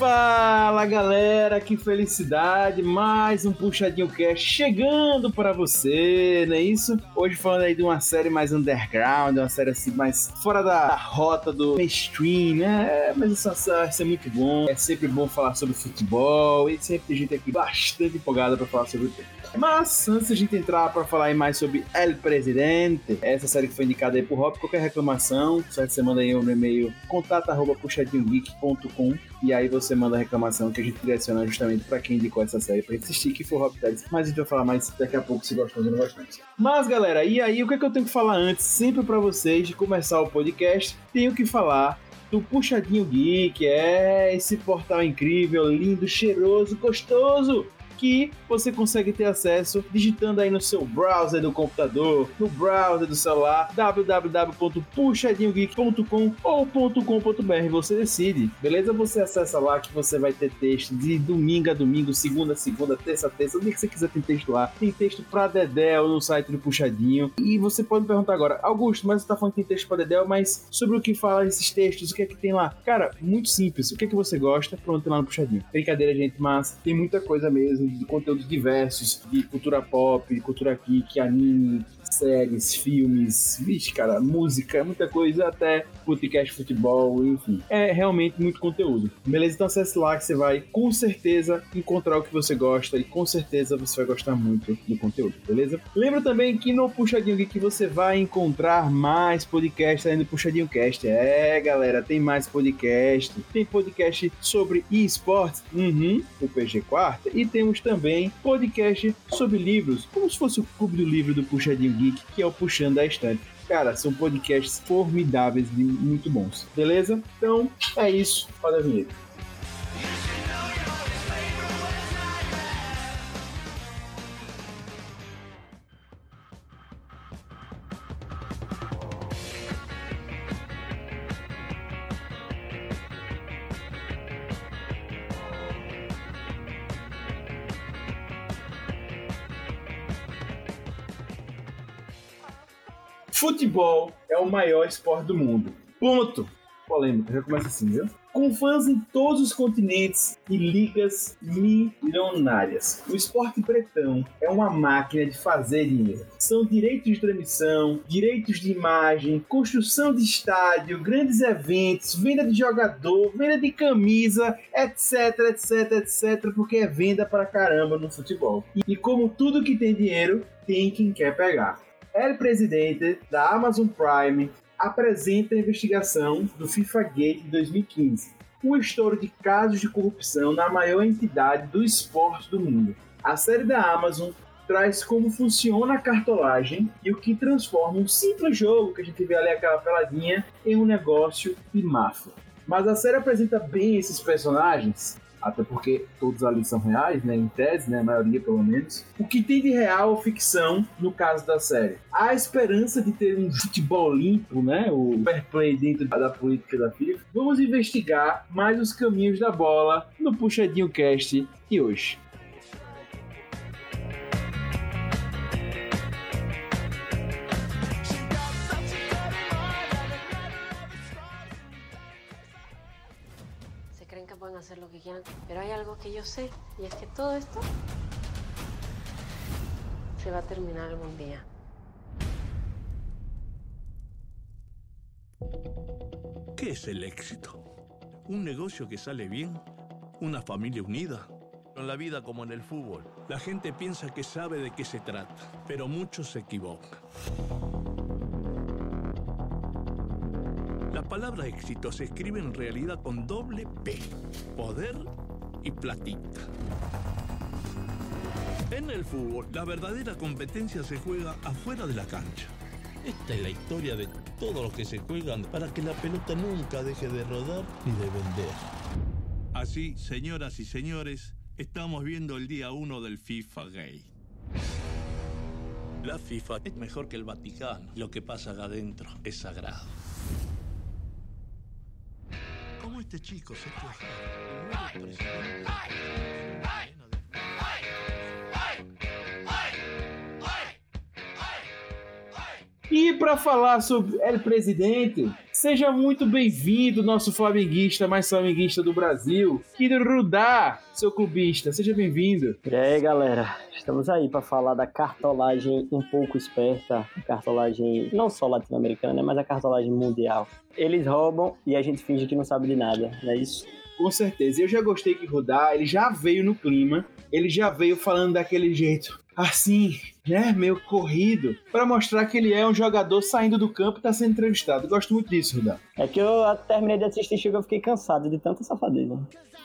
Fala galera, que felicidade! Mais um Puxadinho Cast chegando para você, não é isso? Hoje falando aí de uma série mais underground, uma série assim mais fora da rota do mainstream, né? É, mas isso vai ser muito bom, é sempre bom falar sobre futebol e sempre tem gente aqui bastante empolgada para falar sobre o tema. Mas, antes de a gente entrar para falar mais sobre El Presidente, essa série que foi indicada aí por Rob, qualquer reclamação, certo? Você manda aí no e-mail contato.puxadinhogeek.com e aí você manda a reclamação que a gente direciona justamente para quem indicou essa série pra assistir, que Rob Teles. Mas a gente vai falar mais daqui a pouco se gostou ou não gostou. Mas, galera, e aí o que, é que eu tenho que falar antes, sempre para vocês, de começar o podcast? Tenho que falar do Puxadinho Geek, é esse portal incrível, lindo, cheiroso, gostoso que você consegue ter acesso digitando aí no seu browser do computador, no browser do celular, www.puxadinhogeek.com ou .com.br, você decide, beleza? Você acessa lá que você vai ter texto de domingo a domingo, segunda a segunda, terça a terça, o dia que você quiser tem texto lá. Tem texto pra Dedéu no site do Puxadinho. E você pode me perguntar agora, Augusto, mas você tá falando que tem texto pra Dedéu, mas sobre o que fala esses textos, o que é que tem lá? Cara, muito simples. O que é que você gosta? Pronto, tem lá no Puxadinho. Brincadeira, gente, mas tem muita coisa mesmo de conteúdos diversos, de cultura pop, cultura geek, anime, séries, filmes, vixe, cara, música, muita coisa, até podcast, futebol, enfim. É realmente muito conteúdo. Beleza? Então acesse lá que você vai com certeza encontrar o que você gosta e com certeza você vai gostar muito do conteúdo, beleza? Lembra também que no Puxadinho Geek você vai encontrar mais podcasts além do Puxadinho Cast. É, galera, tem mais podcast. Tem podcast sobre esportes, uhum, o PG Quarta, e temos também podcast sobre livros, como se fosse o clube do livro do Puxadinho Geek, que é o Puxando da Estante. Cara, são podcasts formidáveis e muito bons. Beleza? Então, é isso. Roda a vinheta. Futebol é o maior esporte do mundo. Ponto. Polêmica, já começa assim, viu? Com fãs em todos os continentes e ligas milionárias. O esporte pretão é uma máquina de fazer dinheiro. São direitos de transmissão, direitos de imagem, construção de estádio, grandes eventos, venda de jogador, venda de camisa, etc, etc, etc, porque é venda pra caramba no futebol. E como tudo que tem dinheiro, tem quem quer pegar. El Presidente, da Amazon Prime, apresenta a investigação do FIFA Gate de 2015, um estouro de casos de corrupção na maior entidade do esporte do mundo. A série da Amazon traz como funciona a cartolagem e o que transforma um simples jogo que a gente vê ali aquela peladinha em um negócio de máfia. Mas a série apresenta bem esses personagens até porque todos ali são reais, né, em tese, né, a maioria pelo menos. O que tem de real ou ficção no caso da série? A esperança de ter um futebol limpo, né, o fair play dentro da política da FIFA. Vamos investigar mais os caminhos da bola no Puxadinho Cast de hoje. Pero hay algo que yo sé, y es que todo esto se va a terminar algún día. ¿Qué es el éxito? ¿Un negocio que sale bien? ¿Una familia unida? En la vida como en el fútbol, la gente piensa que sabe de qué se trata, pero muchos se equivocan. Palabra éxito se escribe en realidad con doble P, poder y platita. En el fútbol, la verdadera competencia se juega afuera de la cancha. Esta es la historia de todos los que se juegan para que la pelota nunca deje de rodar ni de vender. Así, señoras y señores, estamos viendo el día 1 del FIFA Gay. La FIFA es mejor que el Vaticano. Lo que pasa acá adentro es sagrado. ¿Cómo este chico se. E para falar sobre El Presidente, Seja muito bem-vindo, nosso flamenguista, mais flamenguista do Brasil, Kid Rudá, seu clubista. Seja bem-vindo. E aí, galera? Estamos aí para falar da cartolagem um pouco esperta, cartolagem não só latino-americana, né, mas a cartolagem mundial. Eles roubam e a gente finge que não sabe de nada, não é isso? Com certeza. Eu já gostei que Rudá, ele já veio no clima, ele já veio falando daquele jeito assim, né, meio corrido, para mostrar que ele é um jogador saindo do campo e tá sendo entrevistado. gosto muito disso, Rudá. É que eu terminei de assistir e eu fiquei cansado de tanta safadeza.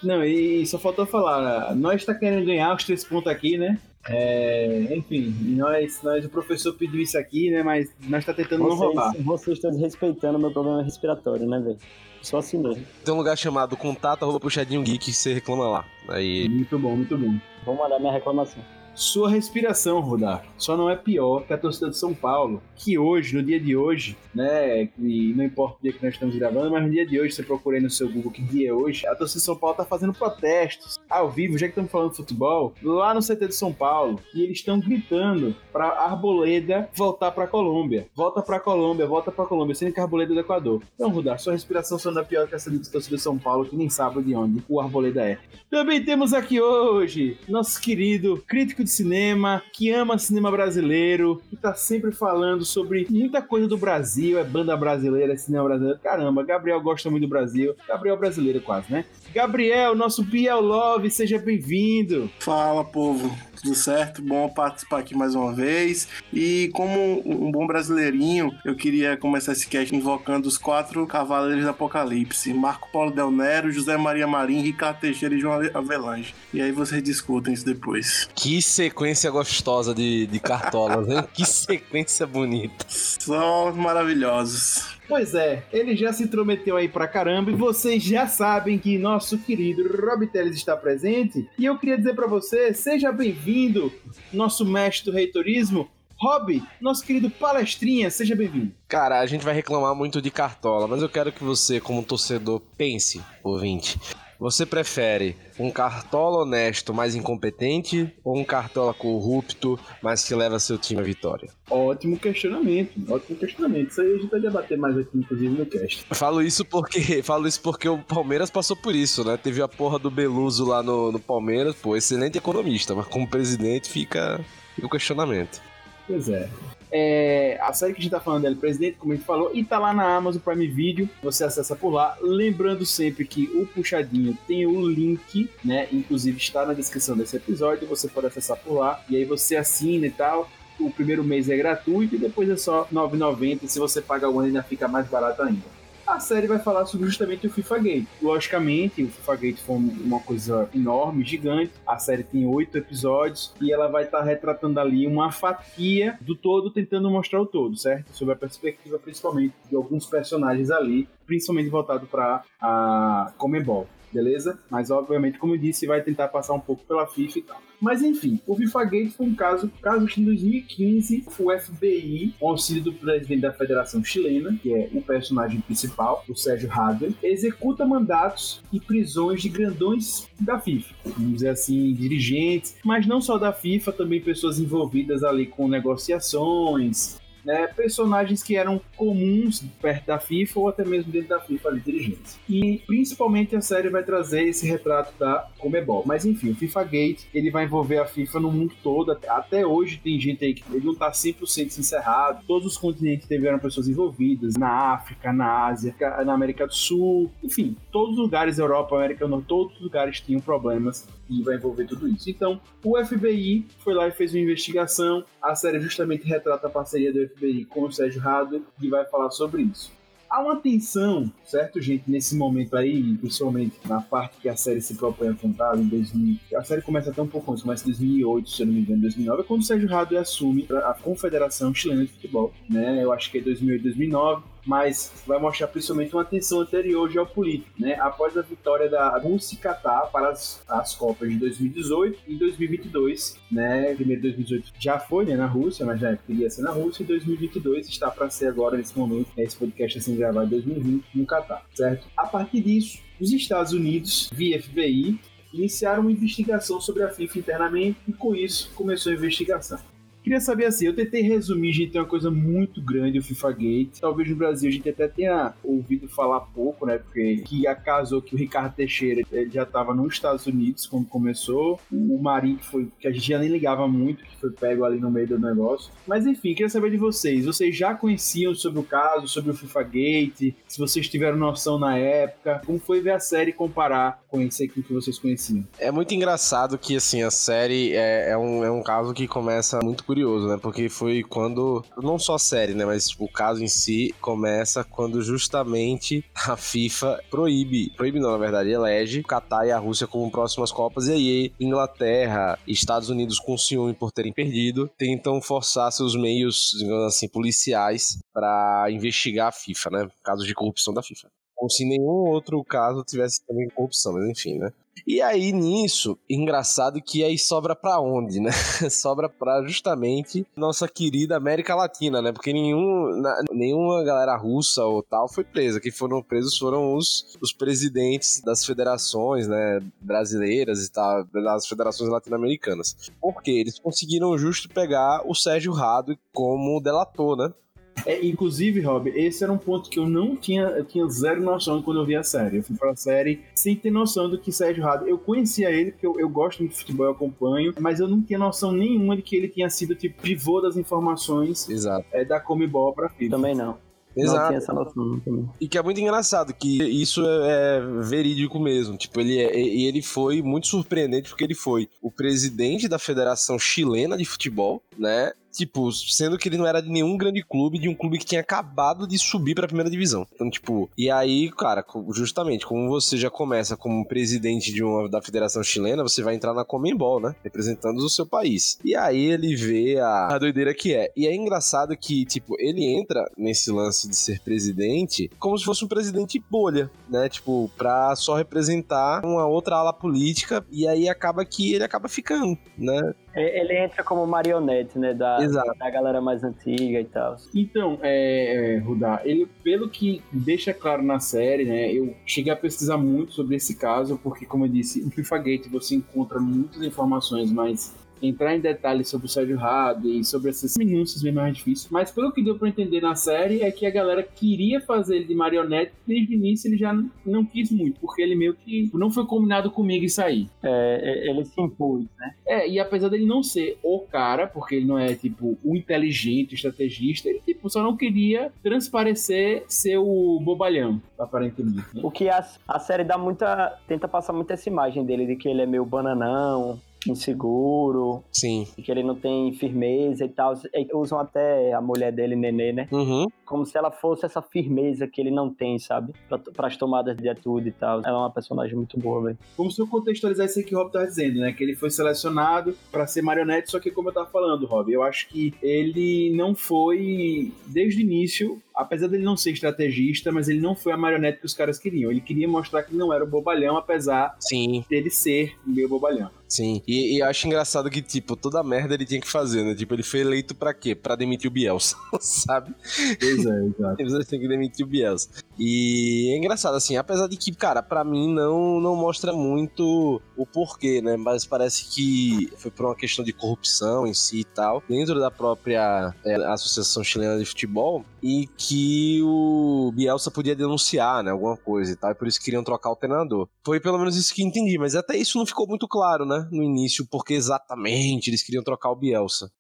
Não, e só faltou falar, nós tá querendo ganhar os três pontos aqui, né? É, enfim, nós, nós, o professor pediu isso aqui, né? Mas nós tá tentando vocês, não roubar. Vocês estão desrespeitando o meu problema respiratório, né, velho? Só assim mesmo. Tem um lugar chamado Contato arroba puxadinho geek você reclama lá. Aí... Muito bom, muito bom. Vou mandar minha reclamação sua respiração, Rodar. Só não é pior que a torcida de São Paulo, que hoje, no dia de hoje, né, e não importa o dia que nós estamos gravando, mas no dia de hoje, você procura aí no seu Google que dia é hoje, a torcida de São Paulo tá fazendo protestos ao vivo, já que estamos falando de futebol, lá no CT de São Paulo, e eles estão gritando pra Arboleda voltar pra Colômbia. Volta pra Colômbia, volta pra Colômbia, sendo que Arboleda é do Equador. Então, Rodar, sua respiração só não é pior que essa torcida de São Paulo, que nem sabe de onde o Arboleda é. Também temos aqui hoje nosso querido crítico de cinema, que ama cinema brasileiro, que tá sempre falando sobre muita coisa do Brasil, é banda brasileira, é cinema brasileiro. Caramba, Gabriel gosta muito do Brasil. Gabriel brasileiro quase, né? Gabriel, nosso Biel Love, seja bem-vindo. Fala, povo. Tudo certo? Bom participar aqui mais uma vez. E como um bom brasileirinho, eu queria começar esse cast invocando os quatro cavaleiros do Apocalipse: Marco Polo Del Nero, José Maria Marim, Ricardo Teixeira e João Avelange. E aí vocês discutem isso depois. Que sequência gostosa de, de cartolas, hein? que sequência bonita. São maravilhosos. Pois é, ele já se intrometeu aí pra caramba e vocês já sabem que nosso querido Rob Teles está presente. E eu queria dizer para você, seja bem-vindo, nosso mestre do reitorismo, Rob, nosso querido palestrinha, seja bem-vindo. Cara, a gente vai reclamar muito de cartola, mas eu quero que você, como torcedor, pense, ouvinte. Você prefere um cartola honesto, mais incompetente, ou um cartola corrupto, mas que leva seu time à vitória? Ótimo questionamento, ótimo questionamento. Isso aí a gente vai debater mais aqui, inclusive, no cast. Falo isso porque, falo isso porque o Palmeiras passou por isso, né? Teve a porra do Beluso lá no, no Palmeiras, pô, excelente economista, mas como presidente fica, fica o questionamento. Pois é. É, a série que a gente tá falando dela, Presidente, como a gente falou, e tá lá na Amazon Prime Video, você acessa por lá. Lembrando sempre que o Puxadinho tem o link, né? Inclusive está na descrição desse episódio, você pode acessar por lá, e aí você assina e tal. O primeiro mês é gratuito e depois é só R$ 9,90. Se você paga o ano, ainda fica mais barato ainda a série vai falar sobre justamente o FIFA Gate. Logicamente, o FIFA Gate foi uma coisa enorme, gigante. A série tem oito episódios e ela vai estar tá retratando ali uma fatia do todo, tentando mostrar o todo, certo? Sobre a perspectiva, principalmente, de alguns personagens ali, principalmente voltado para a Comebol beleza? Mas obviamente, como eu disse, vai tentar passar um pouco pela FIFA e tal. Mas enfim, o FIFA Gate foi um caso, caso que em 2015 o FBI, com auxílio do presidente da Federação Chilena, que é o personagem principal, o Sérgio Hader, executa mandatos e prisões de grandões da FIFA. Vamos dizer assim, dirigentes, mas não só da FIFA, também pessoas envolvidas ali com negociações, né, personagens que eram comuns perto da FIFA ou até mesmo dentro da FIFA ali dirigentes. E principalmente a série vai trazer esse retrato da Comebol. Mas enfim, o FIFA Gate, ele vai envolver a FIFA no mundo todo. Até hoje tem gente aí que ele não tá 100% encerrado. Todos os continentes tiveram pessoas envolvidas, na África, na Ásia, na América do Sul, enfim, todos os lugares, Europa, América do Norte, todos os lugares tinham problemas e vai envolver tudo isso. Então, o FBI foi lá e fez uma investigação. A série justamente retrata a parceria do FBI com o Sérgio Rado e vai falar sobre isso. Há uma tensão, certo, gente, nesse momento aí, principalmente na parte que a série se propõe a contar, em 2000. A série começa até um pouco antes, começa em 2008, se eu não me engano, 2009, é quando o Sérgio Rado assume a Confederação Chilena de Futebol, né? Eu acho que é 2008, 2009 mas vai mostrar principalmente uma tensão anterior geopolítica, né? Após a vitória da Rússia e Catar para as, as Copas de 2018 e 2022, né? Primeiro 2018 já foi, né, na Rússia, mas já queria ser na Rússia e 2022 está para ser agora nesse momento, né, esse podcast assim gravado em 2020 no Catar, certo? A partir disso, os Estados Unidos, via FBI, iniciaram uma investigação sobre a FIFA internamente e com isso começou a investigação. Queria saber assim, eu tentei resumir, gente, uma coisa muito grande o FIFA Gate. Talvez no Brasil a gente até tenha ouvido falar pouco, né? Porque que acasou que o Ricardo Teixeira ele já estava nos Estados Unidos quando começou. O Marinho, que foi que a gente já nem ligava muito, que foi pego ali no meio do negócio. Mas enfim, queria saber de vocês. Vocês já conheciam sobre o caso, sobre o FIFA Gate? Se vocês tiveram noção na época, como foi ver a série comparar com esse aqui que vocês conheciam? É muito engraçado que, assim, a série é, é, um, é um caso que começa muito curioso, né? Porque foi quando, não só a série, né? Mas tipo, o caso em si começa quando justamente a FIFA proíbe, proíbe não, na verdade, elege o Catar e a Rússia como próximas Copas, e aí Inglaterra e Estados Unidos com ciúme por terem perdido, tentam forçar seus meios, digamos assim, policiais para investigar a FIFA, né? Casos de corrupção da FIFA. Como se nenhum outro caso tivesse também corrupção, mas enfim, né? E aí, nisso, engraçado que aí sobra pra onde, né? sobra pra justamente nossa querida América Latina, né? Porque nenhum, na, nenhuma galera russa ou tal foi presa. Quem foram presos foram os, os presidentes das federações, né? Brasileiras e tal, das federações latino-americanas. Porque eles conseguiram justo pegar o Sérgio Rado como delator, né? É, inclusive, Rob, esse era um ponto que eu não tinha, eu tinha zero noção quando eu vi a série. Eu fui pra série sem ter noção do que Sérgio Rado. Eu conhecia ele, porque eu, eu gosto muito de futebol, eu acompanho, mas eu não tinha noção nenhuma de que ele tinha sido tipo pivô das informações Exato. É, da Comebol pra FIFA. Também não. Exato. Não tinha essa noção também. E que é muito engraçado, que isso é, é verídico mesmo. Tipo, ele, é, e ele foi muito surpreendente porque ele foi o presidente da Federação Chilena de Futebol, né? Tipo, sendo que ele não era de nenhum grande clube, de um clube que tinha acabado de subir pra primeira divisão. Então, tipo, e aí, cara, justamente, como você já começa como presidente de uma da Federação Chilena, você vai entrar na Comembol, né? Representando o seu país. E aí ele vê a, a doideira que é. E é engraçado que, tipo, ele entra nesse lance de ser presidente como se fosse um presidente bolha, né? Tipo, pra só representar uma outra ala política. E aí acaba que ele acaba ficando, né? Ele entra como marionete, né? Da, Exato. da galera mais antiga e tal. Então, é, é, Rudá, ele, pelo que deixa claro na série, né, eu cheguei a pesquisar muito sobre esse caso, porque, como eu disse, no FIFA Gate você encontra muitas informações, mas entrar em detalhes sobre o Sérgio Rado e sobre essas minúcias bem mais difíceis. Mas pelo que deu pra entender na série é que a galera queria fazer ele de marionete, desde o início ele já não quis muito, porque ele meio que não foi combinado comigo isso aí. É, ele se impôs, né? É, e apesar dele não ser o cara, porque ele não é tipo o inteligente, o estrategista, ele tipo só não queria transparecer ser o bobalhão, aparentemente. Né? O que a, a série dá muita. tenta passar muito essa imagem dele de que ele é meio bananão, inseguro, Sim. que ele não tem firmeza e tal. E usam até a mulher dele, Nenê, né? Uhum. Como se ela fosse essa firmeza que ele não tem, sabe? Para as tomadas de atitude e tal. Ela é uma personagem muito boa, velho. Vamos só contextualizar isso que o Rob tá dizendo, né? Que ele foi selecionado para ser marionete, só que como eu tava falando, Rob, eu acho que ele não foi desde o início apesar dele não ser estrategista, mas ele não foi a marionete que os caras queriam. Ele queria mostrar que não era o bobalhão, apesar Sim. dele ser meio bobalhão. Sim, e, e eu acho engraçado que, tipo, toda merda ele tinha que fazer, né? Tipo, ele foi eleito pra quê? Pra demitir o Bielsa, sabe? Pois é, exato. Eles têm que demitir o Bielsa. E é engraçado, assim, apesar de que, cara, pra mim não, não mostra muito o porquê, né? Mas parece que foi por uma questão de corrupção em si e tal, dentro da própria é, Associação Chilena de Futebol, e que o Bielsa podia denunciar, né? Alguma coisa e tal, e por isso queriam trocar o treinador. Foi pelo menos isso que entendi, mas até isso não ficou muito claro, né? No início, porque exatamente eles queriam trocar o Bielsa.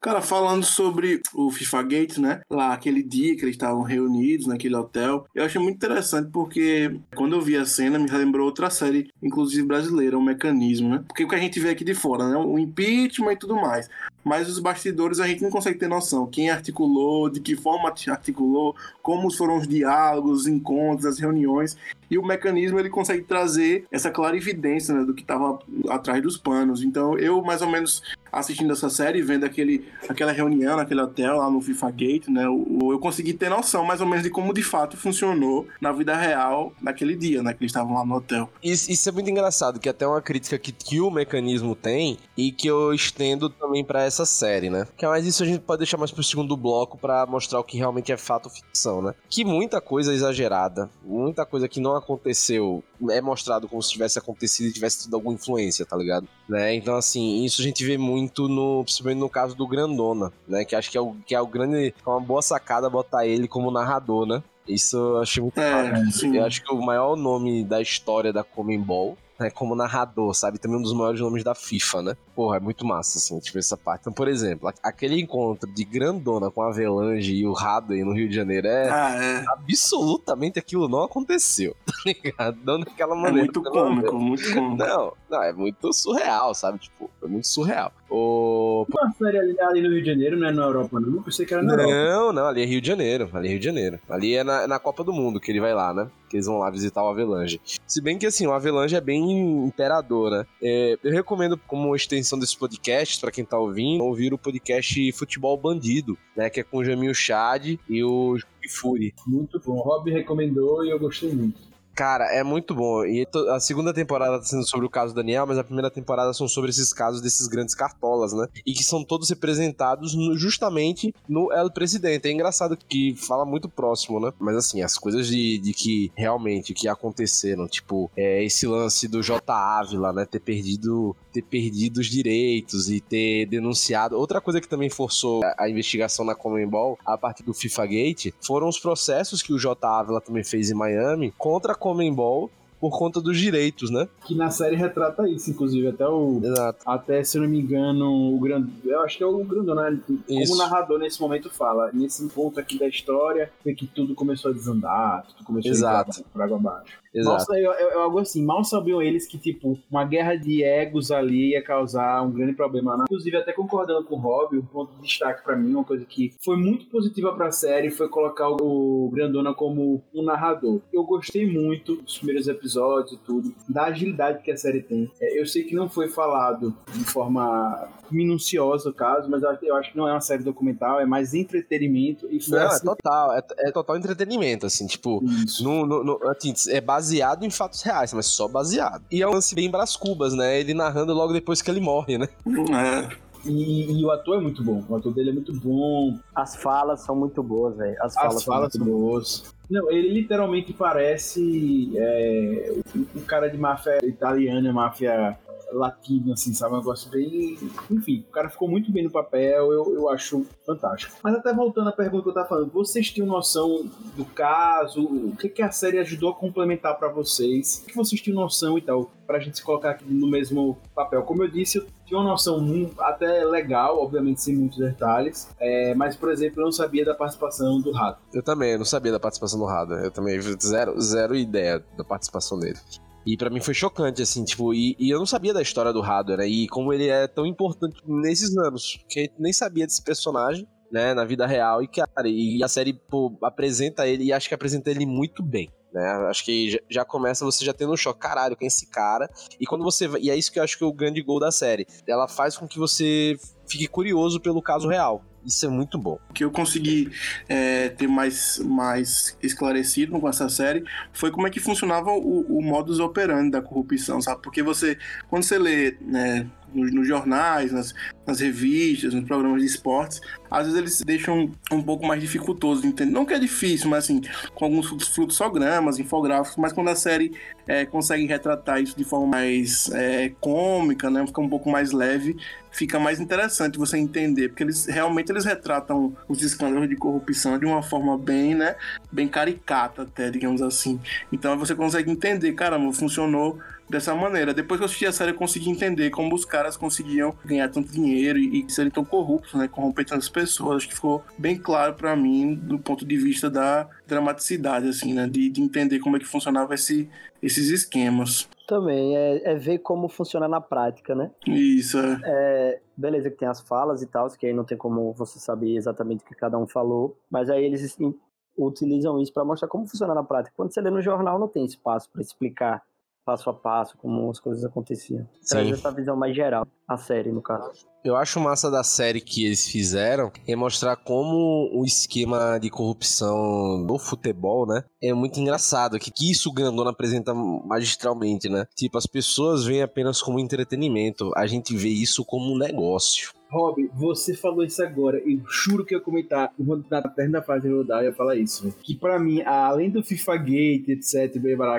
Cara, falando sobre o FIFA Gate, né? Lá, aquele dia que eles estavam reunidos naquele hotel, eu achei muito interessante porque quando eu vi a cena me lembrou outra série, inclusive brasileira, o Mecanismo, né? Porque o que a gente vê aqui de fora, né? O impeachment e tudo mais. Mas os bastidores a gente não consegue ter noção. Quem articulou, de que forma articulou, como foram os diálogos, os encontros, as reuniões. E o mecanismo ele consegue trazer essa clarividência né, do que estava atrás dos panos. Então eu, mais ou menos, assistindo essa série, vendo aquele, aquela reunião naquele hotel lá no FIFA Gate, né? Eu, eu consegui ter noção mais ou menos de como de fato funcionou na vida real naquele dia, né? Que eles estavam lá no hotel. Isso, isso é muito engraçado, que até uma crítica que, que o mecanismo tem e que eu estendo também para essa série, né? Que mais isso a gente pode deixar mais pro segundo bloco para mostrar o que realmente é fato ou ficção, né? Que muita coisa exagerada, muita coisa que não aconteceu é mostrado como se tivesse acontecido e tivesse tido alguma influência, tá ligado? Né? Então, assim, isso a gente vê muito no, principalmente no caso do Grandona, né? Que acho que é o, que é o grande, é uma boa sacada botar ele como narrador, né? Isso eu achei muito É. Eu acho que o maior nome da história da Common Ball né, como narrador, sabe? Também um dos maiores nomes da FIFA, né? Porra, é muito massa, assim, tipo, essa parte. Então, por exemplo, aquele encontro de Grandona com a Avelange e o Hadley no Rio de Janeiro é Ah, é. absolutamente aquilo não aconteceu, tá ligado? Não daquela É maneira. muito pelo menos. cômico, muito cômico. Não, não, é muito surreal, sabe? Tipo, é muito surreal. O... Uma série ali, ali no Rio de Janeiro, não é na Europa, não. Eu pensei que era na Europa. Não, não, ali é Rio de Janeiro. Ali é Rio de Janeiro. Ali é na, na Copa do Mundo que ele vai lá, né? Que eles vão lá visitar o Avelange. Se bem que, assim, o Avelange é bem imperador, né? É, eu recomendo, como extensão desse podcast, pra quem tá ouvindo, ouvir o podcast Futebol Bandido, né? Que é com o Jamil Chad e o Fury. Muito bom. O Rob recomendou e eu gostei muito. Cara, é muito bom. E a segunda temporada tá sendo sobre o caso Daniel, mas a primeira temporada são sobre esses casos desses grandes cartolas, né? E que são todos representados no- justamente no El Presidente. É engraçado que fala muito próximo, né? Mas assim, as coisas de, de que realmente que aconteceram, tipo, é, esse lance do J. Ávila, né? Ter perdido, ter perdido os direitos e ter denunciado. Outra coisa que também forçou a, a investigação na Commonwealth a partir do FIFA Gate foram os processos que o J. Ávila também fez em Miami contra a Commonwealth por conta dos direitos, né? Que na série retrata isso, inclusive. Até o. Exato. Até, se eu não me engano, o grande. Eu acho que é o Grandona, né? Como o narrador nesse momento fala. Nesse ponto aqui da história, foi que tudo começou a desandar, tudo começou Exato. a ir por água abaixo. Exato. Nossa, é, é- é algo assim, mal sabiam eles que, tipo, uma guerra de egos ali ia causar um grande problema. né? Inclusive, até concordando com o Rob, um ponto de destaque pra mim, uma coisa que foi muito positiva pra série, foi colocar o Grandona como um narrador. Eu gostei muito dos primeiros episódios e tudo, da agilidade que a série tem. É, eu sei que não foi falado de forma minuciosa o caso, mas eu acho- que não é uma série documental, é mais entretenimento e foi Não, é assim. total, é, é total entretenimento, assim, tipo, no, no- no- assim, é baseado em fatos reais, mas só baseado. E é um lance bem Brás Cubas, né? Ele narrando logo depois que ele morre, né? É. E, e o ator é muito bom, o ator dele é muito bom, As falas são muito boas, velho. As falas, As falas são são muito boas. boas. Não, ele literalmente parece é, um cara de máfia italiana, máfia latina, assim, sabe? Um negócio bem. Enfim, o cara ficou muito bem no papel, eu, eu acho fantástico. Mas até voltando à pergunta que eu tava falando, vocês tinham noção do caso? O que, que a série ajudou a complementar pra vocês? O que vocês tinham noção e tal? Pra gente se colocar aqui no mesmo papel. Como eu disse, eu tinha uma noção até legal, obviamente sem muitos detalhes. É, mas, por exemplo, eu não sabia da participação do Rato. Eu também, eu não sabia da participação do Rada. Eu também, zero, zero ideia da participação dele. E pra mim foi chocante, assim, tipo, e, e eu não sabia da história do Rado, né? E como ele é tão importante nesses anos, que nem sabia desse personagem, né, na vida real. E, cara, e a série, pô, apresenta ele, e acho que apresenta ele muito bem. Né? Acho que já, começa você já tendo um choque, caralho, quem é esse cara? E quando você. E é isso que eu acho que é o grande gol da série. Ela faz com que você fique curioso pelo caso real. Isso é muito bom. O que eu consegui é, ter mais, mais esclarecido com essa série foi como é que funcionava o, o modus operandi da corrupção, sabe? Porque você, quando você lê né, nos, nos jornais, nas, nas revistas, nos programas de esportes, às vezes eles deixam um pouco mais dificultoso de entender. Não que é difícil, mas assim, com alguns fluxogramas, infográficos, mas quando a série é, consegue retratar isso de forma mais é, cômica, né? Fica um pouco mais leve, fica mais interessante você entender, porque eles realmente eles retratam os escândalos de corrupção de uma forma bem, né, bem caricata até, digamos assim. Então você consegue entender, caramba, funcionou dessa maneira. Depois que eu assisti a série, eu consegui entender como os caras conseguiam ganhar tanto dinheiro e, e serem tão corruptos, né, corromper tantas pessoas. Acho que ficou bem claro pra mim do ponto de vista da dramaticidade, assim, né, de, de entender como é que funcionava esse, esses esquemas. Também é, é ver como funciona na prática, né? Isso, é. É, beleza que tem as falas e tal, que aí não tem como você saber exatamente o que cada um falou, mas aí eles assim, utilizam isso para mostrar como funciona na prática. Quando você lê no jornal, não tem espaço para explicar passo a passo como as coisas aconteciam. Traz Sim. essa visão mais geral, a série, no caso. Eu acho massa da série que eles fizeram é mostrar como o esquema de corrupção do futebol, né? É muito engraçado. Que, que isso o Grandona apresenta magistralmente, né? Tipo, as pessoas veem apenas como entretenimento. A gente vê isso como um negócio. Rob, você falou isso agora. Eu juro que eu ia comentar na terna fase eu ia falar isso. Que para mim, além do FIFA Gate, etc,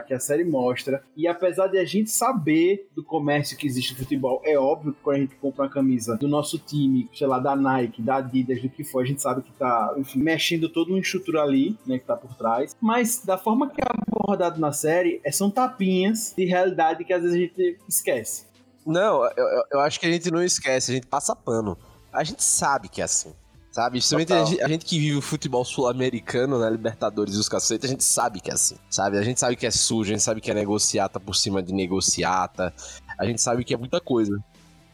que a série mostra, e apesar de a gente saber do comércio que existe no futebol, é óbvio que quando a gente compra uma camisa do nosso time, sei lá, da Nike, da Adidas, do que for, a gente sabe que tá, enfim, mexendo toda uma estrutura ali, né, que tá por trás. Mas da forma que é abordado na série, é, são tapinhas de realidade que às vezes a gente esquece. Não, eu, eu acho que a gente não esquece, a gente passa pano. A gente sabe que é assim. Sabe? Principalmente a gente, a gente, que vive o futebol sul-americano, né? Libertadores e os cacetes, a gente sabe que é assim. Sabe? A gente sabe que é sujo, a gente sabe que é negociata por cima de negociata. A gente sabe que é muita coisa.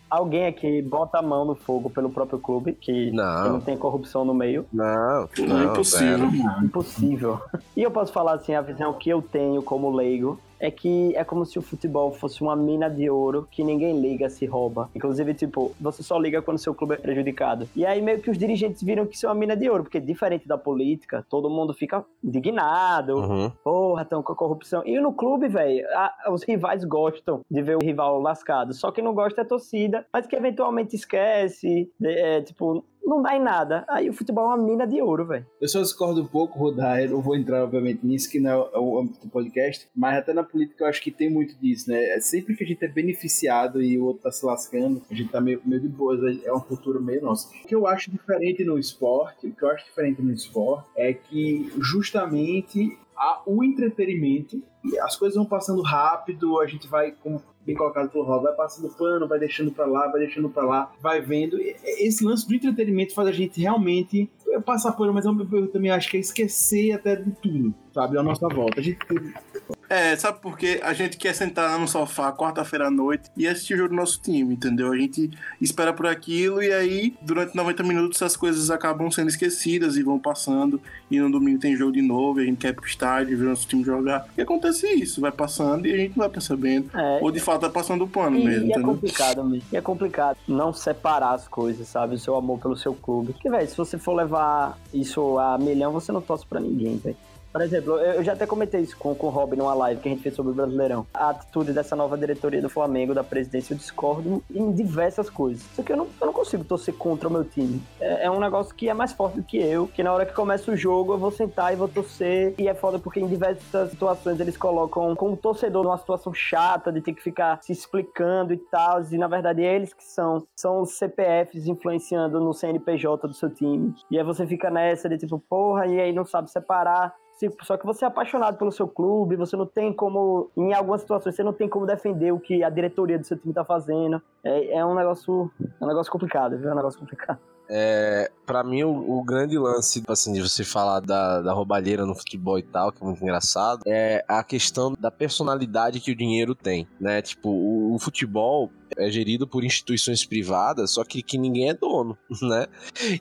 Alguém aqui bota a mão no fogo pelo próprio clube, que não, que não tem corrupção no meio. Não, não, não é impossível. Impossível. E eu posso falar assim, a visão que eu tenho como leigo é que é como se o futebol fosse uma mina de ouro que ninguém liga se rouba. Inclusive, tipo, você só liga quando seu clube é prejudicado. E aí meio que os dirigentes viram que isso é uma mina de ouro, porque diferente da política, todo mundo fica indignado. Uhum. Porra, tão com a corrupção. E no clube, velho, os rivais gostam de ver o rival lascado. Só que não gosta é a torcida, mas que eventualmente esquece. É, tipo, não dá em nada. Aí o futebol é uma mina de ouro, velho. Eu só discordo um pouco, Rodar. Eu não vou entrar, obviamente, nisso, que não é o âmbito do podcast, mas até na política eu acho que tem muito disso, né? É sempre que a gente é beneficiado e o outro tá se lascando, a gente tá meio, meio de boas, é uma cultura meio nossa. O que eu acho diferente no esporte, o que eu acho diferente no esporte é que justamente o entretenimento, as coisas vão passando rápido, a gente vai, como bem colocado pelo Rob, vai passando pano, vai deixando pra lá, vai deixando pra lá, vai vendo. Esse lance do entretenimento faz a gente realmente passar pano, mas eu, eu também acho que é esquecer até de tudo, sabe, a nossa volta. A gente é, sabe por quê? A gente quer sentar no sofá quarta-feira à noite e assistir o jogo do nosso time, entendeu? A gente espera por aquilo e aí, durante 90 minutos, as coisas acabam sendo esquecidas e vão passando. E no domingo tem jogo de novo, e a gente quer ir pro estádio, ver nosso time jogar. E acontece isso, vai passando e a gente não vai percebendo. É, Ou de fato vai passando o pano e, mesmo, e é entendeu? é complicado mesmo. E é complicado não separar as coisas, sabe? O seu amor pelo seu clube. Porque, velho, se você for levar isso a milhão, você não torce pra ninguém, velho. Por exemplo, eu já até comentei isso com, com o Rob numa live que a gente fez sobre o Brasileirão. A atitude dessa nova diretoria do Flamengo, da presidência, eu discordo em diversas coisas. Só que eu não, eu não consigo torcer contra o meu time. É, é, um negócio que é mais forte do que eu, que na hora que começa o jogo eu vou sentar e vou torcer. E é foda porque em diversas situações eles colocam como torcedor numa situação chata de ter que ficar se explicando e tal. E na verdade é eles que são, são os CPFs influenciando no CNPJ do seu time. E aí você fica nessa de tipo, porra, e aí não sabe separar só que você é apaixonado pelo seu clube, você não tem como, em algumas situações, você não tem como defender o que a diretoria do seu time tá fazendo. É, é um negócio, é um negócio complicado, viu? É um negócio complicado. É, para mim, o, o, grande lance, assim, de você falar da, da roubalheira no futebol e tal, que é muito engraçado, é a questão da personalidade que o dinheiro tem, né? Tipo, o, o futebol é gerido por instituições privadas, só que, que ninguém é dono, né?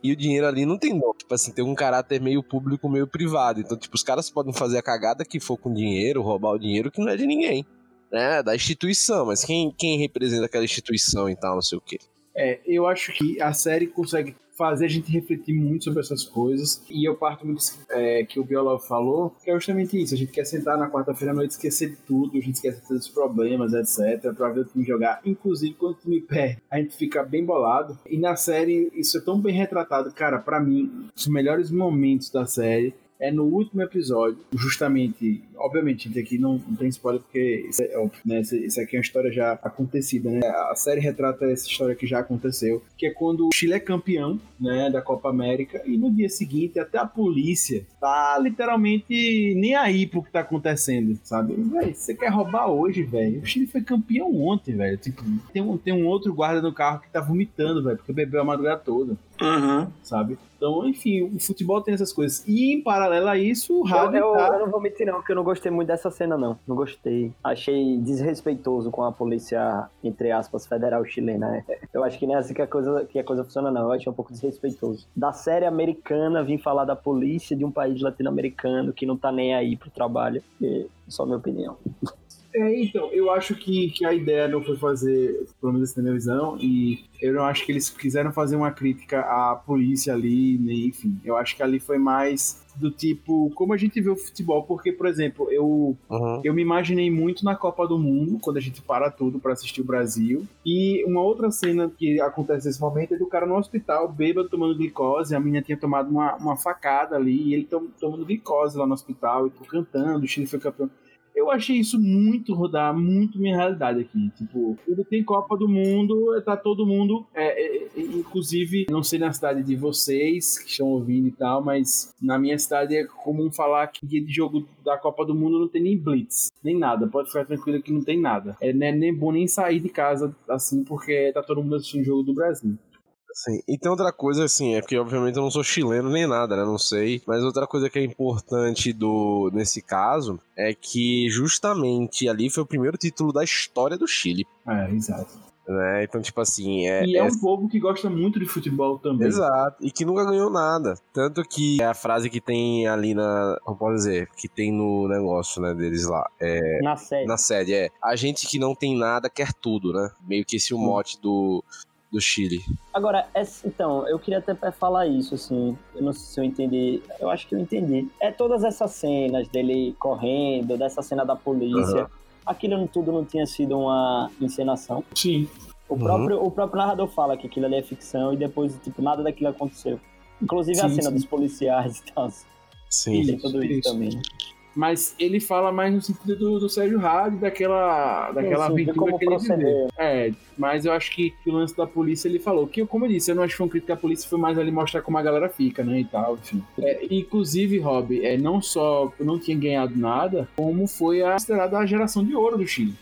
E o dinheiro ali não tem dono. Tipo assim, tem um caráter meio público, meio privado. Então, tipo, os caras podem fazer a cagada que for com dinheiro, roubar o dinheiro que não é de ninguém. Né, da instituição, mas quem, quem representa aquela instituição e tal, não sei o quê. É, eu acho que a série consegue fazer a gente refletir muito sobre essas coisas. E eu parto muito é, que o Viola falou, que é justamente isso. A gente quer sentar na quarta-feira à noite, esquecer de tudo, a gente esquece dos problemas, etc, pra ver o time jogar. Inclusive, quando o time perde, a gente fica bem bolado. E na série, isso é tão bem retratado. Cara, para mim, os melhores momentos da série é no último episódio, justamente, obviamente, gente aqui não, não tem spoiler porque isso, é, né, isso aqui é uma história já acontecida, né? A série retrata essa história que já aconteceu, que é quando o Chile é campeão, né, da Copa América e no dia seguinte até a polícia tá literalmente nem aí pro que tá acontecendo, sabe? Véi, você quer roubar hoje, velho? O Chile foi campeão ontem, velho. Tipo, tem um, tem um outro guarda no carro que tá vomitando, velho, porque bebeu a madrugada toda. Uhum. Sabe? Então, enfim, o futebol tem essas coisas. E em paralelo a isso, o rádio. Eu, eu, tá... eu, não vou mentir, não, porque eu não gostei muito dessa cena, não. Não gostei. Achei desrespeitoso com a polícia, entre aspas, federal chilena. Né? Eu acho que nem assim que a coisa, que a coisa funciona, não. Eu achei um pouco desrespeitoso. Da série americana, vim falar da polícia de um país latino-americano que não tá nem aí pro trabalho. E, só minha opinião. É, então, eu acho que, que a ideia não foi fazer, pelo menos na minha visão, e eu não acho que eles quiseram fazer uma crítica à polícia ali, nem, enfim. Eu acho que ali foi mais do tipo, como a gente vê o futebol, porque, por exemplo, eu, Uhum. eu me imaginei muito na Copa do Mundo, quando a gente para tudo pra assistir o Brasil. E uma outra cena que acontece nesse momento é do cara no hospital, bêbado, tomando glicose. A menina tinha tomado uma, uma facada ali, e ele tom, tomando glicose lá no hospital, e tô cantando, o Chile foi campeão. Eu achei isso muito rodar, muito minha realidade aqui. Tipo, quando tem Copa do Mundo, tá todo mundo, é, é, é, inclusive, não sei na cidade de vocês que estão ouvindo e tal, mas na minha cidade é comum falar que dia de jogo da Copa do Mundo não tem nem blitz, nem nada. Pode ficar tranquilo que não tem nada. É né, nem bom nem sair de casa assim, porque tá todo mundo assistindo o jogo do Brasil. Sim. E tem outra coisa, assim, é porque obviamente eu não sou chileno nem nada, né? Não sei. Mas outra coisa que é importante do nesse caso é que justamente ali foi o primeiro título da história do Chile. É, exato. Né? Então, tipo assim, é. E é é- um povo que gosta muito de futebol também. Exato, e que nunca ganhou nada. Tanto que é a frase que tem ali na. Como pode dizer? Que tem no negócio, né, deles lá. É, Na série. na sede, é. A gente que não tem nada quer tudo, né? Meio que esse é o mote do, do Chile. Agora, essa- então, eu queria até falar isso, assim. Eu não sei se eu entendi. Eu acho que eu entendi. É todas essas cenas dele correndo, dessa cena da polícia. Aham. Aquilo tudo não tinha sido uma encenação. Sim. O, Uhum. próprio, o próprio narrador fala que aquilo ali é ficção e depois, tipo, nada daquilo aconteceu. Inclusive a Sim, cena sim. dos policiais e tal. Sim. Tem tudo isso, isso. também. né? Mas ele fala mais no sentido do, do Sérgio Rádio, daquela, daquela Sim, sim, aventura que ele viveu. É, mas eu acho que o lance da polícia ele falou que, como eu disse, eu não acho que foi um crítico à polícia, foi mais ali mostrar como a galera fica, né, e tal, enfim. É, inclusive, Rob, é, não só não tinha ganhado nada, como foi a considerada a geração de ouro do Chile.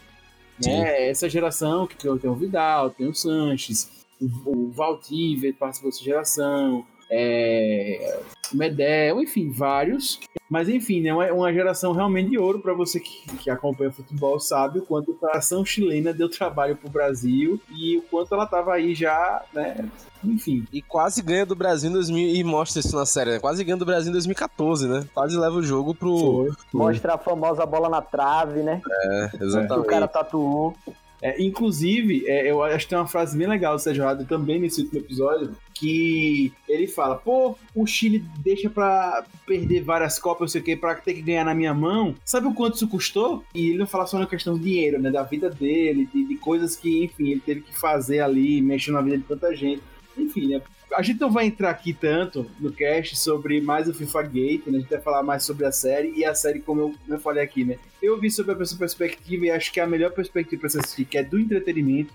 Né? Essa geração que tem o Vidal, tem o Sanches, o, o Valdívia participou dessa geração, é, o Medel, enfim, vários. Mas enfim, né, uma, uma geração realmente de ouro para você que, que acompanha futebol sabe o quanto a ação chilena deu trabalho pro Brasil e o quanto ela tava aí já, né? Enfim. E quase ganha do Brasil em 2000 e mostra isso na série, né? Quase ganha do Brasil em 2014, né? Quase leva o jogo pro. Mostra a famosa bola na trave, né? É, Que o exatamente. cara tatuou. É, inclusive, é, eu acho que tem uma frase bem legal do Sérgio Rado também nesse último episódio, que ele fala, pô, o Chile deixa pra perder várias copas, não sei o que, pra ter que ganhar na minha mão. Sabe o quanto isso custou? E ele não fala só na questão do dinheiro, né, da vida dele, de, de coisas que, enfim, ele teve que fazer ali, mexendo na vida de tanta gente. Enfim, né, a gente não vai entrar aqui tanto no cast sobre mais o FIFA Gate, né? A gente vai falar mais sobre a série e a série, como eu, eu falei aqui, né? Eu vi sobre essa perspectiva e acho que é a melhor perspectiva para você assistir, que é do entretenimento.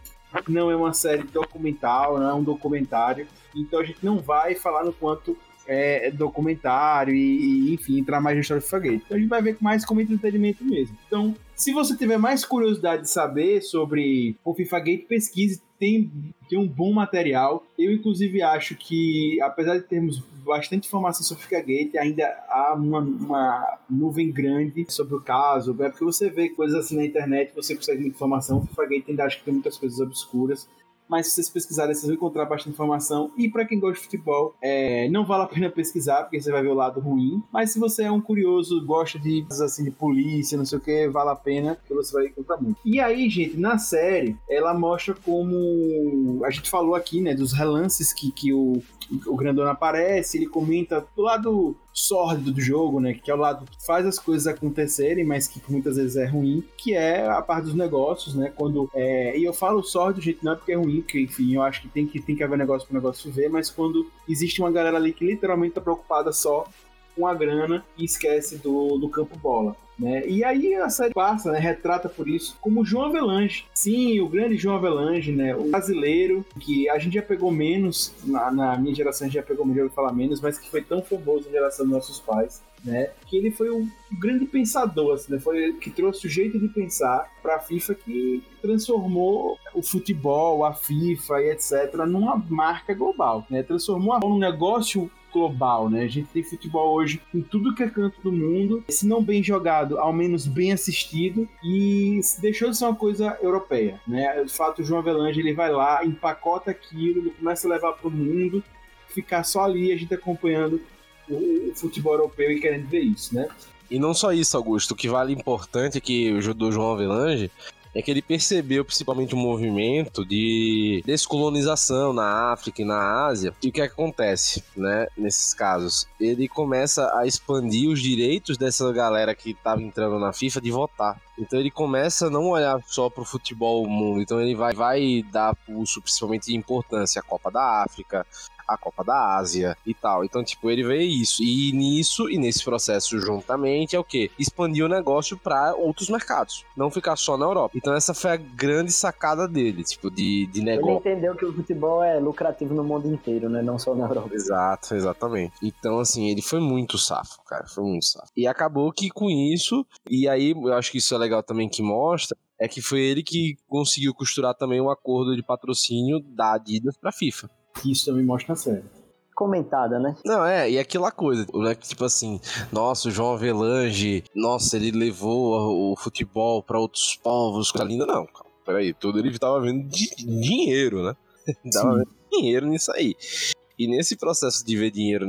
Não é uma série documental, não é um documentário. Então a gente não vai falar no quanto é documentário e, e, enfim, entrar mais na história do FIFA Gate. Então a gente vai ver mais como entretenimento mesmo. Então, se você tiver mais curiosidade de saber sobre o FIFA Gate, pesquise. Tem, tem um bom material. Eu, inclusive, acho que, apesar de termos bastante informação sobre Gate, ainda há uma, uma nuvem grande sobre o caso. É porque você vê coisas assim na internet, você consegue informação. O Gate ainda acho que tem muitas coisas obscuras mas se vocês pesquisarem, vocês vão encontrar bastante informação. E para quem gosta de futebol, é, não vale a pena pesquisar, porque você vai ver o lado ruim. Mas se você é um curioso, gosta de assim de polícia, não sei o que, vale a pena, porque você vai encontrar muito. E aí, gente, na série, ela mostra como a gente falou aqui, né, dos relances que, que o, o Grandona aparece, ele comenta do lado sórdido do jogo, né? Que é o lado que faz as coisas acontecerem, mas que muitas vezes é ruim, que é a parte dos negócios, né? Quando. É, e eu falo sórdido, gente, não é porque é ruim, porque, enfim, eu acho que tem que, tem que haver negócio para negócio ver, mas quando existe uma galera ali que literalmente tá preocupada só com a grana e esquece do, do campo bola. Né? E aí a série passa, né, retrata por isso, como João Avelange. Sim, o grande João Avelange, né, o brasileiro, que a gente já pegou menos, na, na minha geração a gente já pegou melhor falar menos, mas que foi tão famoso na geração dos nossos pais, né, que ele foi um grande pensador, assim, né, foi que trouxe o jeito de pensar para a FIFA que transformou o futebol, a FIFA e etc, numa marca global, né, transformou num negócio global, né? A gente tem futebol hoje em tudo que é canto do mundo, se não bem jogado, ao menos bem assistido, e deixou de ser uma coisa europeia, né? De fato, o João Avelange, ele vai lá, empacota aquilo, começa a levar para o mundo, ficar só ali, a gente acompanhando o, futebol europeu e querendo ver isso, né? E não só isso, Augusto. O que vale importante é que o João Avelange é que ele percebeu principalmente um movimento de descolonização na África e na Ásia. E o que, acontece, né, nesses casos? Ele começa a expandir os direitos dessa galera que estava entrando na FIFA de votar. Então ele começa a não olhar só para o futebol mundo, então ele vai, vai dar pulso principalmente de importância à Copa da África, a Copa da Ásia e tal. Então, tipo, ele vê isso. E nisso, e nesse processo juntamente, é o que? Expandir o negócio para outros mercados. Não ficar só na Europa. Então, essa foi a grande sacada dele, tipo, de, de negócio. Ele entendeu que o futebol é lucrativo no mundo inteiro, né? Não só na Europa. Exato, exatamente. Então, assim, ele foi muito safo, cara. Foi muito safo. E acabou que com isso, e aí eu acho que isso é legal também que mostra, é que foi ele que conseguiu costurar também um acordo de patrocínio da Adidas pra FIFA que isso também mostra na série. Comentada, né? Não, é, e aquela coisa, né? Tipo assim, nossa, o João Avelange, nossa, ele levou o futebol para outros povos, coisa linda. Não, calma, peraí, tudo ele tava vendo de dinheiro, né? tava vendo dinheiro nisso aí. E nesse processo de ver dinheiro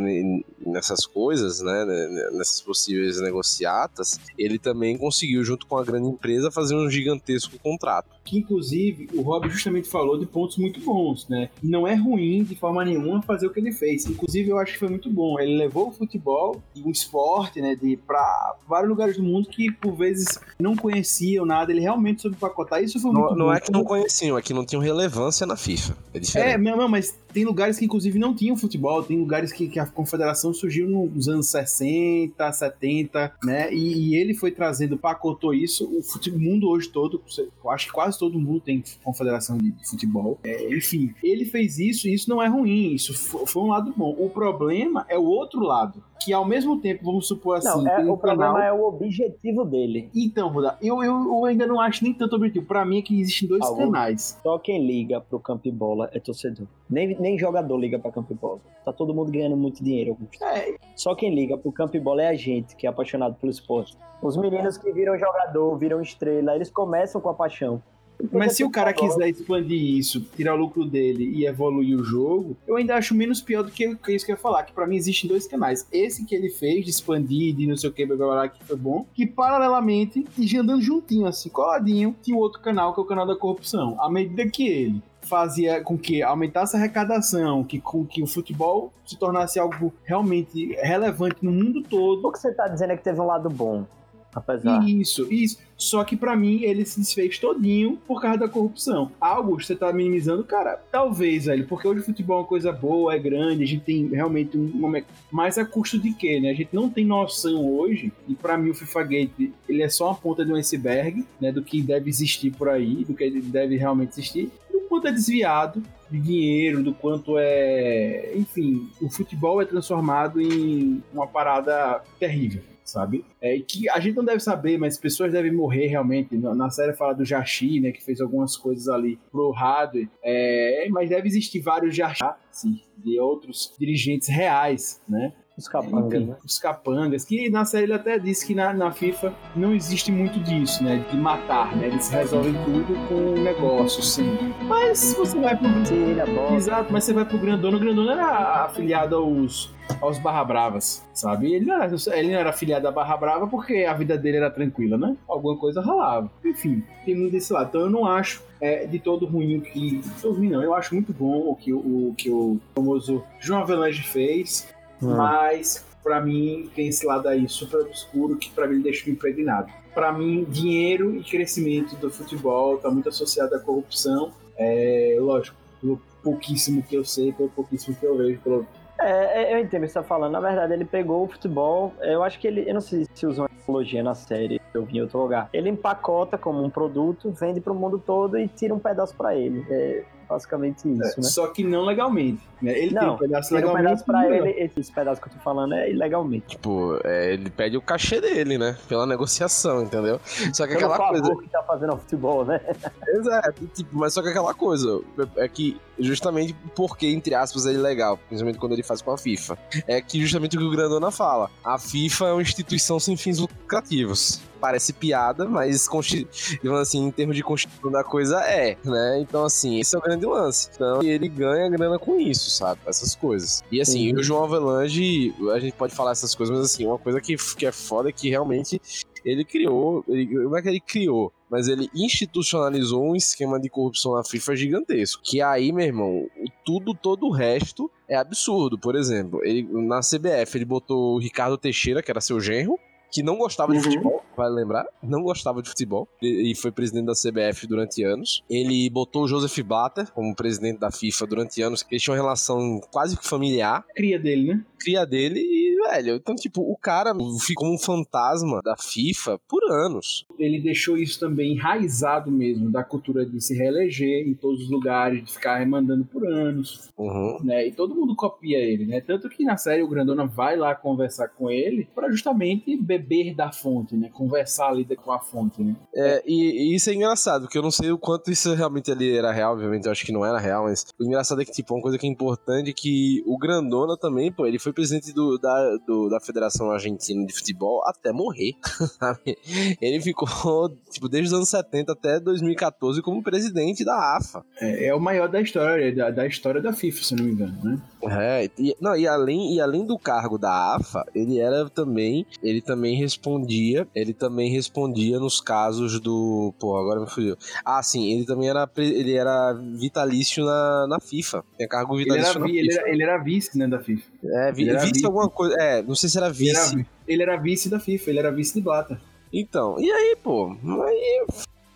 nessas coisas, né, nessas possíveis negociatas, ele também conseguiu, junto com a grande empresa, fazer um gigantesco contrato. Que inclusive o Rob justamente falou de pontos muito bons, né? Não é ruim de forma nenhuma fazer o que ele fez. Inclusive eu acho que foi muito bom. Ele levou o futebol e o esporte, né, de para vários lugares do mundo que por vezes não conheciam nada. Ele realmente soube pacotar. Isso foi muito não, bom. Não é que não conheciam, é que não tinham relevância na FIFA. É diferente. É, não, mas tem lugares que inclusive não tinham futebol, tem lugares que, que a confederação surgiu nos anos 60, 70, né? E, e ele foi trazendo, pacotou isso. O, futebol, o mundo hoje todo, eu acho que quase todo mundo tem confederação de, de futebol. É, enfim, ele fez isso e isso não é ruim, isso foi, foi um lado bom. O problema é o outro lado que ao mesmo tempo, vamos supor assim. Não, é, o canal... problema é o objetivo dele. Então, Ruda, eu, eu, eu, ainda não acho nem tanto objetivo. Pra mim é que existem dois Algum... canais. Só quem liga pro campo bola é torcedor. Nem, nem jogador liga pra campo bola. Tá todo mundo ganhando muito dinheiro, Augusto. É. Só quem liga pro campo bola é a gente, que é apaixonado pelo esporte. Os meninos que viram jogador, viram estrela, eles começam com a paixão. Mas se o cara quiser expandir isso, tirar o lucro dele e evoluir o jogo, eu ainda acho menos pior do que isso que eu ia falar, que para mim existem dois canais. Esse que ele fez de expandir, de não sei o que, blá, blá, blá, que foi bom, que paralelamente, e andando juntinho, assim, coladinho, tinha outro canal, que é o canal da corrupção. À medida que ele fazia com que aumentasse a arrecadação, que com que o futebol se tornasse algo realmente relevante no mundo todo. O que você tá dizendo é que teve um lado bom. Apesar. Isso, isso. Só que para mim ele se desfez todinho por causa da corrupção. Algo você tá minimizando, cara, talvez, velho, porque hoje o futebol é uma coisa boa, é grande, a gente tem realmente um momento. Mas a custo de quê, né? A gente não tem noção hoje, e para mim o FIFA Gate ele é só uma ponta de um iceberg, né? Do que deve existir por aí, do que deve realmente existir, do quanto é desviado de dinheiro, do quanto é. Enfim, o futebol é transformado em uma parada terrível sabe? É, que a gente não deve saber, mas pessoas devem morrer realmente. Na série fala do Jashi, né, que fez algumas coisas ali pro hardware, é, mas deve existir vários Jashi, sim, de outros dirigentes reais, né? Os capangas, Enfim, né? Os capangas, que na série ele até disse que na, na FIFA não existe muito disso, né? De matar, né? Eles resolvem tudo com negócio, sim. Mas você vai pro. É Exato, mas você vai pro Grandona, o Grandona era afiliado aos aos Barra Bravas, sabe? Ele não, era, ele não era afiliado à Barra Brava porque a vida dele era tranquila, né? Alguma coisa rolava. Enfim, tem muito desse lado. Então eu não acho é, de todo ruim o que. Ruim não, eu acho muito bom o que o, que o famoso João Avelange fez. Hum. Mas, para mim, tem esse lado aí super obscuro que para mim deixa me impregnado. Para mim, dinheiro e crescimento do futebol está muito associado à corrupção. É, lógico, pelo pouquíssimo que eu sei, pelo pouquíssimo que eu vejo, pelo é, é, eu entendo o que você tá falando. Na verdade, ele pegou o futebol. Eu acho que ele. Eu não sei se usou uma analogia na série, eu vi em outro lugar. Ele empacota como um produto, vende para o mundo todo e tira um pedaço para ele. É, basicamente isso, é, né? Só que não legalmente. Né? Ele não, tem um pedaço legalmente. Um pedaço pra ele, esse pedaço que eu tô falando é ilegalmente. Tipo, é, ele pede o cachê dele, né? Pela negociação, entendeu? Só que Pelo aquela coisa. que tá fazendo ao futebol, né? Exato, tipo, mas só que aquela coisa é que justamente porque, entre aspas, é ilegal, principalmente quando ele faz com a FIFA, é que justamente o que o Grandona fala. A FIFA é uma instituição sem fins lucrativos. Parece piada, mas assim, em termos de constituição da coisa é, né? Então, assim, esse é o grande lance. Então, ele ganha grana com isso, sabe? Essas coisas. E assim, uhum. o João Avelange, a gente pode falar essas coisas, mas assim, uma coisa que, que é foda é que realmente ele criou, ele, como é que ele criou? Mas ele institucionalizou um esquema de corrupção na FIFA gigantesco. Que aí, meu irmão, tudo, todo o resto é absurdo. Por exemplo, ele, na CBF ele botou o Ricardo Teixeira, que era seu genro, que não gostava uhum. de futebol, vai lembrar, não gostava de futebol e foi presidente da CBF durante anos. Ele botou o Joseph Blatter como presidente da FIFA durante anos, que eles tinham relação quase que familiar. Cria dele, né? Cria dele e, velho, então, tipo, o cara ficou um fantasma da FIFA por anos. Ele deixou isso também enraizado mesmo, da cultura de se reeleger em todos os lugares, de ficar remandando por anos, uhum. né? E todo mundo copia ele, né? Tanto que na série o Grandona vai lá conversar com ele para justamente beber da fonte, né? Conversar ali com a fonte, né? É, e, e, isso é engraçado, porque eu não sei o quanto isso realmente ali era real, obviamente eu acho que não era real, mas o engraçado é que, tipo, uma coisa que é importante é que o Grandona também, pô, ele foi presidente do, da, do, da Federação Argentina de Futebol até morrer, sabe? Ele ficou, tipo, desde os anos 70 até 2014 como presidente da AFA. É, é o maior da história, da, da história da FIFA, se não me engano, né? É, e, não, e além, e além do cargo da AFA, ele era também, ele também respondia, ele também respondia nos casos do, pô, agora me fugiu. Ah, sim, ele também era, ele era vitalício na, na FIFA, tinha cargo vitalício ele era, ele era, ele era, vice, né, da FIFA. É, vi, vice, vice alguma coisa, é, não sei se era vice. Ele era, ele era vice da FIFA, ele era vice de Blata. Então, e aí, pô, aí,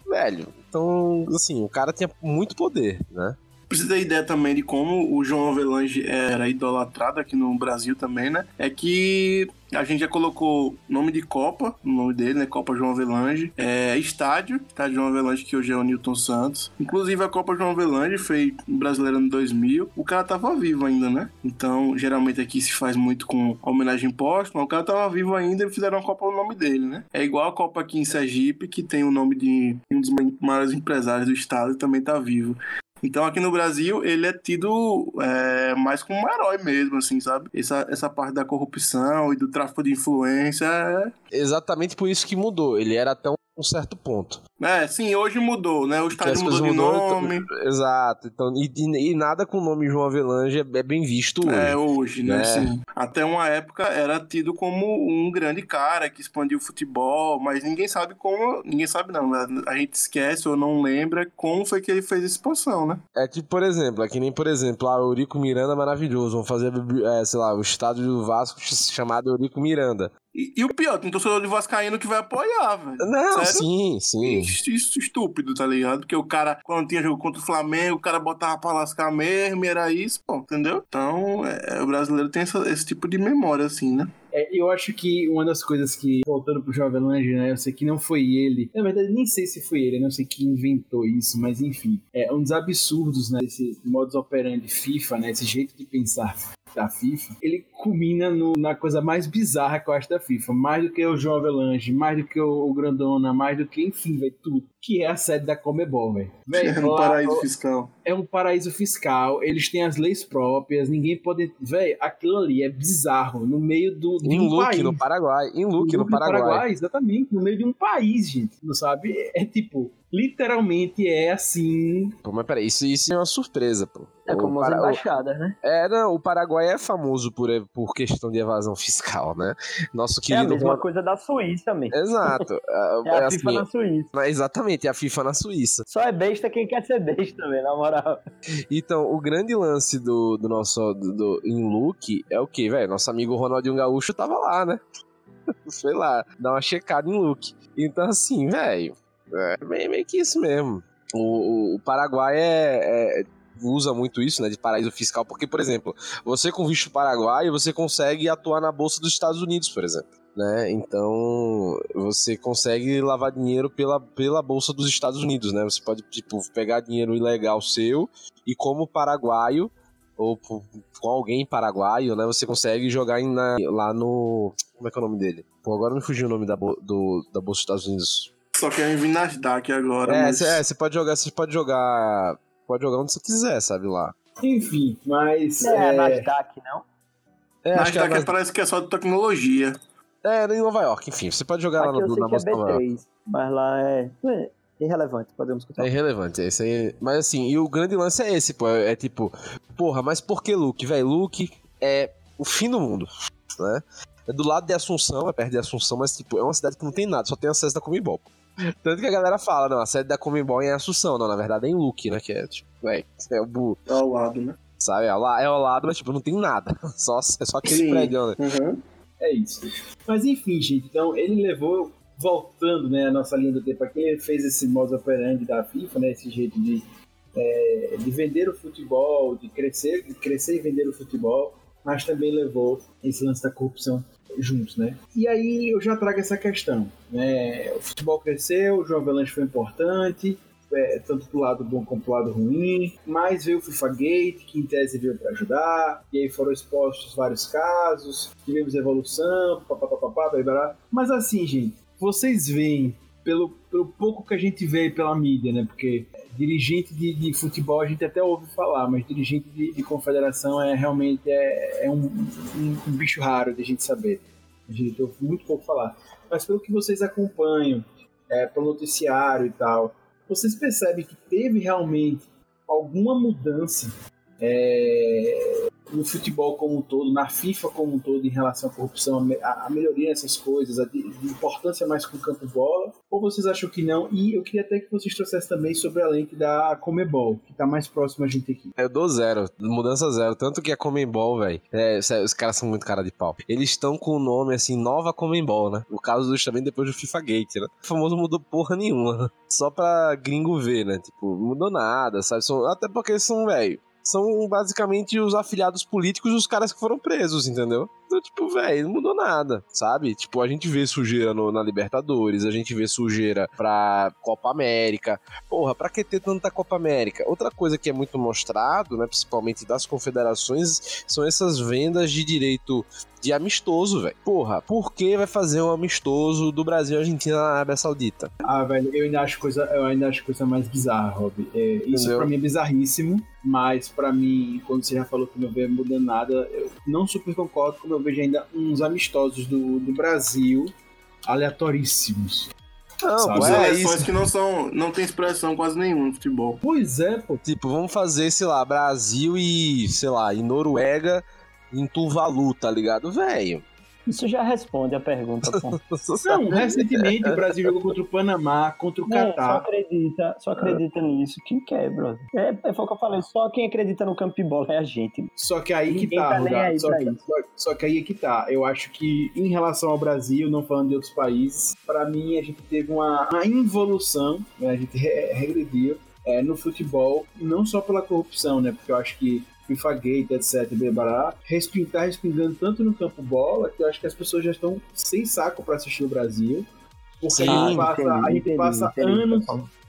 velho, então, assim, o cara tinha muito poder, né? precisa ter ideia também de como o João Avelange era idolatrado aqui no Brasil também, né? É que a gente já colocou nome de Copa, no nome dele, né? Copa João Avelange. É, estádio, estádio João Avelange, que hoje é o Newton Santos. Inclusive, a Copa João Avelange foi brasileira no 2000. O cara tava vivo ainda, né? Então, geralmente aqui se faz muito com homenagem póstuma. O cara tava vivo ainda e fizeram a Copa no nome dele, né? É igual a Copa aqui em Sergipe, que tem o nome de um dos maiores empresários do estado e também tá vivo. Então aqui no Brasil ele é tido é, mais como um herói mesmo, assim, sabe? Essa, essa parte da corrupção e do tráfico de influência. É... Exatamente por isso que mudou. Ele era até um certo ponto. É, sim, hoje mudou, né? O estádio mudou de mudou, nome. Então, exato. Então, e, e, nada com o nome João Avelange é, é bem visto hoje. É, hoje, né? né? Sim. Até uma época era tido como um grande cara que expandiu o futebol, mas ninguém sabe como. Ninguém sabe, não. Né? A gente esquece ou não lembra como foi que ele fez a expansão, né? É tipo, por exemplo, é que nem, por exemplo, a Eurico Miranda maravilhoso. Vamos fazer, é, sei lá, o estádio do Vasco chamado Eurico Miranda. E, e, o pior, tem torcedor de Vascaíno que vai apoiar, velho. Não, Sério? sim, sim. Isso, isso, estúpido, tá ligado? Porque o cara, quando tinha jogo contra o Flamengo, o cara botava pra lascar mesmo, e era isso, pô, entendeu? Então, é, o brasileiro tem essa, esse tipo de memória, assim, né? É, eu acho que uma das coisas que, voltando pro Jovem Lange, né? Eu sei que não foi ele. Na verdade, nem sei se foi ele, não sei quem inventou isso, mas enfim. É um dos absurdos, né? Esse modus operandi FIFA, né? Esse jeito de pensar da FIFA, ele culmina no, na coisa mais bizarra que eu acho da FIFA. Mais do que o João Avelange, mais do que o, o Grandona, mais do que, enfim, velho, tudo. Que é a sede da Comebol, velho. É um paraíso fiscal. É um paraíso fiscal. Eles têm as leis próprias. Ninguém pode. Velho, aquilo ali é bizarro. No meio do. De em um Luque, país. no Paraguai. Em Luque, no, no Paraguai. Paraguai. Exatamente. No meio de um país, gente. Não sabe? É tipo literalmente é assim. Pô, mas peraí, isso, isso é uma surpresa, pô. É como as embaixadas, né? É, não, o Paraguai é famoso por, por questão de evasão fiscal, né? Nosso querido. É a mesma coisa da Suíça mesmo. Exato. é, é a assim, FIFA na Suíça. Exatamente, é a FIFA na Suíça. Só é besta quem quer ser besta também, na moral. Então, o grande lance do, do nosso do, do, em Luke é o que, velho? Nosso amigo Ronaldinho Gaúcho tava lá, né? Sei lá, dá uma checada em Luke. Então, assim, velho é meio, que isso mesmo. O, o, o Paraguai é, é, usa muito isso, né, de paraíso fiscal, porque, por exemplo, você com visto paraguaio, você consegue atuar na bolsa dos Estados Unidos, por exemplo. Né? Então você consegue lavar dinheiro pela, pela bolsa dos Estados Unidos, né? Você pode tipo pegar dinheiro ilegal seu e como paraguaio ou com alguém paraguaio, né? Você consegue jogar na, lá no como é que é o nome dele? Pô, agora me fugiu o nome da, do, da bolsa dos Estados Unidos. Só querem vir Nasdaq agora. É, você mas... é, pode jogar, você pode jogar. Pode jogar onde você quiser, sabe lá. Enfim, mas. É, é... Nasdaq, não? É, Nasdaq que é, parece que é só de tecnologia. É, em Nova York, enfim, você pode jogar Aqui lá eu no, sei na que é Bolsa Nova York. B3, mas lá é, é irrelevante, podemos É continuar. irrelevante, é isso aí. Mas assim, e o grande lance é esse, pô. É, é tipo, porra, mas por que Luke, velho? Luke é o fim do mundo, né? É do lado de Assunção, é perto de Assunção, mas tipo, é uma cidade que não tem nada, só tem acesso da Comembol. pô. Tanto que a galera fala, não, a sede da Comembol é em Assunção, não, na verdade é em Luke, né? Que é, tipo, velho, é o bu, É ao lado, né? sabe? É ao, la- é ao lado, mas tipo, não tem nada. Só, é só aquele Sim. prédio, né? Uhum. É isso. Mas enfim, gente, então ele levou, voltando né, a nossa linha do tempo aqui, ele fez esse modus operandi da FIFA, né, esse jeito de, é, de vender o futebol, de crescer, de crescer e vender o futebol, mas também levou esse lance da corrupção juntos, né? E aí eu já trago essa questão, né? O futebol cresceu, o João Avelanche foi importante, é, tanto do lado bom como do lado ruim, mas veio o FIFA Gate, que em tese veio para ajudar, e aí foram expostos vários casos, tivemos evolução, papapá, mas assim, gente, vocês veem, pelo, pelo pouco que a gente vê pela mídia, né, porque dirigente de, de futebol a gente até ouve falar, mas dirigente de, de confederação é realmente é, é um, um- um bicho raro de a gente saber, a gente ouve muito pouco falar, mas pelo que vocês acompanham, é, pelo noticiário e tal, vocês percebem que teve realmente alguma mudança é, no futebol como um todo, na FIFA como um todo, em relação à corrupção, a, me- a- a melhoria nessas coisas, a de, importância mais com o campo bola? Ou vocês acham que não? E eu queria até que vocês trouxessem também sobre a lente da Comebol, que está mais próxima a gente aqui. Eu dou zero, mudança zero. Tanto que a Comembol, velho, é, os caras são muito cara de pau. Eles estão com o nome assim, Nova Comembol, né? O caso justamente depois do FIFA Gate, né? O famoso mudou porra nenhuma. Só pra gringo ver, né? Tipo, mudou nada, sabe? Até porque são, velho. São basicamente os afiliados políticos dos caras que foram presos, entendeu? Então, tipo, velho, não mudou nada, sabe? Tipo, a gente vê sujeira no- na Libertadores, a gente vê sujeira pra Copa América, Porra, pra que ter tanta Copa América? Outra coisa que é muito mostrado, né, principalmente das confederações, são essas vendas de direito de amistoso, velho. Porra, por que vai fazer um amistoso do Brasil e Argentina na Arábia Saudita? Ah, velho, eu ainda acho coisa, eu ainda acho coisa mais bizarra, Rob. É, isso pra mim é bizarríssimo, mas pra mim, quando você já falou que não veio mudando nada, eu não super concordo, como eu vejo ainda uns amistosos do, do Brasil aleatoríssimos. Não, Sabe? é isso. que não são. não tem expressão quase nenhuma no futebol. Pois é, pô. Tipo, vamos fazer, sei lá, Brasil e, sei lá, e Noruega em Tuvalu, tá ligado? Velho. Isso já responde a pergunta, pô. Não, recentemente o Brasil jogou contra o Panamá, contra o Não, só Catar. acredita, só acredita nisso quem quer, brother. É, é foi o que eu falei, só quem acredita no campo de bola é a gente. Só que aí que tá, tá Só, que- só- só que aí é que tá. Eu acho que em relação ao Brasil, não falando de outros países, pra mim a gente teve uma, uma involução, né? a gente re- regrediu é, no futebol, não só pela corrupção, né? Porque eu acho que FIFA Gate, etc, blá, blá, blá, resping- tá respingando tanto no campo bola que eu acho que as pessoas já estão sem saco pra assistir o Brasil. Porque a Sim, gente passa, entendi, a gente entendi, passa entendi anos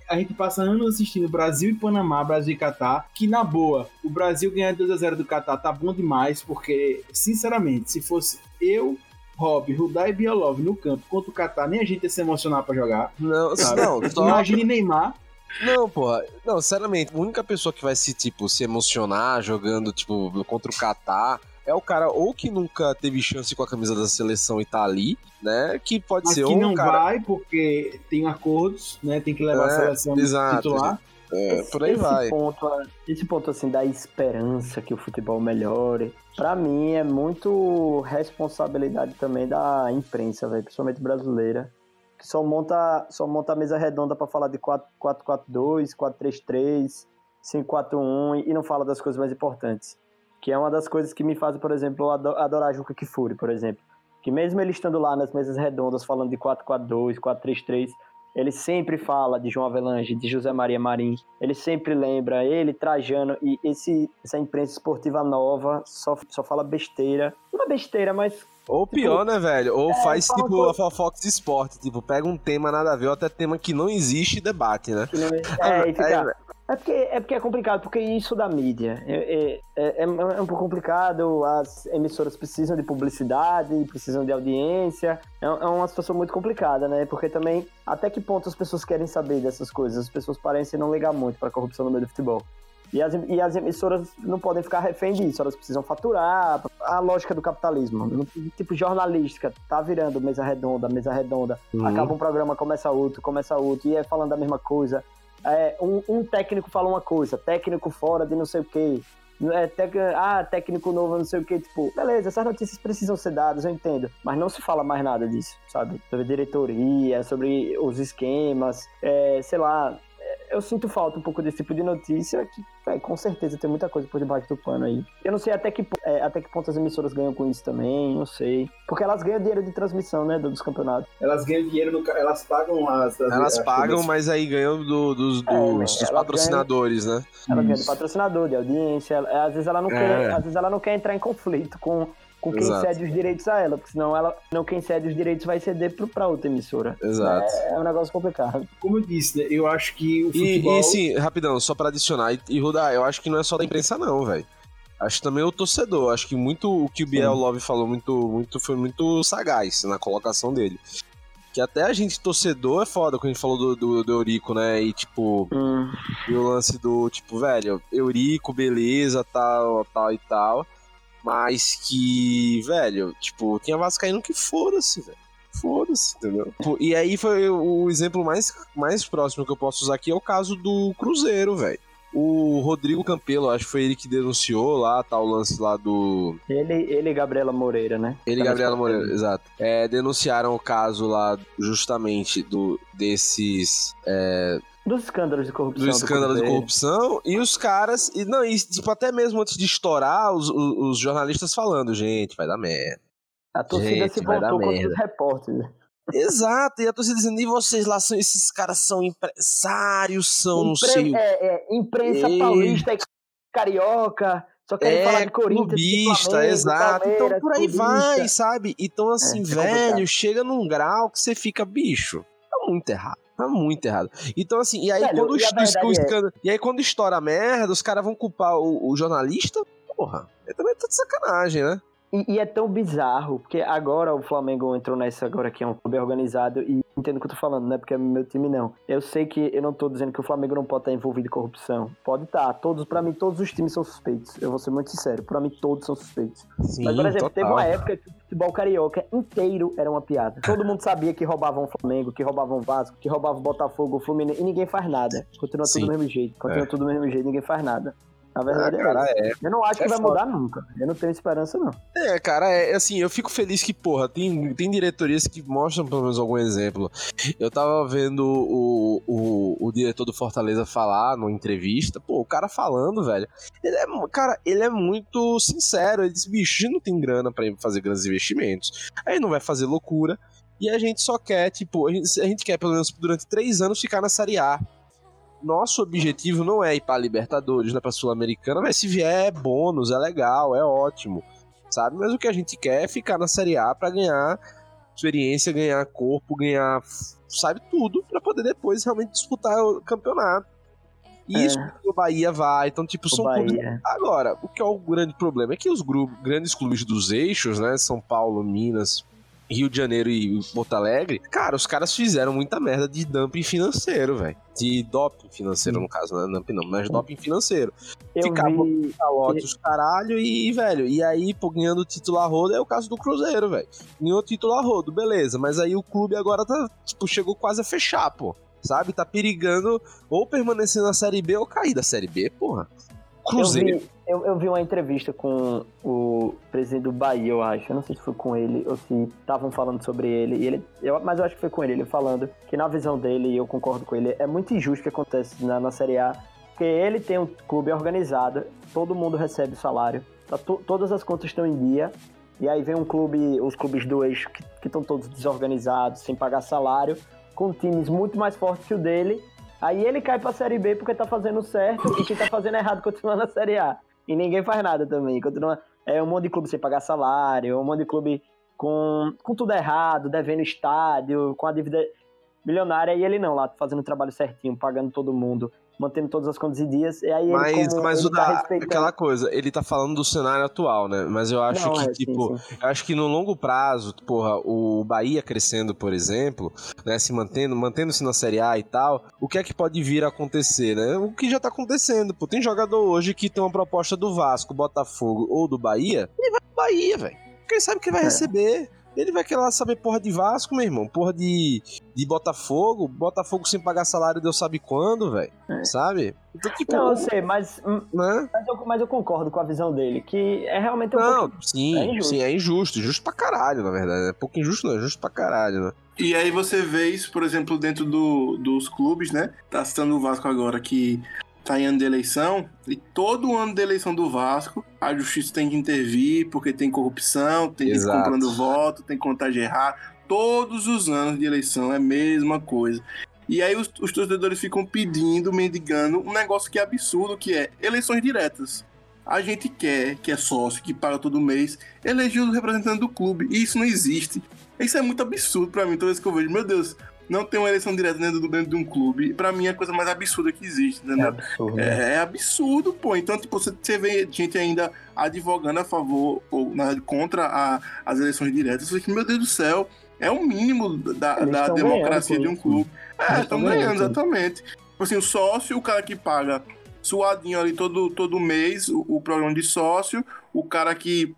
a gente passa anos assistindo Brasil e Panamá, Brasil e Catar, que na boa, o Brasil ganhar 2x0 do Catar tá bom demais, porque, sinceramente, se fosse eu, Rob, Rudai e Bielov no campo contra o Catar, nem a gente ia se emocionar pra jogar. Não, sabe? não, só... Imagine Neymar. Não, porra. Não, seriamente, a única pessoa que vai se, tipo, se emocionar jogando, tipo, contra o Catar é o cara ou que nunca teve chance com a camisa da seleção e tá ali, né? Que pode Mas ser que ou não um cara. vai, porque tem acordos, né? Tem que levar a É, seleção exato, titular. É, por aí esse vai. Ponto, esse ponto assim da esperança que o futebol melhore, pra mim é muito responsabilidade também da imprensa, velho, principalmente brasileira, só monta, só monta a mesa redonda pra falar de 4-4-2, 4-3-3, 5-4-1 e não fala das coisas mais importantes. Que é uma das coisas que me fazem, por exemplo, ado- adorar Juca Kifuri, por exemplo. Que mesmo ele estando lá nas mesas redondas falando de 4-4-2, 4-3-3, ele sempre fala de João Avelange, de José Maria Marim, ele sempre lembra, ele, Trajano, e esse, essa imprensa esportiva nova só, só fala besteira. Não é besteira, mas Ou pior, né, velho? Ou faz, fala tipo, coisa- a Fox Sport. Tipo, pega um tema nada a ver, ou até tema que não existe e debate, né? não é, e fica, é, porque, é porque é complicado, porque isso da mídia é, é, é, é um pouco complicado, as emissoras precisam de publicidade, precisam de audiência, é, é uma situação muito complicada, né? Porque também, até que ponto as pessoas querem saber dessas coisas? As pessoas parecem não ligar muito pra corrupção no meio do futebol. E as, e as emissoras não podem ficar refém disso, elas precisam faturar. A lógica do capitalismo, tipo jornalística, tá virando mesa redonda, mesa redonda. Uhum. Acaba um programa, começa outro, começa outro, e é falando a mesma coisa. É, um, um, técnico fala uma coisa, técnico fora de não sei o quê. É, tec... Ah, técnico novo, não sei o que, tipo, beleza, essas notícias precisam ser dadas, eu entendo, mas não se fala mais nada disso, sabe? Sobre diretoria, sobre os esquemas, é, sei lá, eu sinto falta um pouco desse tipo de notícia, que é, com certeza tem muita coisa por debaixo do pano aí. Eu não sei até que, é, até que ponto as emissoras ganham com isso também, não sei. Porque elas ganham dinheiro de transmissão, né, dos campeonatos. Elas ganham dinheiro, no, elas pagam as... as elas pagam, mas aí ganham do, dos, é, dos, patrocinadores, ganham, né? Ela ganha de patrocinador, de audiência, às vezes ela não, quer, é. às vezes ela não quer entrar em conflito com com quem Exato. cede os direitos a ela, porque senão ela, não quem cede os direitos vai ceder para outra emissora. Exato. É, é, um negócio complicado. Como eu disse, né, eu acho que o futebol... E, e sim, rapidão, só para adicionar, e, e Ruda, eu acho que não é só da imprensa não, velho. Acho também o torcedor, acho que muito o que o Biel Love falou muito, muito foi muito sagaz na colocação dele. Que até a gente, torcedor, é foda quando a gente falou do, do, do Eurico, né? E tipo, hum. e o lance do, tipo, velho, Eurico, beleza, tal, tal e tal. Mas que, velho, tipo, tinha Vascaíno que foda-se, velho. Foda-se, entendeu? E aí foi o exemplo mais, mais próximo que eu posso usar aqui é o caso do Cruzeiro, velho. O Rodrigo Campelo, acho que foi ele que denunciou lá, tal tá, lance lá do. Ele, ele e Gabriela Moreira, né? Ele e Gabriela Moreira, exato. É, denunciaram o caso lá justamente do desses. É, dos escândalos de corrupção. Do escândalo de corrupção. E os caras. E, não, e, tipo, até mesmo antes de estourar, os, os, os jornalistas falando, gente, vai dar merda. A torcida gente, se voltou contra os repórteres. Exato, e a torcida dizendo, e vocês lá são, esses caras são empresários, são, Impre não sei. É, é, imprensa e... paulista e carioca, só querem é, falar de Corinthians. Clubista, Flamengo, exato. Então por aí clubista. vai, sabe? Então, assim, é, é velho, chega num grau que você fica, bicho, tá muito errado. Tá muito errado. Então, assim, e aí Velho, quando, e, é... e aí quando estoura a merda, os caras vão culpar o, o jornalista? Porra, é também tá de sacanagem, né? E, e, é tão bizarro, porque agora o Flamengo entrou nessa agora que é um clube organizado e entendo o que eu tô falando, não é porque é meu time não. Eu sei que eu não tô dizendo que o Flamengo não pode estar envolvido em corrupção. Pode estar, tá. todos, para mim todos os times são suspeitos. Eu vou ser muito sincero, para mim todos são suspeitos. Sim, Mas por exemplo, total. teve uma época que o futebol carioca inteiro era uma piada. Todo mundo sabia que roubavam o Flamengo, que roubavam o Vasco, que roubavam o Botafogo, o Fluminense e ninguém faz nada. Continua Sim. tudo do mesmo jeito, continua é. tudo do mesmo jeito, ninguém faz nada. Na verdade ah, cara, é, é. Eu não acho é que vai foda. mudar nunca. Eu não tenho esperança, não. É, cara, é assim, eu fico feliz que, porra, tem, tem diretorias que mostram pelo menos algum exemplo. Eu tava vendo o, o, o diretor do Fortaleza falar numa entrevista, pô, o cara falando, velho. Ele é, cara, ele é muito sincero. Ele diz, bicho, a não tem grana pra fazer grandes investimentos. Aí não vai fazer loucura. E a gente só quer, tipo, a gente, a gente quer pelo menos durante três anos ficar na Série A nosso objetivo não é ir para Libertadores, não é para Sul-Americana, mas se vier é bônus, é legal, é ótimo, sabe? Mas o que a gente quer é ficar na Série A para ganhar experiência, ganhar corpo, ganhar, sabe, tudo, para poder depois realmente disputar o campeonato. E isso é. o Bahia vai, então, tipo, são clubes. Agora, o que é o grande problema é que os grupos, grandes clubes dos eixos, né? São Paulo, Minas, Rio de Janeiro e Porto Alegre, cara, os caras fizeram muita merda de dumping financeiro, velho. De doping financeiro, no caso, não é dumping não, mas doping financeiro. Eu Ficava vi... calote os caralho e, velho, e aí, pô, ganhando título a rodo é o caso do Cruzeiro, velho. Ganhou título a rodo, beleza, mas aí o clube agora tá, tipo, chegou quase a fechar, pô. Sabe? Tá perigando ou permanecer na Série B ou cair da Série B, porra. Cruzeiro. Eu vi, eu, eu vi uma entrevista com o presidente do Bahia, eu acho. Eu não sei se foi com ele ou se estavam falando sobre ele. E ele eu, mas eu acho que foi com ele, ele falando que na visão dele, e eu concordo com ele, é muito injusto o que acontece na, na Série A. Porque ele tem um clube organizado, todo mundo recebe salário, tá, to, todas as contas estão em dia. E aí vem um clube, os clubes do eixo que estão todos desorganizados, sem pagar salário, com times muito mais fortes que o dele. Aí ele cai pra Série B porque tá fazendo certo e quem tá fazendo errado continua na Série A e ninguém faz nada também. Continua, é um monte de clube sem pagar salário, um monte de clube com, com tudo errado, devendo estádio, com a dívida milionária, e ele não, lá fazendo o trabalho certinho, pagando todo mundo. Mantendo todas as contas em dias. E aí ele, Mas, como mas ele o tá da. respeitando- Aquela coisa, ele tá falando do cenário atual, né? Mas eu acho Não, que, é, sim, tipo, sim. eu acho que no longo prazo, porra, o Bahia crescendo, por exemplo, né? Se mantendo, mantendo-se na Série A e tal, o que é que pode vir a acontecer, né? O que já tá acontecendo, pô. Tem jogador hoje que tem uma proposta do Vasco, Botafogo ou do Bahia, ele vai pro Bahia, velho. Porque ele sabe que vai É. receber. Ele vai querer lá saber porra de Vasco, meu irmão. Porra de, de Botafogo. Botafogo sem pagar salário, Deus sabe quando, velho. É. Sabe? Então, tipo, Não, eu sei, mas, né? mas, eu, mas eu concordo com a visão dele, que é realmente um Não, pouco... sim, é injusto. sim, é injusto. Injusto pra caralho, na verdade. É pouco injusto, não, é justo pra caralho, né? E aí você vê isso, por exemplo, dentro do- dos clubes, né? Tá citando o Vasco agora, que tá em ano de eleição, e todo ano de eleição do Vasco, a justiça tem que intervir, porque tem corrupção, tem gente comprando voto, tem contagem errada. Todos os anos de eleição é a mesma coisa. E aí os, os torcedores ficam pedindo, mendigando um negócio que é absurdo, que é eleições diretas. A gente quer, que é sócio, que paga todo mês, eleger os representantes do clube. E isso não existe. Isso é muito absurdo pra mim, toda vez que eu vejo. Meu Deus, não tem uma eleição direta dentro, do- dentro de um clube. Pra mim é a coisa mais absurda que existe, É entendeu? absurdo. né? É, é absurdo, pô. Então, tipo, você, você vê gente ainda advogando a favor ou na, contra a- as eleições diretas. Você fica, meu Deus do céu, é o mínimo da, da democracia ganhando de um clube. É, estão tão ganhando ganhando, exatamente. Tipo assim, o sócio, o cara que paga suadinho ali todo, todo mês, o, o programa de sócio, o cara que,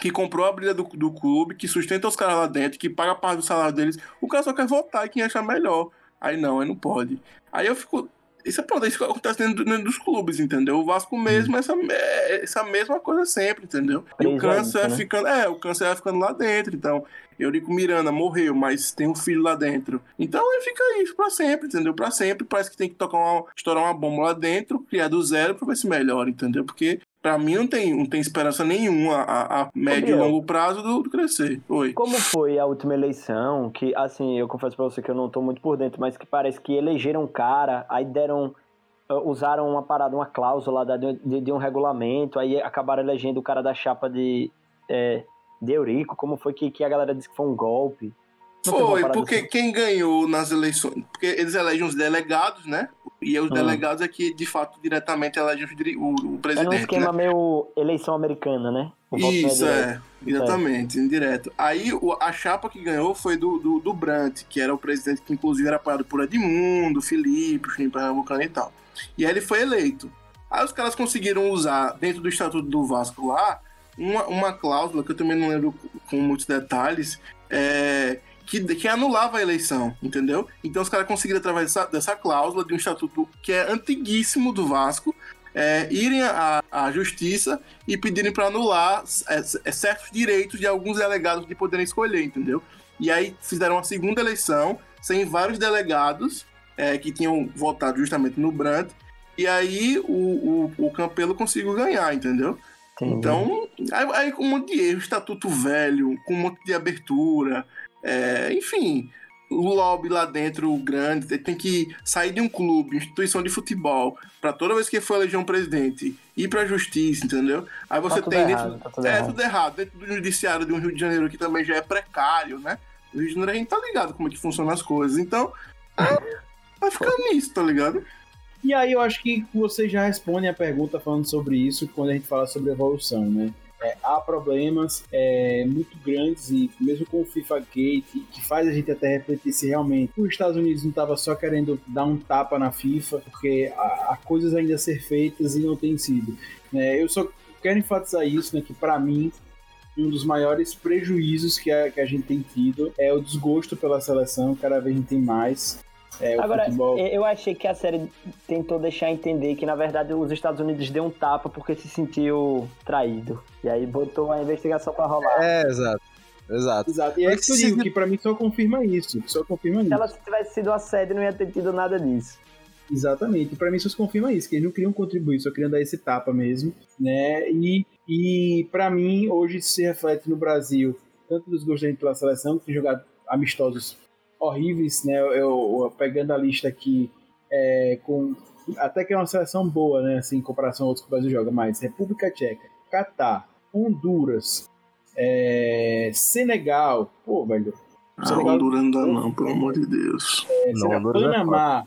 que comprou a briga do, do clube, que sustenta os caras lá dentro, que paga parte do salário deles, o cara só quer votar e quem achar melhor. Aí não, aí não pode. Aí eu fico. Isso é pronto, isso que acontece dentro, dentro dos clubes, entendeu? O Vasco mesmo, essa, é essa mesma coisa sempre, entendeu? E o câncer isso, é né? ficando. É, o câncer é ficando lá dentro. Então, Eurico Miranda morreu, mas tem um filho lá dentro. Então ele fica isso pra sempre, entendeu? Pra sempre. Parece que tem que tocar uma, estourar uma bomba lá dentro, criar do zero pra ver se melhora, entendeu? Porque pra mim não tem, não tem esperança nenhuma a, a médio e longo prazo do, do crescer. Oi. Como foi a última eleição? Que, assim, eu confesso pra você que eu não tô muito por dentro, mas que parece que elegeram um cara, aí deram. uh, Usaram uma parada, uma cláusula da- de, de- de um regulamento, aí acabaram elegendo o cara da chapa de, é, de Eurico. Como foi que, que a galera disse que foi um golpe? Não Foi, porque assim? quem ganhou nas eleições. Porque eles elegem os delegados, né? E os Hum. delegados é que, de fato, diretamente elegem o, o É num presidente. esquema né? meio eleição americana, né? Não Isso, direto. é. Exatamente, indireto. Aí a chapa que ganhou foi do, do, do Brant, que era o presidente que, inclusive, era apoiado por Edmundo, Felipe, o Felipe Pernambucano e tal. E aí ele foi eleito. Aí os caras conseguiram usar, dentro do Estatuto do Vasco lá, uma, uma cláusula, que eu também não lembro com muitos detalhes, é, que, que anulava a eleição, entendeu? Então os caras conseguiram, através dessa, dessa cláusula, de um estatuto que é antiguíssimo do Vasco, é, irem à, à justiça e pedirem para anular é, é, certos direitos de alguns delegados de poderem escolher, entendeu? E aí fizeram uma segunda eleição, sem vários delegados é, que tinham votado justamente no Brandt, e aí o, o, o Campelo conseguiu ganhar, entendeu? Entendi. Então, aí, aí com um monte de erro, estatuto velho, com um monte de abertura, é, enfim, o lobby lá dentro grande, tem que sair de um clube, instituição de futebol, para toda vez que for eleger um presidente, ir pra justiça, entendeu? Aí você Tá tem errado, dentro. tá tudo é, errado. tudo errado. Dentro do judiciário de um Rio de Janeiro que também já é precário, né? O Rio de Janeiro a gente tá ligado como é que funcionam as coisas. Então, é, vai ficar nisso, tá ligado? E aí eu acho que você já responde a pergunta falando sobre isso quando a gente fala sobre evolução, né? É, há problemas é, muito grandes e mesmo com o FIFA Gate, que faz a gente até refletir se realmente os Estados Unidos não estava só querendo dar um tapa na FIFA, porque há, há coisas ainda a ser feitas e não tem sido. né? eu só quero enfatizar isso, né, que para mim um dos maiores prejuízos que a, que a gente tem tido é o desgosto pela seleção, cada vez a gente tem mais. É, o Agora, futebol... eu achei que a série tentou deixar entender que, na verdade, os Estados Unidos deu um tapa porque se sentiu traído. E aí botou a investigação pra rolar. É, exato. Exato. Exato. E é isso que eu se- que pra mim só confirma isso. Só confirma Se isso. ela tivesse sido assédio, não ia ter tido nada disso. Exatamente. E pra mim só confirma isso, que eles não queriam contribuir, só queriam dar esse tapa mesmo, né? E, e para mim, hoje isso se reflete no Brasil, tanto dos gostos da gente pela seleção, que tem jogado amistosos horríveis, né? Eu, eu- pegando a lista aqui, é, com até que é uma seleção boa, né? Assim, em comparação a outros que o Brasil joga, mas República Tcheca, Catar, Honduras, é, Senegal, pô, velho. Ah, Senegal- Honduras não dá não, pelo amor de Deus. É, Não, Senegal, Honduras é Panamá,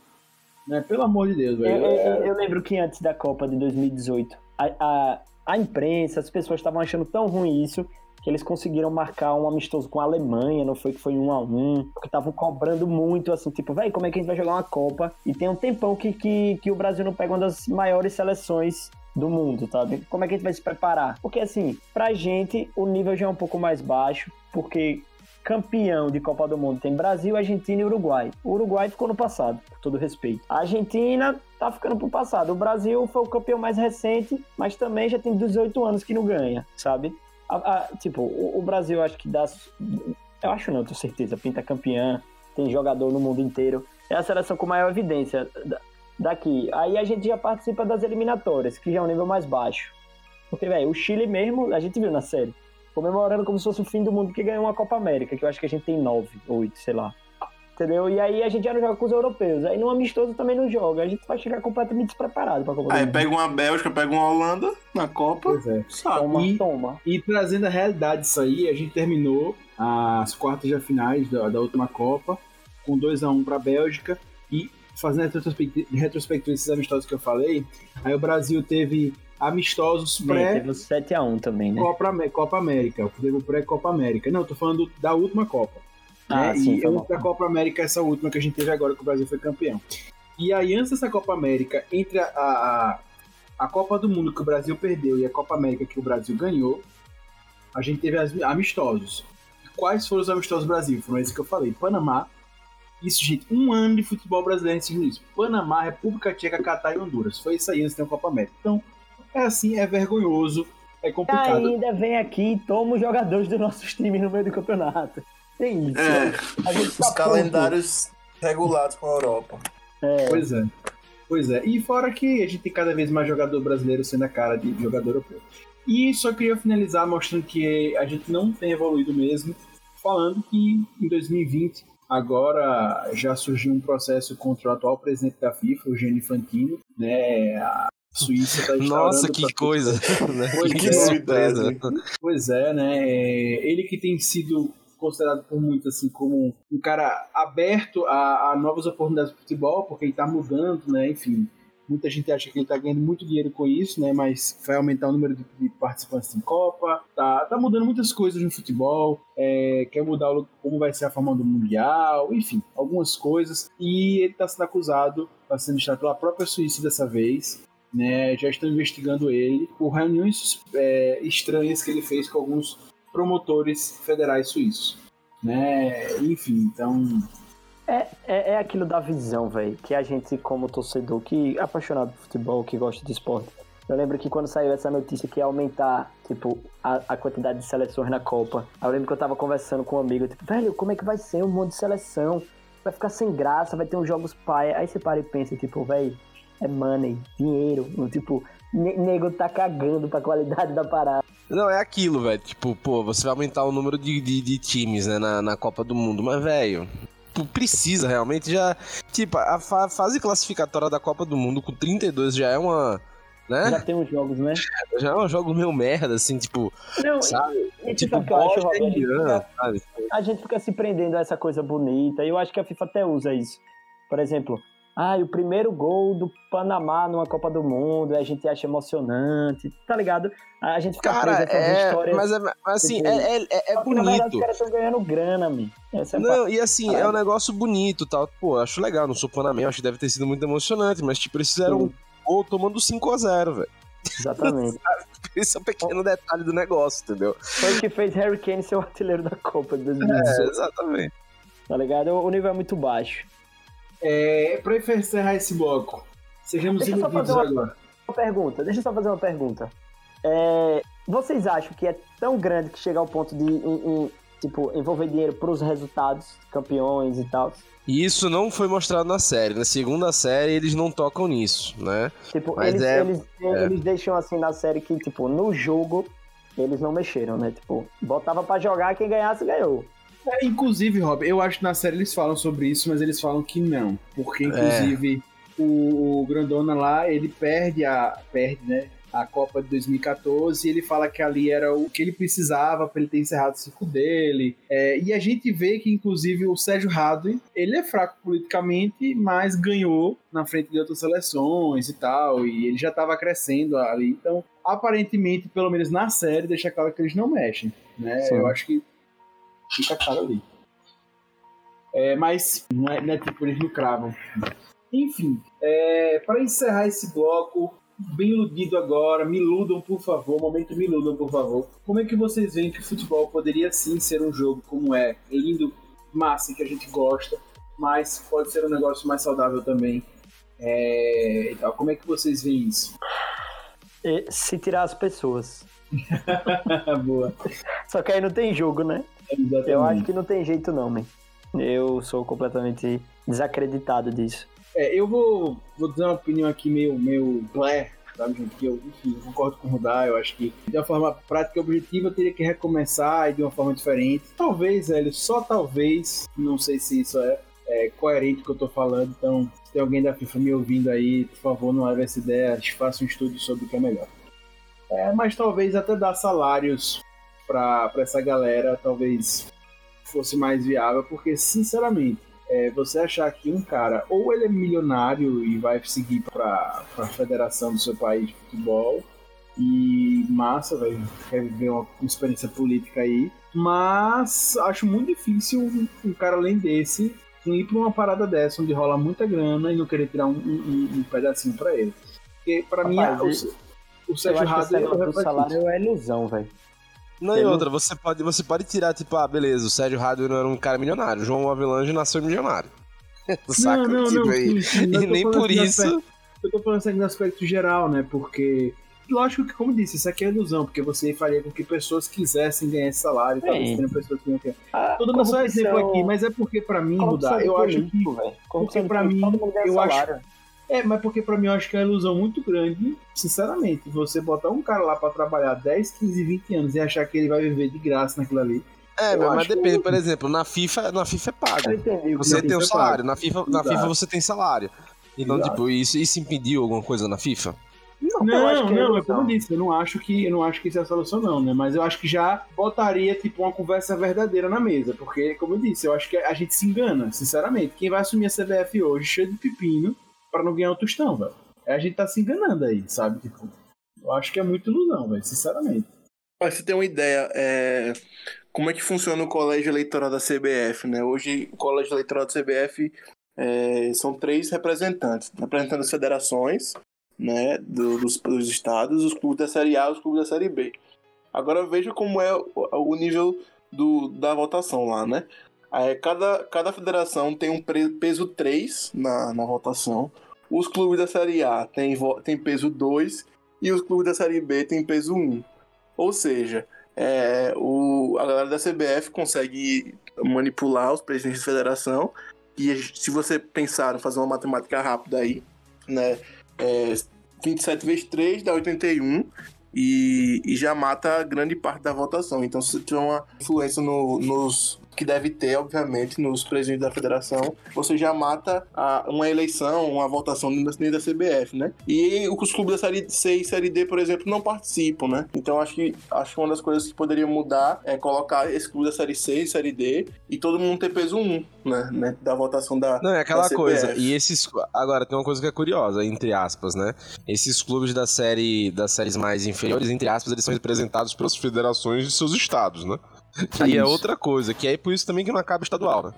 Né? Pelo amor de Deus, Eu, velho. eu- eu lembro que antes da Copa de 2018, a, a, a imprensa, as pessoas estavam achando tão ruim isso que eles conseguiram marcar um amistoso com a Alemanha, não foi que foi um a um, porque estavam cobrando muito, assim, tipo, velho, como é que a gente vai jogar uma Copa? E tem um tempão que, que, que o Brasil não pega uma das maiores seleções do mundo, sabe? Como é que a gente vai se preparar? Porque, assim, pra gente, o nível já é um pouco mais baixo, porque campeão de Copa do Mundo tem Brasil, Argentina e Uruguai. O Uruguai ficou no passado, com todo respeito. A Argentina tá ficando pro passado. O Brasil foi o campeão mais recente, mas também já tem 18 anos que não ganha, sabe? A- a- tipo, o, o Brasil acho que dá. Eu acho não, tenho certeza. Pinta campeã, tem jogador no mundo inteiro. É a seleção com maior evidência da- daqui. Aí a gente já participa das eliminatórias, que já é um nível mais baixo. Porque, velho, o Chile mesmo, a gente viu na série, comemorando como se fosse o fim do mundo que ganhou uma Copa América, que eu acho que a gente tem nove, oito, sei lá. Entendeu? E aí a gente já não joga com os europeus. Aí no amistoso também não joga. A gente vai chegar completamente despreparado pra Copa Aí pega uma Bélgica, pega uma Holanda na Copa. Pois é. Sabe? Toma, E- toma. E trazendo a realidade disso aí, a gente terminou as quartas de finais da, da última Copa com 2 a 1 para a Bélgica e fazendo a retrospectiva, retrospectiva desses amistosos que eu falei, aí o Brasil teve amistosos pré teve o 7x1 também, né? Copa, Copa América, teve o pré Copa América. Não, tô falando da última Copa. Ah, né? sim, e foi antes da Copa América, essa última que a gente teve agora, que o Brasil foi campeão. E aí, antes dessa Copa América, entre a, a, a Copa do Mundo que o Brasil perdeu e a Copa América que o Brasil ganhou, a gente teve as, amistosos. Quais foram os amistosos do Brasil? Foram esses que eu falei. Panamá. Isso, gente, um ano de futebol brasileiro nesse nisso. Panamá, República Tcheca, Catar e Honduras. Foi isso aí antes da Copa América. Então, é assim, é vergonhoso, é complicado. Ainda vem aqui e toma os jogadores dos nossos times no meio do campeonato. Tem isso. É, A gente tá Os calendários regulados com a Europa. É, Pois é. Pois é. E fora que a gente tem cada vez mais jogador brasileiro sendo a cara de jogador europeu. E só queria finalizar mostrando que a gente não tem evoluído mesmo, falando que em 2020 agora já surgiu um processo contra o atual presidente da FIFA, o Gianni Infantino, né? A Suíça está Nossa, que coisa. né? Pois que é. surpresa. Pois é, né? É, Ele que tem sido considerado por muitos assim como um cara aberto a, a novas oportunidades de futebol, porque ele tá mudando, né? Enfim, muita gente acha que ele tá ganhando muito dinheiro com isso, né? Mas vai aumentar o número de, de participantes em Copa, tá, tá mudando muitas coisas no futebol, é, quer mudar o- como vai ser a forma do Mundial, enfim, algumas coisas. E ele tá sendo acusado, tá sendo estado pela própria Suíça dessa vez, né, já estão investigando ele por reuniões é, estranhas que ele fez com alguns promotores federais suíços. Né? Enfim, então. é, é, é aquilo da visão, velho. Que a gente, como torcedor, que apaixonado por futebol, que gosta de esporte. Eu lembro que quando saiu essa notícia que ia aumentar, tipo, a, a quantidade de seleções na Copa. Eu lembro que eu tava conversando com um amigo, tipo, velho, como é que vai ser um monte de seleção? Vai ficar sem graça, vai ter uns jogos paia. Aí você para e pensa, tipo, velho, é money, dinheiro. Tipo, nego tá cagando pra qualidade da parada. Não, é aquilo, velho. Tipo, pô, você vai aumentar o número de, de, de times, né, na, na Copa do Mundo. Mas, velho, precisa realmente já. Tipo, a fa- fase classificatória da Copa do Mundo com 32 já é uma. Né? Já tem uns jogos, né? Já é um jogo meio merda, assim, tipo. Não, Sabe? e, e Tipo, sabe o que eu acho, Bósnia Roberto? e Irã, sabe? a gente fica se prendendo a essa coisa bonita, e eu acho que a FIFA até usa isso. Por exemplo, ah, o primeiro gol do Panamá numa Copa do Mundo, a gente acha emocionante, tá ligado? A gente fica Cara, preso é. histórias. Mas, é, mas assim, tipo, é, é, é na verdade, bonito. os caras estão ganhando grana. Essa é Não, e assim, é um negócio bonito tal. Pô, acho legal, não sou Panamá, acho que deve ter sido muito emocionante, mas tipo, eles fizeram um gol tomando 5x0, velho. Exatamente. Esse é um pequeno detalhe do negócio, entendeu? Foi o que fez Harry Kane ser o artilheiro da Copa de 2018, É, exatamente. tá ligado? O nível é muito baixo. É, pra encerrar esse bloco, sejamos Deixa iludidos uma- agora. Uma pergunta, deixa eu só fazer uma pergunta. É, vocês acham que é tão grande que chega ao ponto de em- em, tipo, envolver dinheiro pros resultados, campeões e tal? E isso não foi mostrado na série. Na segunda série, eles não tocam nisso, né? Tipo, Mas eles, é- eles, eles deixam assim na série que, tipo, no jogo eles não mexeram, né? Tipo, botava pra jogar, quem ganhasse ganhou. É, inclusive, Rob, eu acho que na série eles falam sobre isso, mas eles falam que não. Porque, inclusive, o, o Grandona lá, ele perde a. Perde, né? a Copa de 2014 e ele fala que ali era o que ele precisava para ele ter encerrado o ciclo dele. É, e a gente vê que, inclusive, o Sérgio Radley, ele é fraco politicamente, mas ganhou na frente de outras seleções e tal, e ele já estava crescendo ali. Então, aparentemente, pelo menos na série, deixa claro que eles não mexem. Né? Eu acho que fica claro ali. É, mas não é, não é tipo, eles não cravam. Enfim, é, para encerrar esse bloco, bem iludido agora, me iludam por favor, momento me iludam por favor. Como é que vocês veem que o futebol poderia sim ser um jogo como é, lindo, massa, que a gente gosta, mas pode ser um negócio mais saudável também. É, então, como é que vocês veem isso? E se tirar as pessoas. Boa. Só que aí não tem jogo, né? Exatamente. Eu acho que não tem jeito não, man. Eu sou completamente desacreditado disso. É, eu vou, vou dizer uma opinião aqui meio, meio blé, sabe, gente? Que eu, enfim, eu concordo com o Rudá, eu acho que de uma forma prática e objetiva eu teria que recomeçar e de uma forma diferente. Talvez, velho, só talvez, não sei se isso é, é coerente com o que eu tô falando, então se tem alguém da FIFA me ouvindo aí, por favor, não leve essa ideia, faça um estudo sobre o que é melhor. É, mas talvez até dar salários para essa galera, talvez fosse mais viável, porque sinceramente, é, você achar que um cara ou ele é milionário e vai seguir para a federação do seu país de futebol e massa, vai quer viver uma, experiência política aí, mas acho muito difícil um, um cara além desse ir para uma parada dessa onde rola muita grana e não querer tirar um, um, um pedacinho para ele. Porque para mim o, o Sérgio acho que Radley esse negócio do salário é ilusão, velho. Não, e outra, você pode, você pode tirar, tipo, ah, beleza, o Sérgio Radley não era um cara milionário, o João Avelange nasceu milionário. Saca não, não, tipo não, aí. sim, E nem por assim isso. aspecto- Eu tô falando assim no aspecto geral, né? Porque. Lógico que, como disse, isso aqui é ilusão, porque você faria com que pessoas quisessem ganhar esse salário, talvez tenham pessoas que não querem. Ah, Tô dando só exemplo aqui, mas é porque pra mim, de eu acho que. de pra mim, todo mundo eu acho- salário. É, mas porque pra mim eu acho que é uma ilusão muito grande, sinceramente. Você botar um cara lá pra trabalhar 10, 15, 20 anos e achar que ele vai viver de graça naquilo ali. É, Eu mas depende, que- por exemplo, na FIFA, na FIFA é pago. entendi Você tem o FIFA é salário, pago. na FIFA, na. FIFA você tem salário. Então, Exato. tipo, isso, isso impediu alguma coisa na FIFA? Não, Não, eu acho que é não, é ilusão. como eu disse, eu não acho que eu não acho que isso é a solução, não, né? Mas eu acho que já botaria, tipo, uma conversa verdadeira na mesa. Porque, como eu disse, eu acho que a gente se engana, sinceramente. Quem vai assumir a CBF hoje cheio de pepino pra não ganhar o tostão, velho? A gente tá se enganando aí, sabe? Tipo, eu acho que é muito ilusão, velho, sinceramente. Pra você ter uma ideia, é, como é que funciona o colégio eleitoral da CBF, né? Hoje, o colégio eleitoral da CBF é, são três representantes, representando as federações, né, do- dos, dos estados, os clubes da Série A e os clubes da Série B. Agora veja como é o, o nível do, da votação lá, né? É, cada, cada federação tem um peso 3 na, na votação. Os clubes da Série A têm tem peso 2 e os clubes da Série B têm peso 1. Ou seja, é, o, a galera da CBF consegue manipular os presidentes da federação. E se você pensar fazer uma matemática rápida aí, né? É, 27 vezes 3 dá 81 e, e já mata grande parte da votação. Então, se você tiver uma influência no- nos. Que deve ter, obviamente, nos presidentes da federação, você já mata a- uma eleição, uma votação dentro da, CBF, né? E os clubes da Série C e Série D, por exemplo, não participam, né? Então, acho que, acho que uma das coisas que poderia mudar é colocar esse clube da Série C e Série D e todo mundo ter peso 1, né? né? Da votação da. Não, é aquela coisa. E esses. Agora, tem uma coisa que é curiosa, entre aspas, né? Esses clubes da série, das séries mais inferiores, entre aspas, eles são representados pelas federações de seus estados, né? Aí é outra coisa, que é por isso também que não acaba estadual, né?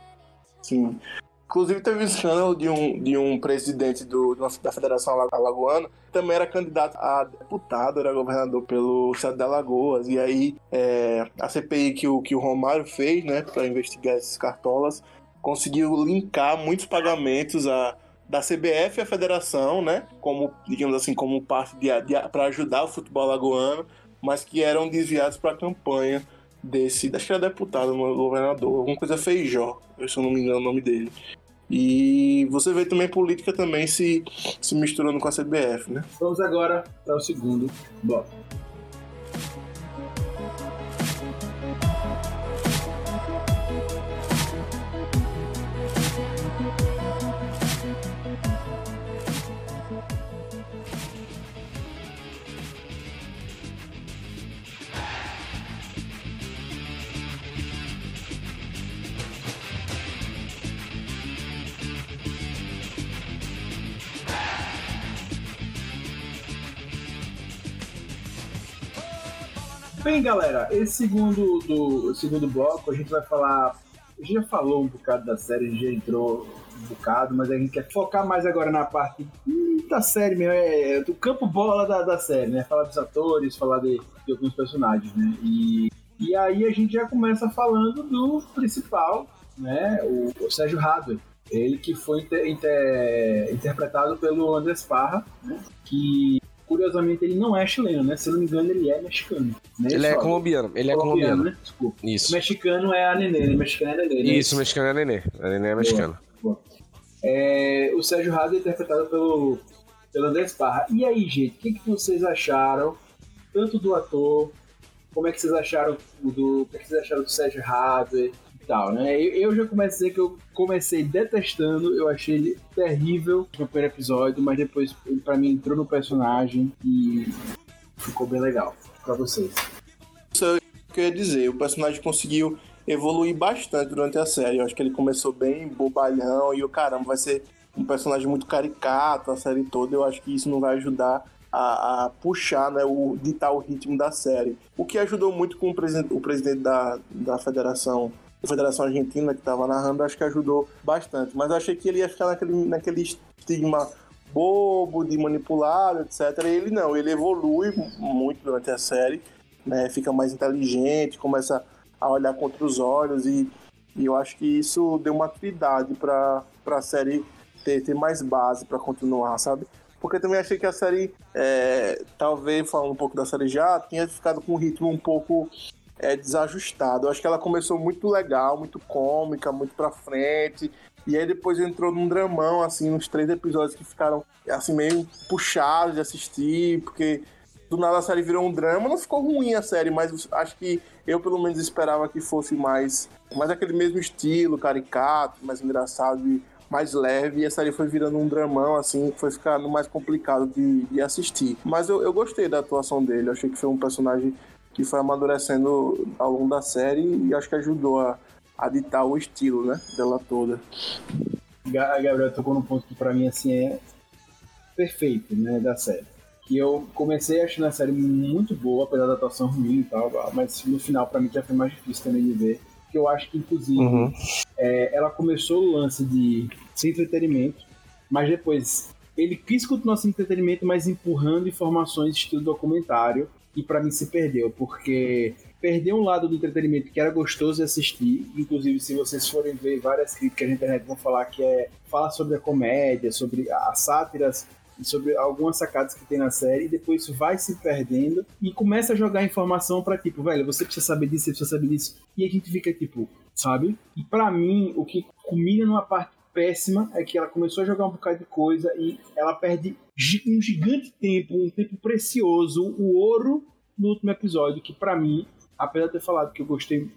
Sim. Inclusive teve um escândalo de um, de um presidente do, da Federação Ala- Alagoana, que também era candidato a deputado, era governador pelo estado de Alagoas. E aí é, a CPI que o, que o Romário fez, né, para investigar esses cartolas, conseguiu linkar muitos pagamentos a, da CBF à federação, né, como, digamos assim, como parte de, de para ajudar o futebol alagoano, mas que eram desviados para a campanha desse, acho que era deputado, governador, alguma coisa Feijó, se eu não me engano o nome dele. E você vê também política também se, se misturando com a CBF, né? Vamos agora para o segundo bloco. Bem, galera, esse segundo, do, segundo bloco a gente vai falar. A gente já falou um bocado da série, a gente já entrou um bocado, mas a gente quer focar mais agora na parte hum, da série mesmo, é, do campo bola da, da série, né? Falar dos atores, falar de, de alguns personagens, né? E, e aí a gente já começa falando do principal, né? O, o Sérgio Hadway. Ele que foi inter, inter, interpretado pelo Andrés Parra, né? que curiosamente ele não é chileno, né? Se eu não me engano, ele é mexicano. Né? Ele é Só- colombiano, ele é colombiano. né? Desculpa. Isso. Mexicano é a Nenê, né? Mexicano é a Nenê. né? Isso, mexicano é nenê. A nenê é mexicana. É, o Sérgio Rado é interpretado pelo, pelo Parra. E aí, gente, o que, que vocês acharam? Tanto do ator, como é que vocês acharam do. O que, vocês acharam do Sérgio Rado tal, né? Eu, eu já comecei que eu comecei detestando, eu achei ele terrível no primeiro episódio, mas depois ele pra mim entrou no personagem e ficou bem legal pra vocês. que eu ia dizer. O personagem conseguiu evoluir bastante durante a série. Eu acho que ele começou bem bobalhão e o caramba, vai ser um personagem muito caricato a série toda. Eu acho que isso não vai ajudar a, a puxar, né, o ditar o ritmo da série. O que ajudou muito com o presidente, o presidente da, da federação. Federação Argentina que estava narrando, acho que ajudou bastante. Mas eu achei que ele ia ficar naquele, naquele estigma bobo, de manipulado, etc. E ele não, ele evolui muito durante a série né, fica mais inteligente, começa a olhar com outros olhos e, e eu acho que isso deu uma atividade para a série ter, ter mais base para continuar, sabe? Porque também achei que a série, é, talvez falando um pouco da série já, tinha ficado com um ritmo um pouco é, desajustado. Eu acho que ela começou muito legal, muito cômica, muito pra frente. E aí depois entrou num dramão, assim, nos três episódios que ficaram, assim, meio puxados de assistir, porque do nada a série virou um drama. Não ficou ruim a série, mas acho que eu pelo menos esperava que fosse mais, mais aquele mesmo estilo, caricato, mais engraçado e mais leve. E a série foi virando um dramão, assim, foi ficando mais complicado de, de assistir. Mas eu, eu gostei da atuação dele, achei que foi um personagem que foi amadurecendo ao longo da série e acho que ajudou a, a ditar o estilo, né, dela toda. A Gabriel tocou num ponto que pra mim assim é perfeito, né, da série. Que eu comecei achando a série muito boa, apesar da atuação ruim e tal, mas no final pra mim já foi mais difícil também de ver. Que eu acho que inclusive é, ela começou o lance de ser entretenimento, mas depois ele quis continuar sendo entretenimento, mas empurrando informações estilo documentário e pra mim se perdeu, porque perdeu um lado do entretenimento que era gostoso de assistir, inclusive se vocês forem ver várias críticas na internet vão falar que é fala sobre a comédia, sobre as sátiras sobre algumas sacadas que tem na série, e depois vai se perdendo e começa a jogar informação pra tipo, velho, você precisa saber disso, você precisa saber disso, e a gente fica tipo, sabe? E pra mim, o que culmina numa parte péssima é que ela começou a jogar um bocado de coisa e ela perde um gigante tempo, um tempo precioso, o ouro no último episódio, que pra mim, apesar de ter falado que eu gostei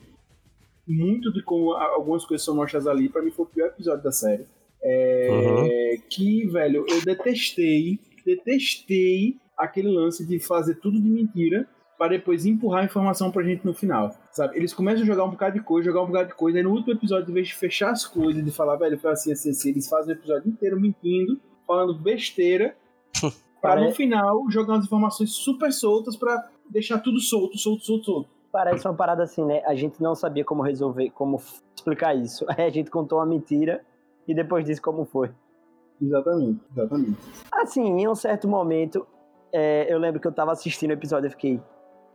muito de como algumas coisas são mostradas ali, pra mim foi o pior episódio da série. É, Que, velho, eu detestei, detestei aquele lance de fazer tudo de mentira para depois empurrar a informação pra gente no final, sabe? Eles começam a jogar um bocado de coisa, jogar um bocado de coisa, aí no último episódio, em vez de fechar as coisas, de falar, velho, foi assim, assim, assim, eles fazem o episódio inteiro mentindo, falando besteira, para no final jogar umas informações super soltas pra deixar tudo solto, solto, solto, solto. Parece uma parada assim, né? A gente não sabia como resolver, como explicar isso. Aí a gente contou uma mentira e depois disse como foi. Exatamente, exatamente. Assim, em um certo momento, é, eu lembro que eu tava assistindo o episódio e fiquei,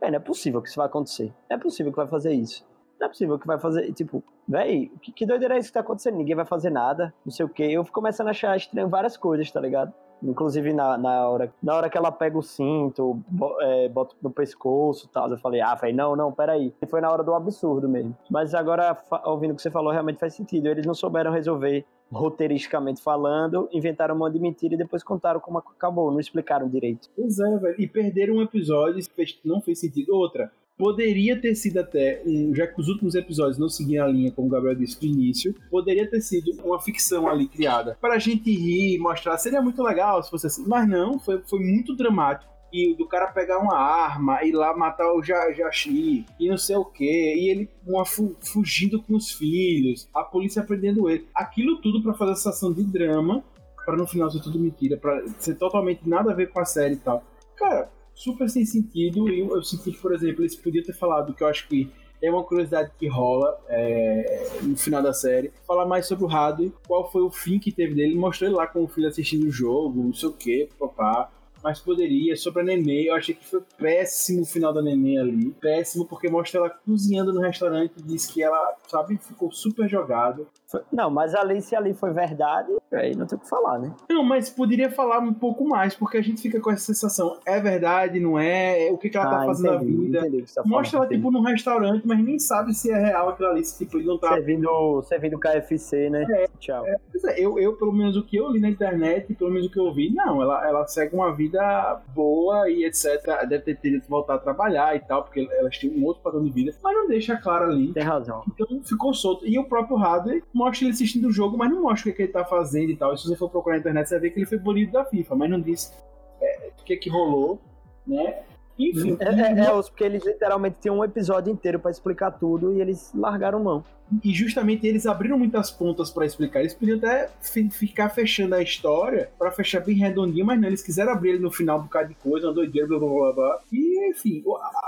"É, não é possível que isso vai acontecer. Não é possível que vai fazer isso. Não é possível que vai fazer, tipo, véi, que, que doideira é isso que tá acontecendo? Ninguém vai fazer nada, não sei o quê. Eu fui começando a achar estranho várias coisas, tá ligado? Inclusive na, na, hora, na hora que ela pega o cinto, é, bota no pescoço e tal, eu falei, ah, velho, não, não, peraí. E foi na hora do absurdo mesmo. Mas agora, ouvindo o que você falou, realmente faz sentido. Eles não souberam resolver roteiristicamente falando, inventaram um monte de mentira e depois contaram como acabou, não explicaram direito. Pois é, velho. E perderam um episódio, não fez sentido. Outra, poderia ter sido até, um, já que os últimos episódios não seguiam a linha, como o Gabriel disse no início, poderia ter sido uma ficção ali criada para a gente rir, mostrar. Seria muito legal se fosse assim. Mas não, foi, foi muito dramático. E do cara pegar uma arma, ir lá matar o Ja- Jashi, e não sei o que, e ele uma, fu- fugindo com os filhos, a polícia prendendo ele. Aquilo tudo para fazer essa ação de drama, para no final ser tudo mentira, para ser totalmente nada a ver com a série e tal. Cara, super sem sentido. E eu, eu senti que, por exemplo, eles podiam ter falado que eu acho que é uma curiosidade que rola é, no final da série. Falar mais sobre o Hadley, qual foi o fim que teve dele. Mostrou ele lá com o filho assistindo o jogo, não sei o que, papá mas poderia. Sobre a Nenê, eu achei que foi péssimo o final da Nenê ali. Péssimo, porque mostra ela cozinhando no restaurante diz que ela, sabe, ficou super jogado. Não, mas ali, se ali foi verdade, aí não tem o que falar, né? Não, mas poderia falar um pouco mais, porque a gente fica com essa sensação, é verdade, não é? O que, que ela tá Ah, fazendo entendi, na vida? entendi tá Mostra ela, falando, tipo, num restaurante, mas nem sabe se é real aquilo ali, se tipo, ele não tá Servindo, servindo KFC, né? Tchau. Pois é, eu, eu, pelo menos o que eu li na internet, pelo menos o que eu vi, não, ela, ela segue uma vida boa e etc. Deve ter tido que voltar a trabalhar e tal, porque elas tinham um outro padrão de vida, mas não deixa claro ali. Tem razão. Então ficou solto. E o próprio Hadley mostra ele assistindo o jogo, mas não mostra o que, que ele tá fazendo e tal. E se você for procurar na internet, você vai ver que ele foi banido da FIFA, mas não diz é, o que que rolou, né? Enfim. É, é, é, porque eles literalmente tinham um episódio inteiro pra explicar tudo e eles largaram mão. E justamente eles abriram muitas pontas pra explicar. Eles podiam até fi- ficar fechando a história pra fechar bem redondinho, mas não, eles quiseram abrir ele no final um bocado de coisa, uma doideira, blá blá blá blá. E enfim,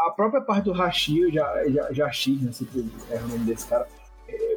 a própria parte do Hashi, já, já, Jashi, né? Sempre é o nome desse cara.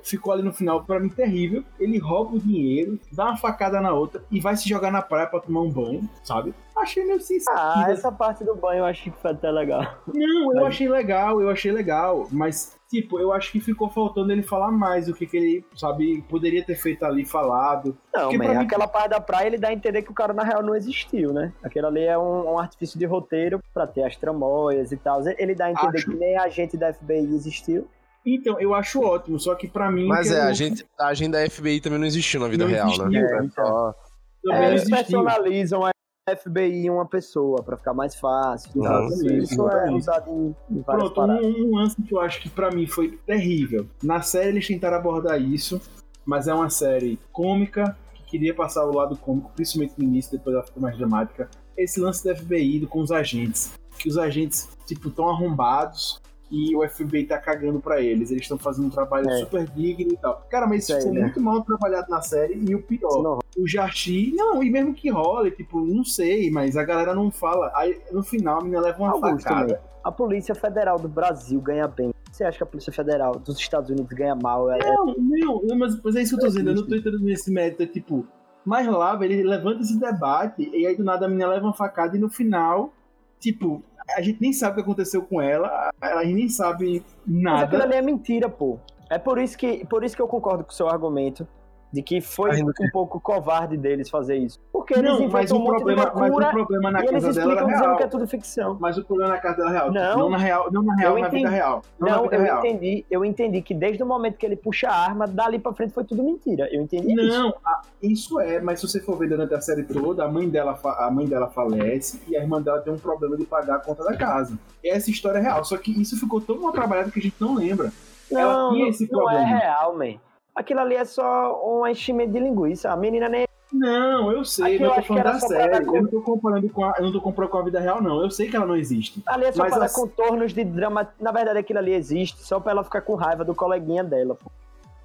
Ficou ali no final, pra mim, terrível. Ele rouba o dinheiro, dá uma facada na outra e vai se jogar na praia pra tomar um banho, sabe? Achei meio sem Ah, essa parte do banho eu achei que foi até legal. Não, eu Mas- achei legal, eu achei legal, mas tipo, eu acho que ficou faltando ele falar mais o que, que ele, sabe, poderia ter feito ali, falado. Não, pra mim- aquela parte da praia ele dá a entender que o cara na real não existiu, né? Aquilo ali é um, um artifício de roteiro pra ter as tramóias e tal. Ele dá a entender Acho. que nem a agente da FBI existiu. Então, eu acho ótimo, só que pra mim. Mas é, eu- a, gente, a agenda da FBI também não existiu na vida Não real, existiu, né? é, também É, não eles existiu. personalizam a FBI em uma pessoa pra ficar mais fácil. tal. Uhum. Isso, isso é usado em, em várias Pronto, um, um lance que eu acho que pra mim foi terrível. Na série eles tentaram abordar isso, mas é uma série cômica, que queria passar o lado cômico, principalmente no início, depois ela ficou mais dramática. Esse lance da FBI indo com os agentes. Que os agentes, tipo, tão arrombados e o FBI tá cagando pra eles. Eles estão fazendo um trabalho É. super digno e tal. Cara, mas isso ficou né? muito mal trabalhado na série e o pior. O Jarchi, não, e mesmo que role, tipo, não sei, mas a galera não fala. Aí no final a menina leva uma Augusto facada. também. A Polícia Federal do Brasil ganha bem. Você acha que a Polícia Federal dos Estados Unidos ganha mal? É, Não, não, não, mas, mas é isso que eu tô dizendo. Eu não tô entrando nesse mérito. É tipo, mas lá, velho, ele levanta esse debate e aí do nada a menina leva uma facada e no final, tipo, a gente nem sabe o que aconteceu com ela, a gente nem sabe Mas aquilo nada. ali é mentira, pô. É por isso que, por isso que eu concordo com o seu argumento de que foi Ainda um pouco covarde deles fazer isso. Porque eles Não, mas o, um problema, mas o problema na casa dela explicam era dizendo real. que é tudo ficção. Mas o problema na casa dela era real. Não. não na real, não na real, na vida real. Não, Não, vida eu real. entendi, eu entendi que desde o momento que ele puxa a arma, dali pra frente foi tudo mentira. Eu entendi isso. Não, a- isso é, mas se você for ver durante a série toda, a mãe dela, a mãe dela falece e a irmã dela tem um problema de pagar a conta da casa. Essa história é real, só que isso ficou tão mal trabalhado que a gente não lembra. ela Não, tinha não, esse não é problema. real, man. Aquilo ali é só um enchimento de linguiça. A menina nem. Não, eu sei, Aquilo mas eu tô falando da série. Eu não tô comparando com a, eu não tô comparando com a vida real, não. Eu sei que ela não existe. Ali é só Mas para contornos de drama. Na verdade, aquilo ali existe só pra ela ficar com raiva do coleguinha dela. pô.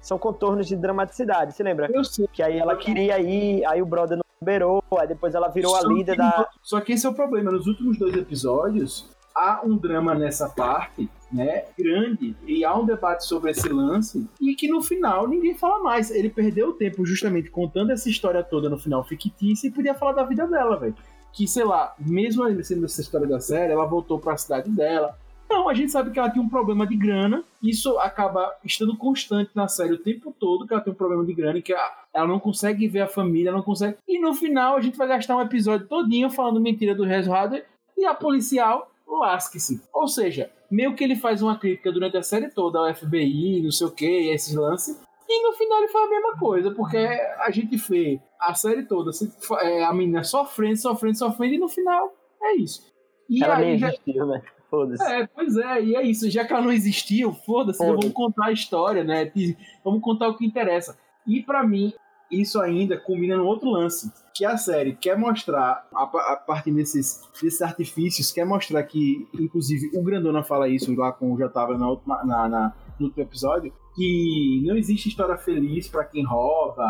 São contornos de dramaticidade. Você lembra? Eu sei. Que aí ela queria ir, aí o brother não liberou, aí depois ela virou a Só líder que- da. Só que esse é o problema. Nos últimos dois episódios, há um drama nessa parte, né? Grande. E há um debate sobre esse lance. E que no final ninguém fala mais. Ele perdeu o tempo justamente contando essa história toda no final fictícia e podia falar da vida dela, velho. Que, sei lá, mesmo sendo essa história da série, ela voltou pra cidade dela. Não, a gente sabe que ela tem um problema de grana. Isso acaba estando constante na série o tempo todo, que ela tem um problema de grana e que ela, não consegue ver a família, não consegue. E no final a gente vai gastar um episódio todinho falando mentira do Rez e a policial lasque-se. Ou seja, meio que ele faz uma crítica durante a série toda ao FBI, não sei o que, esses lances. E no final ele faz a mesma coisa, porque a gente vê a série toda, é, a menina sofrendo, sofrendo, sofrendo, e no final é isso. E Ela nem aí já, existiu, né? Foda-se. é, pois é, e é isso. Já que ela não existiu, foda-se, Foda-se. vamos contar a história, né? Vamos contar o que interessa. E pra mim, isso ainda combina no outro lance. Que a série quer mostrar, a, a partir desses, desses artifícios, quer mostrar que, inclusive, o Grandona fala isso lá com o Jotava na última, na, na- no último episódio, que não existe história feliz pra quem rouba,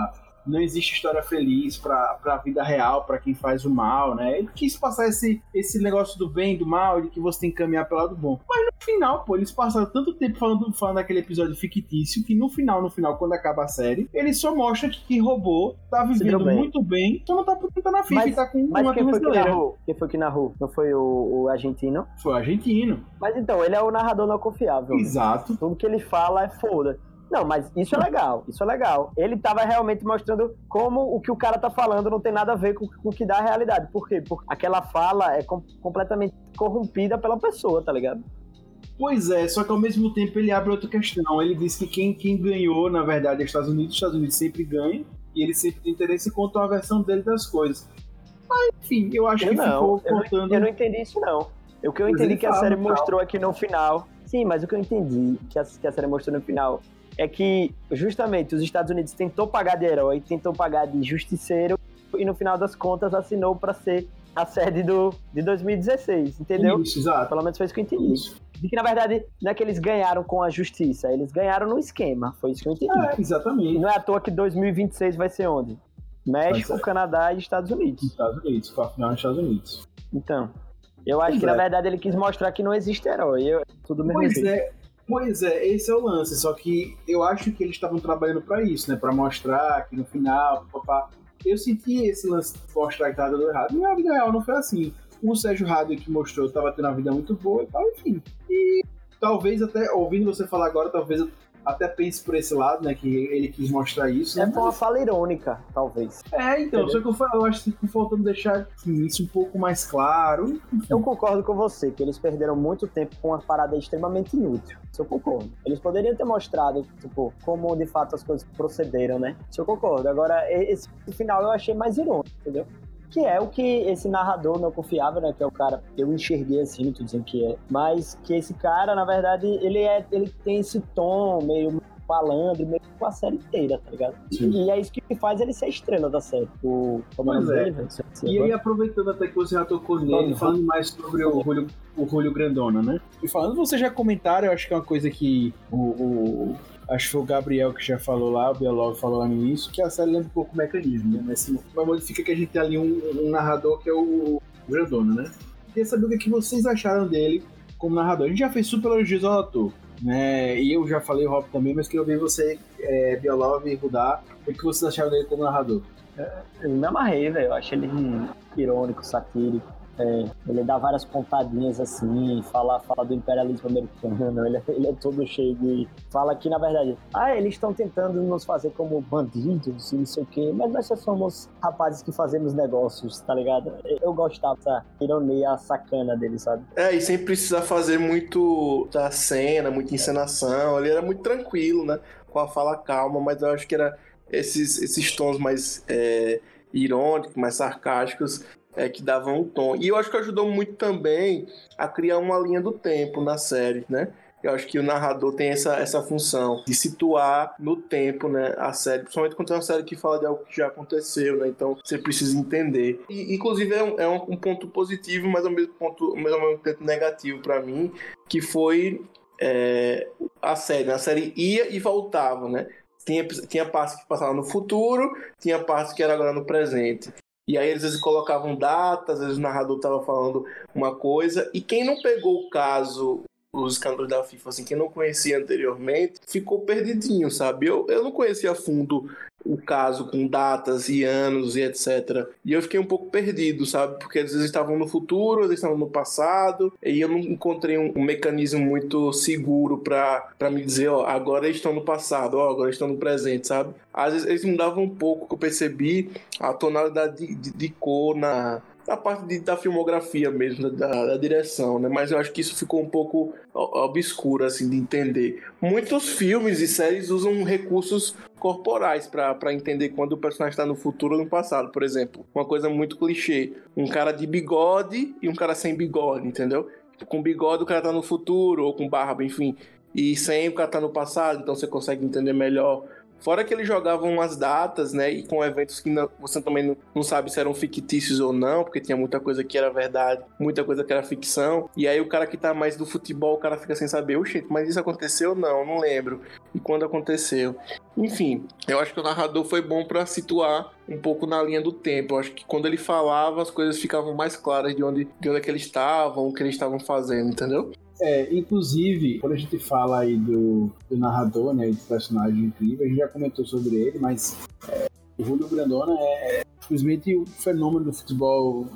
não existe história feliz pra, pra vida real, pra quem faz o mal, né? Ele quis passar esse, esse negócio do bem e do mal, de que você tem que caminhar pelo lado bom. Mas no final, pô, eles passaram tanto tempo falando, falando daquele episódio fictício que no final, no final, quando acaba a série, ele só mostra que quem roubou tá vivendo bem. muito bem, só não tá tentando na FIFA e tá com Mas uma quem foi que narrou? Quem foi que narrou? Não foi o, o argentino? Foi o argentino. Mas então, ele é o narrador não confiável. né? Exato. Tudo que ele fala é foda. Não, mas isso é legal, isso é legal. Ele tava realmente mostrando como o que o cara tá falando não tem nada a ver com, com o que dá a realidade. Por quê? Porque aquela fala é com- completamente corrompida pela pessoa, tá ligado? Pois é, só que ao mesmo tempo ele abre outra questão. Ele diz que quem, quem ganhou, na verdade, é os Estados Unidos. Os Estados Unidos sempre ganham. E ele sempre tem interesse em contar a versão dele das coisas. Mas, enfim, eu acho Eu que não, ficou eu, contando. eu não entendi isso não. O que eu entendi ele que a série mostrou aqui no final. Sim, mas o que eu entendi que a, que a série mostrou no final é que justamente os Estados Unidos tentou pagar de herói, tentou pagar de justiceiro e no final das contas assinou pra ser a sede do, de 2016, entendeu? Isso, exato. Pelo menos foi isso que eu entendi. Isso. De que na verdade não é que eles ganharam com a justiça, eles ganharam no esquema, foi isso que eu entendi. É, exatamente. Não é à toa que 2026 vai ser onde? México, ser. Canadá e Estados Unidos. Estados Unidos, foi a final nos Estados Unidos. Então, eu acho Pois que é. na verdade ele quis mostrar que não existe herói. Eu, tudo mesmo Pois jeito. é, pois é, esse é o lance. Só que eu acho que eles estavam trabalhando pra isso, né? Pra mostrar que no final, papá. Eu senti esse lance de mostrar que tava dando errado. Na vida real não foi assim. O Sérgio Rádio que mostrou tava tendo uma vida muito boa e tal, enfim. E talvez até, ouvindo você falar agora, talvez até pense por esse lado, né? Que ele quis mostrar isso. É né? uma fala irônica, talvez. É, então, só que eu, falo, eu acho que ficou faltando deixar isso um pouco mais claro. Eu concordo com você, que eles perderam muito tempo com uma parada extremamente inútil. Isso eu concordo. Eles poderiam ter mostrado, tipo, como de fato as coisas procederam, né? Isso eu concordo. Agora, esse final eu achei mais irônico, entendeu? Que é o que esse narrador não confiável, né? Que é o cara, eu enxerguei assim, não tô dizendo que é. Mas que esse cara, na verdade, ele é. Ele tem esse tom meio malandro, meio com a série inteira, tá ligado? Sim. E é isso que faz ele ser a estrela da série. O, como é é. dele, E aí, aproveitando até que você já tocou nele, falando mais sobre o Julio, o Julio Grandona, né? E falando, vocês já comentaram, eu acho que é uma coisa que o, o- acho que foi o Gabriel que já falou lá, o Bielov falou lá no início, que a série lembra um pouco o mecanismo, né? Mas, mas modifica que a gente tem ali um, um narrador que é o, o Grandona, né? Queria saber o que, que vocês acharam dele como narrador. A gente já fez super elogios ao ator, né? E eu já falei o Rob também, mas queria ouvir você, é, Bielov e Rudá, o que vocês acharam dele como narrador. Eu me amarrei, velho. Eu acho ele irônico, satírico. É, ele dá várias pontadinhas assim, fala, fala do imperialismo americano, ele, é- ele é todo cheio de. Fala que, na verdade, ah, eles estão tentando nos fazer como bandidos e não sei o quê, mas nós só somos rapazes que fazemos negócios, tá ligado? Eu gostava dessa ironia sacana dele, sabe? É, e sem precisar fazer muito da cena, muita encenação. Ele era muito tranquilo, né? Com a fala calma, mas eu acho que era esses, esses tons mais é, irônicos, mais sarcásticos, é, que davam um tom. E eu acho que ajudou muito também a criar uma linha do tempo na série, né? Eu acho que o narrador tem essa, essa função de situar no tempo, né, a série, principalmente quando é uma série que fala de algo que já aconteceu, né, então você precisa entender. E, inclusive, é um, é um- ponto positivo, mas ao mesmo, ponto, ao mesmo tempo negativo pra mim, que foi é, a série. A série ia e voltava, né? Tinha, tinha partes que passavam no futuro, tinha partes que era agora no presente. E aí, às vezes, colocavam datas, às vezes o narrador tava falando uma coisa, e quem não pegou o caso os escândalos da FIFA, assim, quem não conhecia anteriormente, ficou perdidinho, sabe? Eu, eu não conhecia a fundo o caso com datas e anos e etc. E eu fiquei um pouco perdido, sabe? Porque às vezes estavam no futuro, às vezes estavam no passado, e eu não encontrei um, um mecanismo muito seguro pra me dizer, ó, agora eles estão no passado, ó, agora eles estão no presente, sabe? Às vezes eles mudavam um pouco, que eu percebi a tonalidade de, de, de cor na, na parte de- da filmografia mesmo, da, da direção, né? Mas eu acho que isso ficou um pouco obscuro, assim, de entender. Muitos filmes e séries usam recursos corporais pra entender quando o personagem está no futuro ou no passado. Por exemplo, uma coisa muito clichê: um cara de bigode e um cara sem bigode, entendeu? Com bigode o cara tá no futuro, ou com barba, enfim. E sem o cara tá no passado, então você consegue entender melhor Fora que eles jogavam umas datas, né? E com eventos que não- você também não, não sabe se eram fictícios ou não, porque tinha muita coisa que era verdade, muita coisa que era ficção. E aí o cara que tá mais do futebol, o cara fica sem saber, oxe, mas isso aconteceu? Não, não lembro. E quando aconteceu? Enfim, eu acho que o narrador foi bom pra situar um pouco na linha do tempo. Eu acho que quando ele falava, as coisas ficavam mais claras de onde, de onde é que eles estavam, o que eles estavam fazendo, entendeu? É, inclusive, quando a gente fala aí do, do narrador, né, do personagem incrível, a gente já comentou sobre ele, mas é, o Julio Grandona é simplesmente o fenômeno do futebol,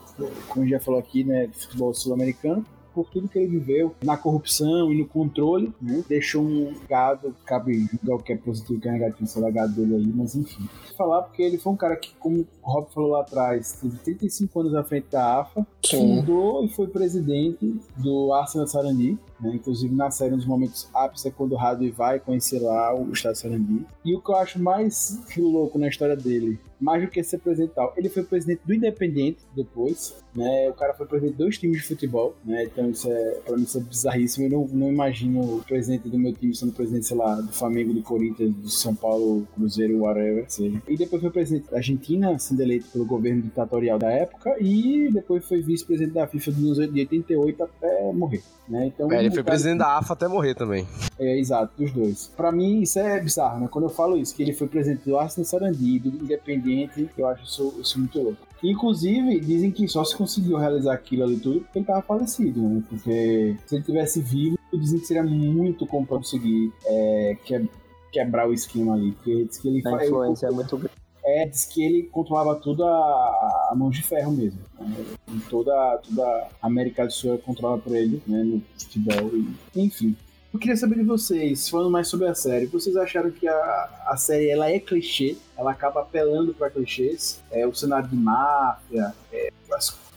como a gente já falou aqui, né, do futebol sul-americano, por tudo que ele viveu na corrupção e no controle, né, deixou um gado, cabe julgar o que é positivo e o que é negativo, sei lá, gado dele aí, mas enfim. Falar porque ele foi um cara que, como o Rob falou lá atrás, teve 35 anos à frente da AFA, fundou e foi presidente do Arsenal Sarandi, né? Inclusive na série, um dos momentos ápice é quando o Radley vai conhecer lá o estado de Sarandi. E o que eu acho mais louco na história dele, mais do que ser presidente tal, ele foi presidente do Independente depois, né? O cara foi presidente de dois times de futebol, né? Então isso é, pra mim, isso é bizarríssimo. Eu não, não imagino o presidente do meu time sendo presidente, sei lá, do Flamengo, do Corinthians, do São Paulo, Cruzeiro, whatever, seja. E depois foi presidente da Argentina, sendo eleito pelo governo ditatorial da época, e depois foi vice-presidente da FIFA de 88 até morrer, né? Então, ele foi presidente da AFA até morrer também. é, exato, dos dois. Pra mim, isso é bizarro, né? Quando eu falo isso, que ele foi presidente do Arsenal Sarandi, do Independente, eu acho isso, isso muito louco. Inclusive, dizem que só se conseguiu realizar aquilo ali tudo porque ele tava falecido, né? Porque se ele tivesse vivo, dizem que seria muito como conseguir é, que- quebrar o esquema ali. Porque diz que ele A influência é muito grande. É, diz que ele controlava tudo a, mão de ferro mesmo. né? Toda, toda a América do Sul era controlada por ele, né, no futebol. E, enfim. Eu queria saber de vocês, falando mais sobre a série, vocês acharam que a, a série ela é clichê, ela acaba apelando para clichês, é, o cenário de máfia, é,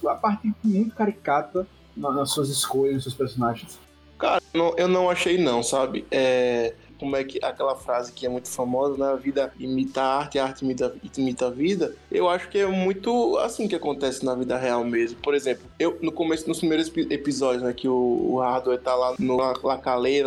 a parte muito caricata na- nas suas escolhas, nos seus personagens. Cara, não- eu não achei não, sabe? É, como é que aquela frase que é muito famosa, né? A vida imita a arte, a arte imita, imita a vida. Eu acho que é muito assim que acontece na vida real mesmo. Por exemplo, eu no começo, nos primeiros epi- episódios, né? Que o, o Hardware tá lá no La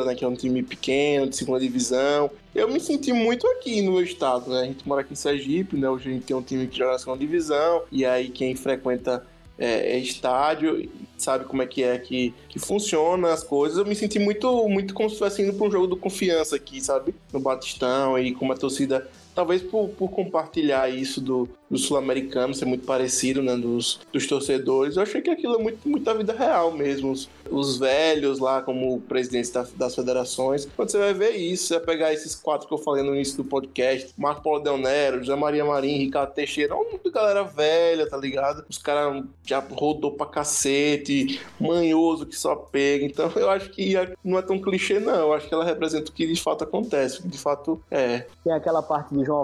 né? Que é um time pequeno, de segunda divisão. Eu me senti muito aqui no meu estado, né? A gente mora aqui em Sergipe, né? Hoje a gente tem um time que joga na segunda divisão. E aí quem frequenta é, é estádio, sabe como é que é que, que funciona as coisas. Eu me senti muito, muito como se estivesse indo para um jogo do confiança aqui, sabe? No Batistão e como a torcida. Talvez por, por compartilhar isso do, do sul-americano, ser muito parecido, né? Dos, dos torcedores. Eu achei que aquilo é muito, muito da vida real mesmo. Os, os velhos lá, como presidentes da- das federações. Quando você vai ver isso, você vai pegar esses quatro que eu falei no início do podcast: Marco Paulo Del Nero, José Maria Marim, Ricardo Teixeira. Uma galera velha, tá ligado? Os caras já rodou pra cacete, manhoso que só pega. Então eu acho que não é tão clichê, não. Eu acho que ela representa o que de fato acontece. De fato, é. Tem aquela parte de João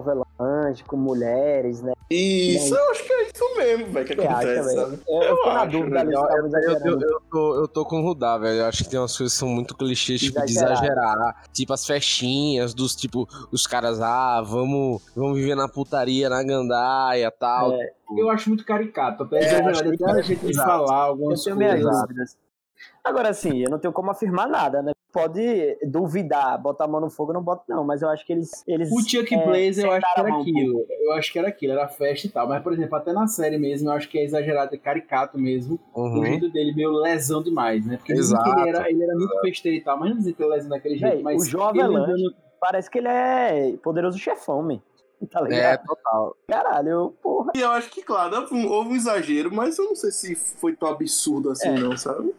Avelange com mulheres, né? Isso, eu acho que é isso mesmo, velho, que acha, acontece, velho? sabe? Eu, eu na acho, dúvida tava Eu, eu, eu tô, eu tô com o Rudá, velho. Eu acho que tem umas coisas que são muito clichês, tipo, de Exagerado. exagerar. Tipo, as festinhas dos, tipo, os caras, ah, vamos, vamos viver na putaria, na gandaia e tal. É, Eu acho muito caricato, até É, exagerado, até a gente de falar eu algumas tenho minhas coisas. dúvidas. Agora, assim, eu não tenho como afirmar nada, né? Pode duvidar, botar a mão no fogo, eu não boto, não. Mas eu acho que eles. eles O Chuck é, Blaze eu acho que era aquilo. Eu acho que era aquilo, era festa e tal. Mas, por exemplo, até na série mesmo, eu acho que é exagerado, é caricato mesmo. O Uhum. jeito dele meio lesão demais, né? Porque Exato. ele era, ele era muito festeiro e tal, mas não dizem que ele é lesão daquele jeito. Véi, mas o Avelange- andando- Parece que ele é poderoso chefão, man. Tá É, total. Caralho, eu, porra. E eu acho que, claro, houve um exagero, mas eu não sei se foi tão absurdo assim, É. não, sabe?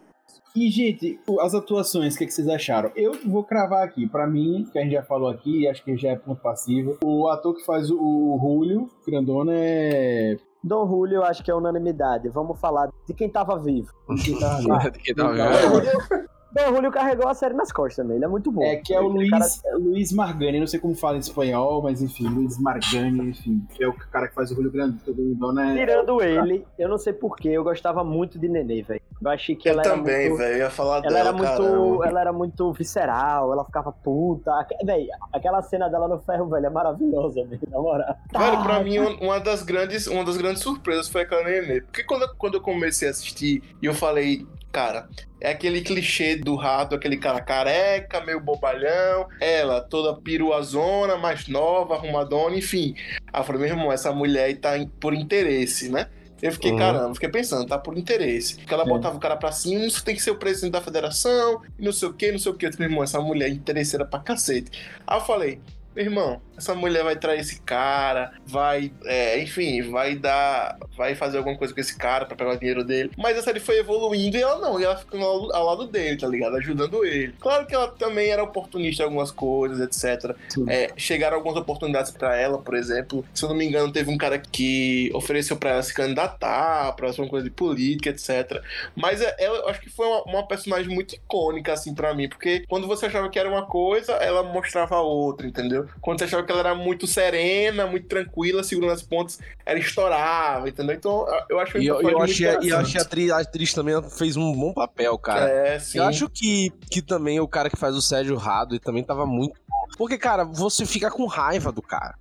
E, gente, as atuações, o que, é que vocês acharam? Eu vou cravar aqui. Pra mim, que a gente já falou aqui, acho que já é ponto passivo. O ator que faz o, o Julio Grandona é. Dom Julio, eu acho que é unanimidade. Vamos falar de quem tava vivo. quem tá ali? Que tá Dom vendo? Dom Julio carregou a série nas costas também, ele é muito bom. É que é o Aquele Luiz, cara- é Luiz Margani, não sei como fala em espanhol, mas enfim, Luiz Margani, enfim, que é o cara que faz o Julio Grande, todo mundo, né? Tirando ele, eu não sei porquê, eu gostava muito de Nenê, velho. Eu achei que Eu ela era também, muito... velho. Eu ia falar Ela dela, era muito, caramba. ela era muito visceral, ela ficava puta. Véi, aquela cena dela no ferro, velho, é maravilhosa, velho, na moral. Velho, pra mim, um- uma das grandes, uma das grandes surpresas foi aquela Nenê. Porque quando, quando eu comecei a assistir e eu falei, cara. É aquele clichê do rato, aquele cara careca, meio bobalhão. Ela toda piruazona, mais nova, arrumadona, enfim. Aí eu falei, meu irmão, essa mulher aí tá por interesse, né? Eu fiquei, Uhum. caramba, fiquei pensando, tá por interesse. Porque ela É. botava o cara pra cima, você tem que ser o presidente da federação, e não sei o que, não sei o que. Eu falei, meu irmão, essa mulher é interesseira pra cacete. Aí eu falei, meu irmão, essa mulher vai trair esse cara, vai, é, enfim, vai dar, vai fazer alguma coisa com esse cara pra pegar o dinheiro dele. Mas a série foi evoluindo e ela não, e ela ficando ao, ao lado dele, tá ligado? Ajudando ele. Claro que ela também era oportunista em algumas coisas, etc. É, chegaram algumas oportunidades pra ela, por exemplo. Se eu não me engano, teve um cara que ofereceu pra ela se candidatar, pra uma coisa de política, etc. Mas é- ela, eu acho que foi uma, uma personagem muito icônica, assim, pra mim, porque quando você achava que era uma coisa, ela mostrava outra, entendeu? Quando você achava que ela era muito serena, muito tranquila, segurando as pontas, ela estourava, entendeu? Então, eu acho E uma eu, eu achei, e eu achei a atriz, a atriz também fez um bom papel, cara. É, sim. Eu acho que, que também o cara que faz o Sérgio Rado também tava muito. Porque, cara, você fica com raiva do cara.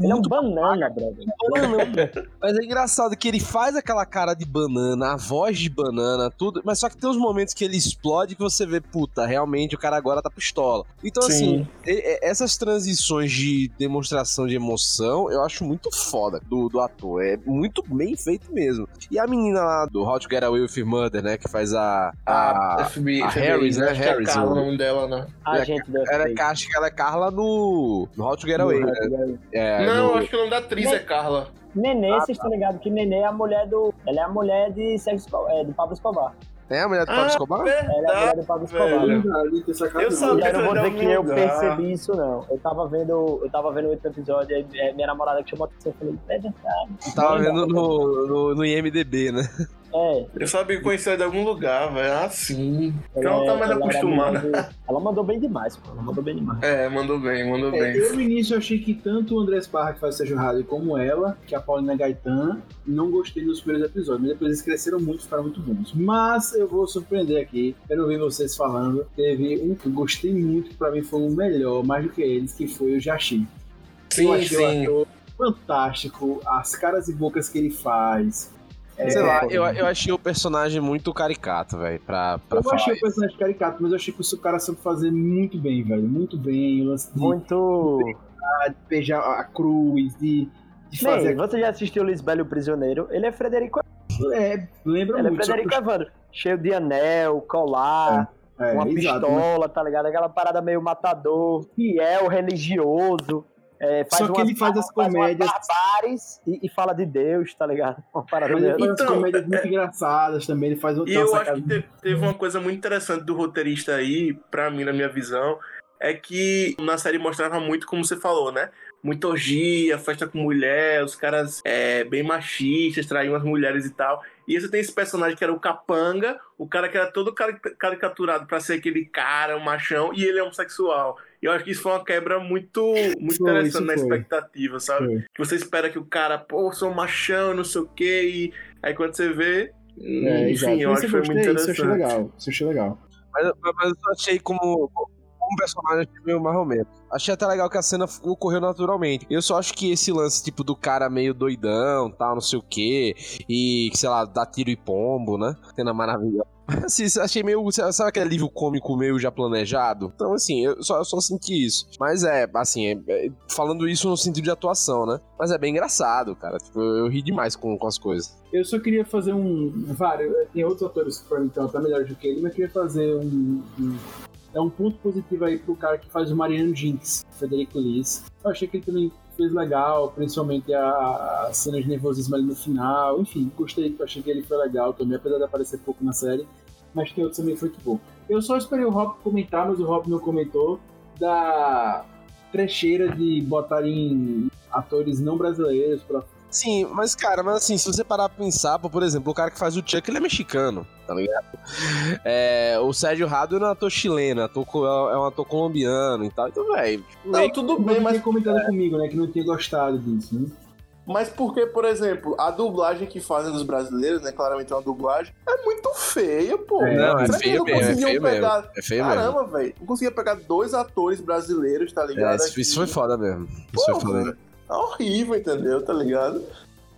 Ele é um banana, brother. banana. Mas é engraçado que ele faz aquela cara de banana, a voz de banana, tudo. Mas só que tem uns momentos que ele explode que você vê, puta, realmente o cara agora tá pistola. Então, assim, e- e- essas transições de demonstração de emoção, eu acho muito foda do, do ator. É muito bem feito mesmo. E a menina lá do How to Get Away with Murder, né? Que faz a. A, a FBI, a Harris, né? Acho que é Harris, Carla o- nome dela, né? A É, gente ela é, acho que ela é Carla no, no How to Get Away, né? É, não, no- acho que o nome da atriz Nem- é Carla. Nenê, Ah, vocês estão ligados que Nenê é a mulher do. Ela é a mulher de Sérgio é, do Pablo Escobar. é a mulher do Pablo Ah, Escobar? Ela é a mulher verdade. do Pablo. Escobar. Verdade, Eu não. sabia. Eu não vou dizer que eu percebi isso, não. Eu tava vendo, eu tava vendo outro episódio, aí é, minha namorada que chamou a atenção, eu falei, é verdade. Tava vendo no, no, no IMDB, né? É, Eu sabia que conhecia de algum lugar, velho. Ah, sim. ela, Então tá mais ela acostumada. Ela mandou bem demais, pô. Ela mandou bem demais. É, mandou bem, mandou É, bem. eu no início achei que tanto o Andrés Parra, que faz o Sérgio Rádio, como ela, que é a Paulina Gaetan, não gostei dos primeiros episódios, mas depois eles cresceram muito, ficaram muito bons. Mas eu vou surpreender aqui, eu não vi vocês falando, teve um que eu gostei muito, que pra mim foi o melhor, mais do que eles, que foi o Jashi. eu Sim, achei sim. o ator fantástico, as caras e bocas que ele faz. É, Sei lá, eu, eu achei o personagem muito caricato, velho, pra, pra eu falar. achei o personagem caricato, mas eu achei que o cara soube fazer muito bem, velho. Muito bem. O de, Muito. de beijar a cruz, de, de fazer Bem, você já assistiu Lisbelo e o Prisioneiro? Ele é Frederico É, lembra Ele é muito. que- Frederico Evandro. Cheio de anel, colar, é, uma exato, pistola, tá ligado? Aquela parada meio matador, fiel, religioso. É, faz Só que umas- ele faz as comédias- barbares e, e fala de Deus, tá ligado? Uma parada ele faz Então, comédias muito engraçadas também. Ele faz E tem eu acho que te- teve uma coisa muito interessante do roteirista aí, pra mim, na minha visão, é que na série mostrava muito, como você falou, né? Muita orgia, festa com mulher, os caras é, bem machistas, traíam as mulheres e tal. E você tem esse personagem que era o capanga, o cara que era todo cari- caricaturado pra ser aquele cara, um machão, e ele é homossexual. E eu acho que isso foi uma quebra muito, muito Foi, interessante na foi. expectativa, sabe? Foi. Que você espera que o cara, pô, sou um machão, não sei o quê, e aí quando você vê. É, exato. enfim, eu Isso acho que foi muito Isso eu achei interessante. legal. Isso eu achei legal. Mas, mas- mas eu achei como, como personagem achei meio mais ou menos. Achei até legal que a cena ocorreu naturalmente. Eu só acho que esse lance, tipo, do cara meio doidão, tal, não sei o quê, e, sei lá, dá tiro e pombo, né? Cena maravilhosa. Assim, achei meio. Sabe aquele livro cômico meio já planejado? Então, assim, eu só, eu só senti isso. Mas é, assim, é- é- falando isso no sentido de atuação, né? Mas é bem engraçado, cara. Tipo, eu, eu ri demais com, com as coisas. Eu só queria fazer um. Vários. Tem outros atores que pra mim estão até melhores do que ele, mas queria fazer um. é um ponto positivo aí pro cara que faz o Mariano Jinx, Federico Liz. Eu achei que ele também fez legal, principalmente a, a cena de nervosismo ali no final. Enfim, gostei, achei que ele foi legal também, apesar de aparecer pouco na série. Mas tem outros também que foi muito bom. Eu só esperei o Rob comentar, mas o Rob não comentou da trecheira de botarem atores não brasileiros pra Sim, mas cara, mas assim, se você parar pra pensar, pô, por exemplo, o cara que faz o Chuck, ele é mexicano, tá ligado? É, o Sérgio Rado não é um ator chileno, é, ator, co- é um ator colombiano e tal. Então, velho, Não, tudo bem, Mas mas, tinha comentado comigo, né? Que não tinha gostado disso, né? Mas porque, por exemplo, a dublagem que fazem dos brasileiros, né? Claramente é uma dublagem, é muito feia, pô. É, não, é que feio não mesmo, é conseguiam feio pegar... mesmo. É feio. Caramba, velho. Não conseguia pegar dois atores brasileiros, tá É, ligado? isso, isso foi foda mesmo. Isso Pô, foi foda. velho, É horrível, entendeu? Tá ligado?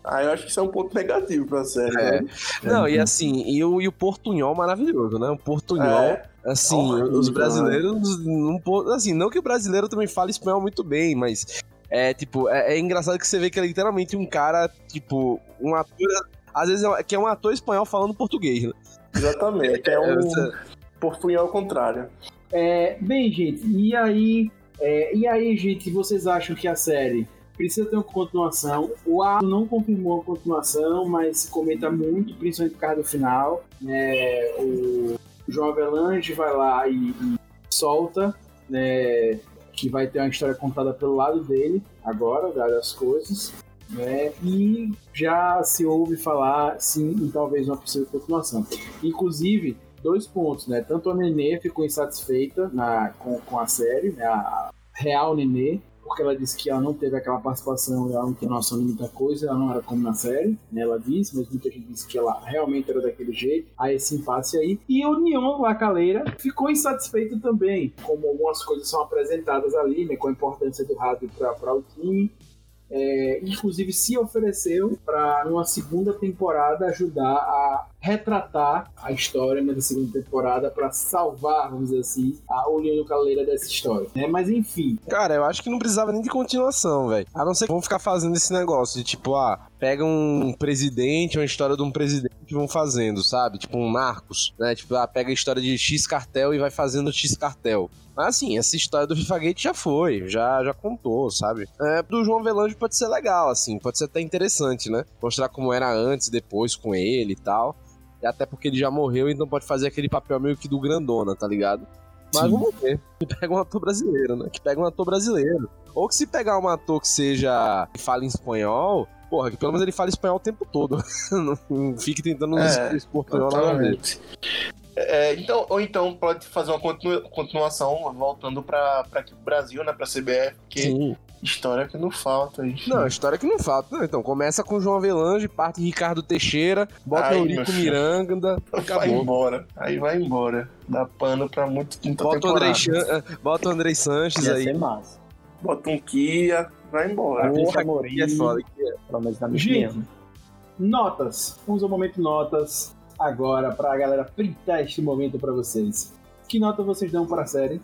Aí eu acho que isso é um ponto negativo pra série. É. né? Não, e assim, e o, e o Portunhol maravilhoso, né? O Portunhol, É. assim, Horrível, os brasileiros, não, assim, não que o brasileiro também fale espanhol muito bem, mas é, tipo, é, é engraçado que você vê que é literalmente um cara, tipo, um ator, às vezes é, que é um ator espanhol falando português, né? Exatamente. É É, um você- portunhol ao contrário. É, bem, gente, e aí, é, e aí, gente, vocês acham que a série precisa ter uma continuação? O A não confirmou a continuação, mas se comenta muito, principalmente por causa do final. né? o João Avelange vai lá e, e solta, né, que vai ter uma história contada pelo lado dele, agora, dadas as coisas. Né, e já se ouve falar, sim, em talvez uma possível continuação. Inclusive, dois pontos, né? Tanto a Nenê ficou insatisfeita na, com, com a série, né? A real Nenê, porque ela disse que ela não teve aquela participação, ela não tem noção de muita coisa, ela não era como na série, né? Ela disse, mas muita gente disse que ela realmente era daquele jeito. Há esse impasse aí. E o Neon Lacaleira ficou insatisfeito também, como algumas coisas são apresentadas ali, né? Com a importância do rádio para o time. É, inclusive se ofereceu para numa segunda temporada ajudar a retratar a história né, da segunda temporada para salvar, vamos dizer assim, a Olhando Caleira dessa história. Né? Mas enfim, Cara, eu acho que não precisava nem de continuação, velho. A não ser que vão ficar fazendo esse negócio de tipo, ah, pega um presidente, uma história de um presidente e vão fazendo, sabe? Tipo um Marcos, né? Tipo, ah, pega a história de X cartel e vai fazendo X cartel. Mas assim, essa história do FIFA Gate já foi, já, já contou, sabe? É, do João Avelange pode ser legal, assim, pode ser até interessante, né? Mostrar como era antes, depois com ele e tal. E até porque ele já morreu, então pode fazer aquele papel meio que do grandona, tá ligado? Mas Sim. vamos ver. Que pega um ator brasileiro, né? Que pega um ator brasileiro. Ou que se pegar um ator que seja. que fale em espanhol, porra, que pelo menos ele fala espanhol o tempo todo. não fique tentando É, espanhol nada. É, então, ou então pode fazer uma continu- continuação voltando para aqui pro Brasil, né? Pra CBF, porque Sim. História que não falta. Enfim. Não, história que não falta. Não, então, começa com João Avelange, parte Ricardo Teixeira, bota Ai, Eurico. Miranda, vai acabou. embora. Aí vai embora. Dá pano pra muito muita Bota o, temporada. Andrei Chan- bota o Andrei Sanches Ia aí. ser massa. Bota um Kia, vai embora. Porra, Amorim, é foda. pelo menos na minha gente, notas. Vamos ao momento notas agora para a galera printar este momento para vocês. Que nota vocês dão para a série?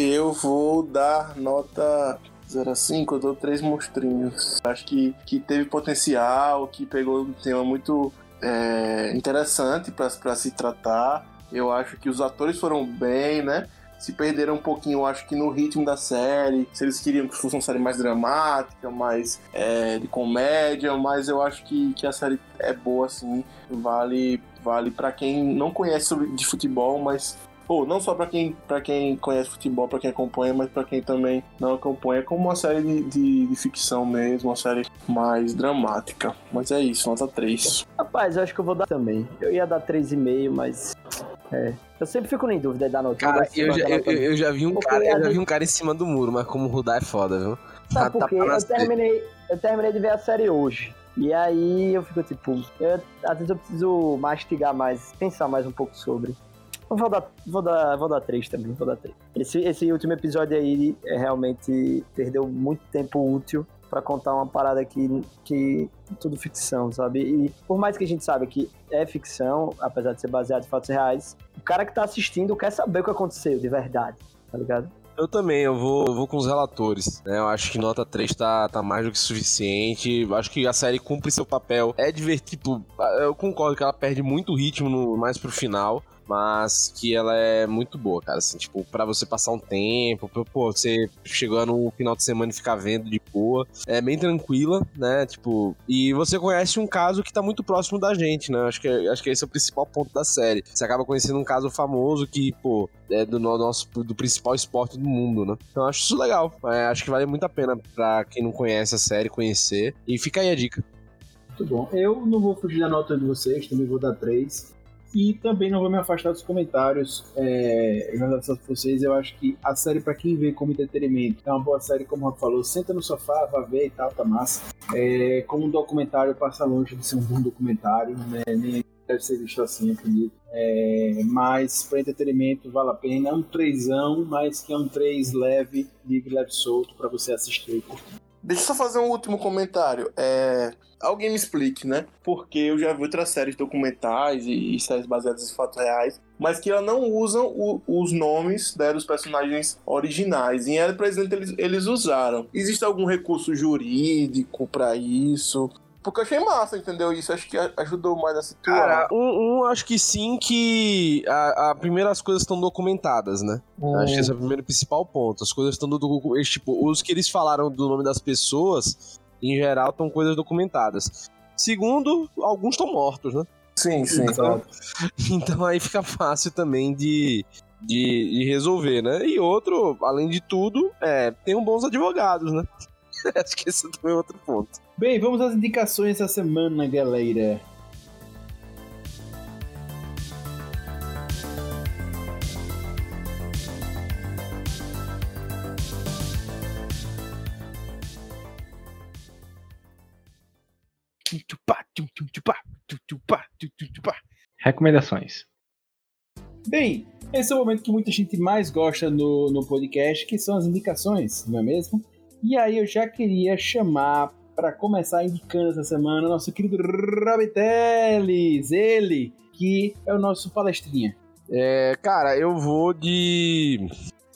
Eu vou dar nota 0 a 5, eu dou três monstrinhos. Acho que, que teve potencial, que pegou um tema muito é, interessante para se tratar. Eu acho que os atores foram bem, né? Se perderam um pouquinho, acho que no ritmo da série. Se eles queriam que fosse uma série mais dramática, mais é, de comédia, mas eu acho que, que a série é boa, assim. Vale, vale para quem não conhece de futebol, mas ou não só pra quem, pra quem conhece futebol, pra quem acompanha, mas pra quem também não acompanha, como uma série de, de, de ficção mesmo, uma série mais dramática. Mas é isso, nota 3. Rapaz, eu acho que eu vou dar também. Eu ia dar 3,5, mas. É. Eu sempre fico em dúvida da nota. Cara, eu já, eu, eu já vi um Porque cara, eu já vi um cara em cima do muro, mas como rudar é foda, viu? Sabe Tá- por quê? tá Eu terminei, eu terminei de ver a série hoje. E aí eu fico tipo, eu- às vezes eu preciso mastigar mais, pensar mais um pouco sobre. Vou dar, vou dar, vou dar três também, vou dar três. Esse, esse último episódio aí é, realmente perdeu muito tempo útil pra contar uma parada que, que tudo ficção, sabe? E por mais que a gente saiba que é ficção, apesar de ser baseado em fatos reais, o cara que tá assistindo quer saber o que aconteceu de verdade, tá ligado? Eu também, eu vou, eu vou com os relatores. Né? Eu acho que nota 3 tá, tá mais do que suficiente. Eu acho que a série cumpre seu papel. É divertido. Tipo, eu concordo que ela perde muito ritmo no, mais pro final. Mas que ela é muito boa, cara. Assim, tipo, pra você passar um tempo, pra, pô, você chegar no final de semana e ficar vendo de boa. É bem tranquila, né? Tipo, e você conhece um caso que tá muito próximo da gente, né? Acho que, acho que esse é o principal ponto da série. Você acaba conhecendo um caso famoso que, pô, é do no- nosso do principal esporte do mundo, né? Então acho isso legal. É, acho que vale muito a pena pra quem não conhece a série conhecer. E fica aí a dica. Muito bom. Eu não vou fugir da nota de vocês, também vou dar 3. E também não vou me afastar dos comentários. É, em relação a vocês, eu acho que a série, pra quem vê como entretenimento, é uma boa série, como o Rafa falou. Senta no sofá, vai ver e tal, tá massa. É, como um documentário, passa longe de ser um bom documentário, né? Nem deve ser visto assim, acredito. É, mas para entretenimento vale a pena. É um trêsão, mas que é um três leve, livre, leve solto, pra você assistir e curtir. Deixa eu só fazer um último comentário. É, alguém me explique, né? Porque eu já vi outras séries documentais e, e séries baseadas em fatos reais, mas que elas não usam o- os nomes né, dos personagens originais. Em Era Presidente eles, eles usaram. Existe algum recurso jurídico pra isso? Porque eu achei massa, entendeu? Isso acho que ajudou mais a situar. Cara, um, um acho que sim que a, a primeira as coisas estão documentadas, né? Acho que esse é o primeiro e principal ponto. As coisas estão documentadas. Tipo, os que eles falaram do nome das pessoas, em geral, estão coisas documentadas. Segundo, alguns estão mortos, né? Sim, sim. Então, então aí fica fácil também de, de, de resolver, né? E outro, além de tudo, é, tem um bons advogados, né? Acho que esse também é outro ponto. Bem, vamos às indicações da semana, galera. Recomendações. Bem, esse é o momento que muita gente mais gosta no, no podcast, que são as indicações, não é mesmo? E aí eu já queria chamar para começar indicando essa semana nosso querido Rob ele que é o nosso palestrinha. É, cara, eu vou de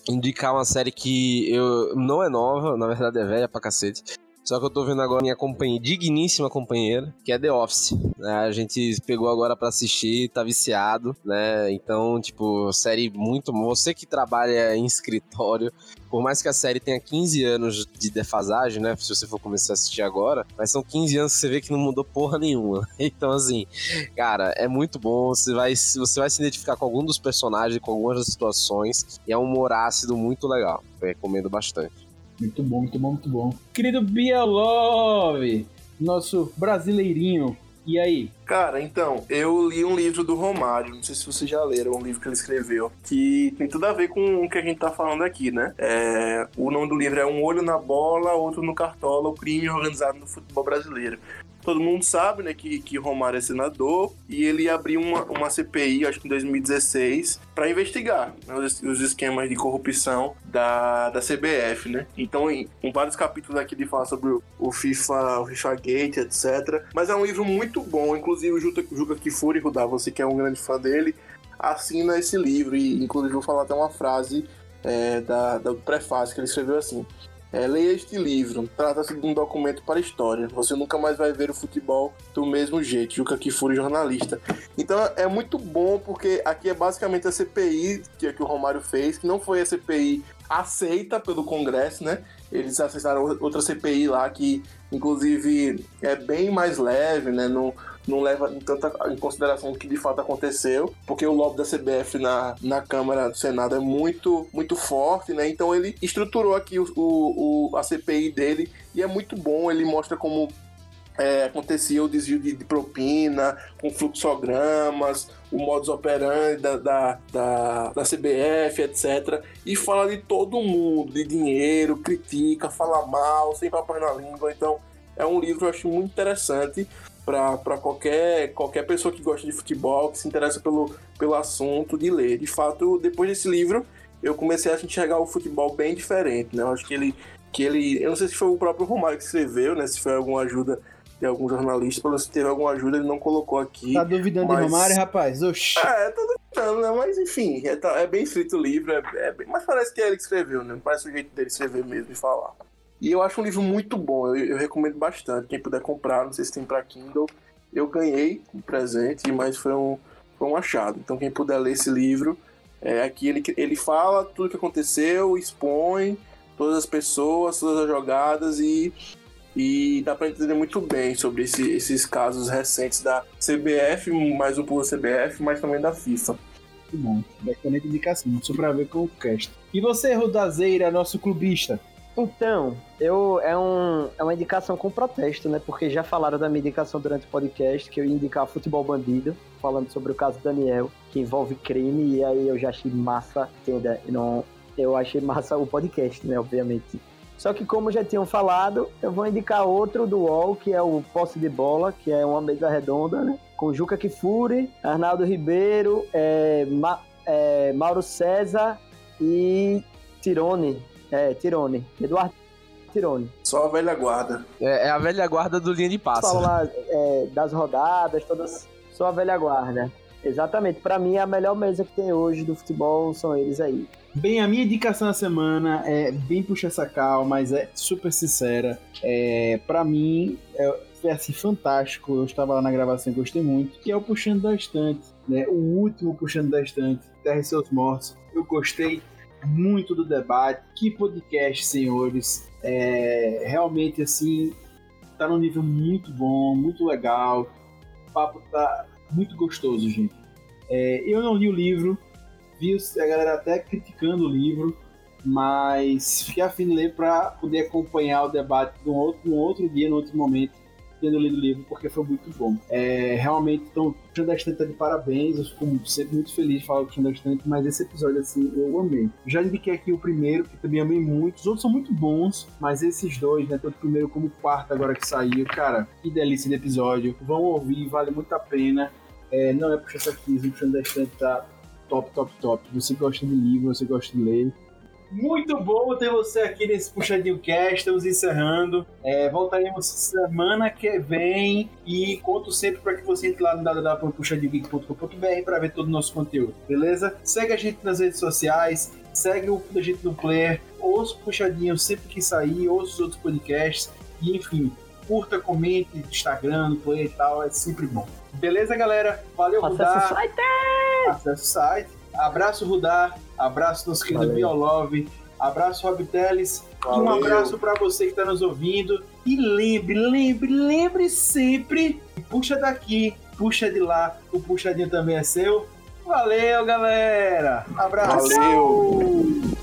indicar uma série que eu não é nova, na verdade é velha pra cacete. Só que eu tô vendo agora minha companhia, digníssima companheira, que é The Office. né? A gente pegou agora pra assistir, tá viciado, né? Então, tipo, série muito. Você que trabalha em escritório, por mais que a série tenha 15 anos de defasagem, né? Se você for começar a assistir agora, mas são 15 anos que você vê que não mudou porra nenhuma. Então, assim, cara, é muito bom. Você vai, você vai se identificar com algum dos personagens, com algumas das situações. E é um humor ácido muito legal. Eu recomendo bastante. Muito bom, muito bom, muito bom. Querido Bia Love, nosso brasileirinho. E aí? Cara, então, eu li um livro do Romário, não sei se vocês já leram, um livro que ele escreveu, que tem tudo a ver com o que a gente tá falando aqui, né? É, o nome do livro é Um Olho na Bola, Outro no Cartola, o crime organizado no futebol brasileiro. Todo mundo sabe, né, que, que Romário é senador e ele abriu uma, uma CPI, acho que em 2016, para investigar né, os, os esquemas de corrupção da, da CBF, né? Então, em, em vários capítulos aqui ele fala sobre o, o FIFA, o FIFA Gate, etc. Mas é um livro muito bom, inclusive o Juca, Juca Kifuri, Rudá, você que é um grande fã dele, assina esse livro e inclusive vou falar até uma frase é, da, do prefácio que ele escreveu assim. É, leia este livro, trata-se de um documento para a história. Você nunca mais vai ver o futebol do mesmo jeito. Juca Kifuri, jornalista. Então é muito bom porque aqui é basicamente a CPI que, que o Romário fez, que não foi a CPI aceita pelo Congresso, né? Eles acessaram outra CPI lá que, inclusive, é bem mais leve, né? Não, não leva em tanta em consideração o que de fato aconteceu, porque o lobby da CBF na, na Câmara do Senado é muito, muito forte, né? Então ele estruturou aqui o, o, a CPI dele e é muito bom. Ele mostra como é, acontecia o desvio de, de propina, com fluxogramas, o modus operandi da, da, da, da CBF, etc. E fala de todo mundo, de dinheiro, critica, fala mal, sem papas na língua. Então é um livro que eu acho muito interessante para qualquer, qualquer pessoa que gosta de futebol, que se interessa pelo, pelo assunto, de ler. De fato, depois desse livro, eu comecei a enxergar o futebol bem diferente. Né? Eu acho que ele, que ele. Eu não sei se foi o próprio Romário que escreveu, né? se foi alguma ajuda de algum jornalista, pelo menos se teve alguma ajuda, ele não colocou aqui. Tá duvidando mas- de Romário, rapaz? Oxi. É, tô duvidando, né? Mas enfim, é, tá- é bem escrito o livro, é, é bem- mas parece que é ele que escreveu, né? Parece o jeito dele escrever mesmo e falar. E eu acho um livro muito bom, eu, eu recomendo bastante. Quem puder comprar, não sei se tem pra Kindle. Eu ganhei um presente, mas foi um, foi um achado. Então quem puder ler esse livro, é, aqui ele, ele fala tudo que aconteceu, expõe todas as pessoas, todas as jogadas e, e dá pra entender muito bem sobre esse- esses casos recentes da CBF, mais um por CBF, mas também da FIFA. Muito bom. Excelente indicação. Só pra ver com o cast. E você, Rodazeira, nosso clubista? Então, eu é, um, é uma indicação com protesto, né? Porque já falaram da minha indicação durante o podcast que eu ia indicar Futebol Bandido, falando sobre o caso Daniel, que envolve crime, e aí eu já achei massa, entenda? Não, eu achei massa o podcast, né? Obviamente. Só que como já tinham falado, eu vou indicar outro do UOL, que é o Posse de Bola, que é uma mesa redonda, né? Com Juca Kifuri, Arnaldo Ribeiro, é, Ma- é, Mauro César e Tirone, é, Tirone. Eduardo Tirone. Só a velha guarda. É, é a velha guarda do linha de Fala pássaro. lá é, das rodadas, todas. Só a velha guarda. Exatamente. Pra mim, a melhor mesa que tem hoje do futebol são eles aí. Bem, a minha indicação da semana é bem puxa sacal, mas é super sincera. É, para mim, é, foi assim fantástico. Eu estava lá na gravação e gostei muito. Que é o Puxando da Estante, né? O último Puxando da Estante, Terra e Seus Mortos. Eu gostei muito do debate. Que podcast, senhores. É, realmente, assim, tá num nível muito bom, muito legal. O papo tá muito gostoso, gente. É, eu não li o livro, vi a galera até criticando o livro, mas fiquei afim de ler para poder acompanhar o debate num outro, num outro dia, num outro momento, tendo lido o livro, porque foi muito bom. É, realmente, então, o Puxando da tá de parabéns, eu fico sempre muito feliz de falar do Estante, mas esse episódio, assim, eu amei. Já indiquei aqui o primeiro, que também amei muito, os outros são muito bons, mas esses dois, né, tanto o primeiro como o quarto agora que saiu, cara, que delícia de episódio, vão ouvir, vale muito a pena. É, não é puxa saquismo, da estante tá top, top, top. Você gosta de livro, você gosta de ler. Muito bom ter você aqui nesse Puxadinho Cast, estamos encerrando. É, voltaremos semana que vem e conto sempre para que você entre lá no www.puxadinhogeek.com.br para ver todo o nosso conteúdo, beleza? Segue a gente nas redes sociais, segue o a gente no player, ouça o Puxadinho sempre que sair, ouça os outros podcasts e enfim, curta, comente no Instagram, no player e tal, é sempre bom. Beleza, galera? Valeu, Acesse Rudar. o site! Acesse o site. Abraço, Rudar. Abraço, nosso querido. Biolove. Abraço, Rob Teles. Um abraço para você que está nos ouvindo. E lembre, lembre, lembre sempre. Puxa daqui, puxa de lá. O puxadinho também é seu. Valeu, galera. Abraço. Valeu.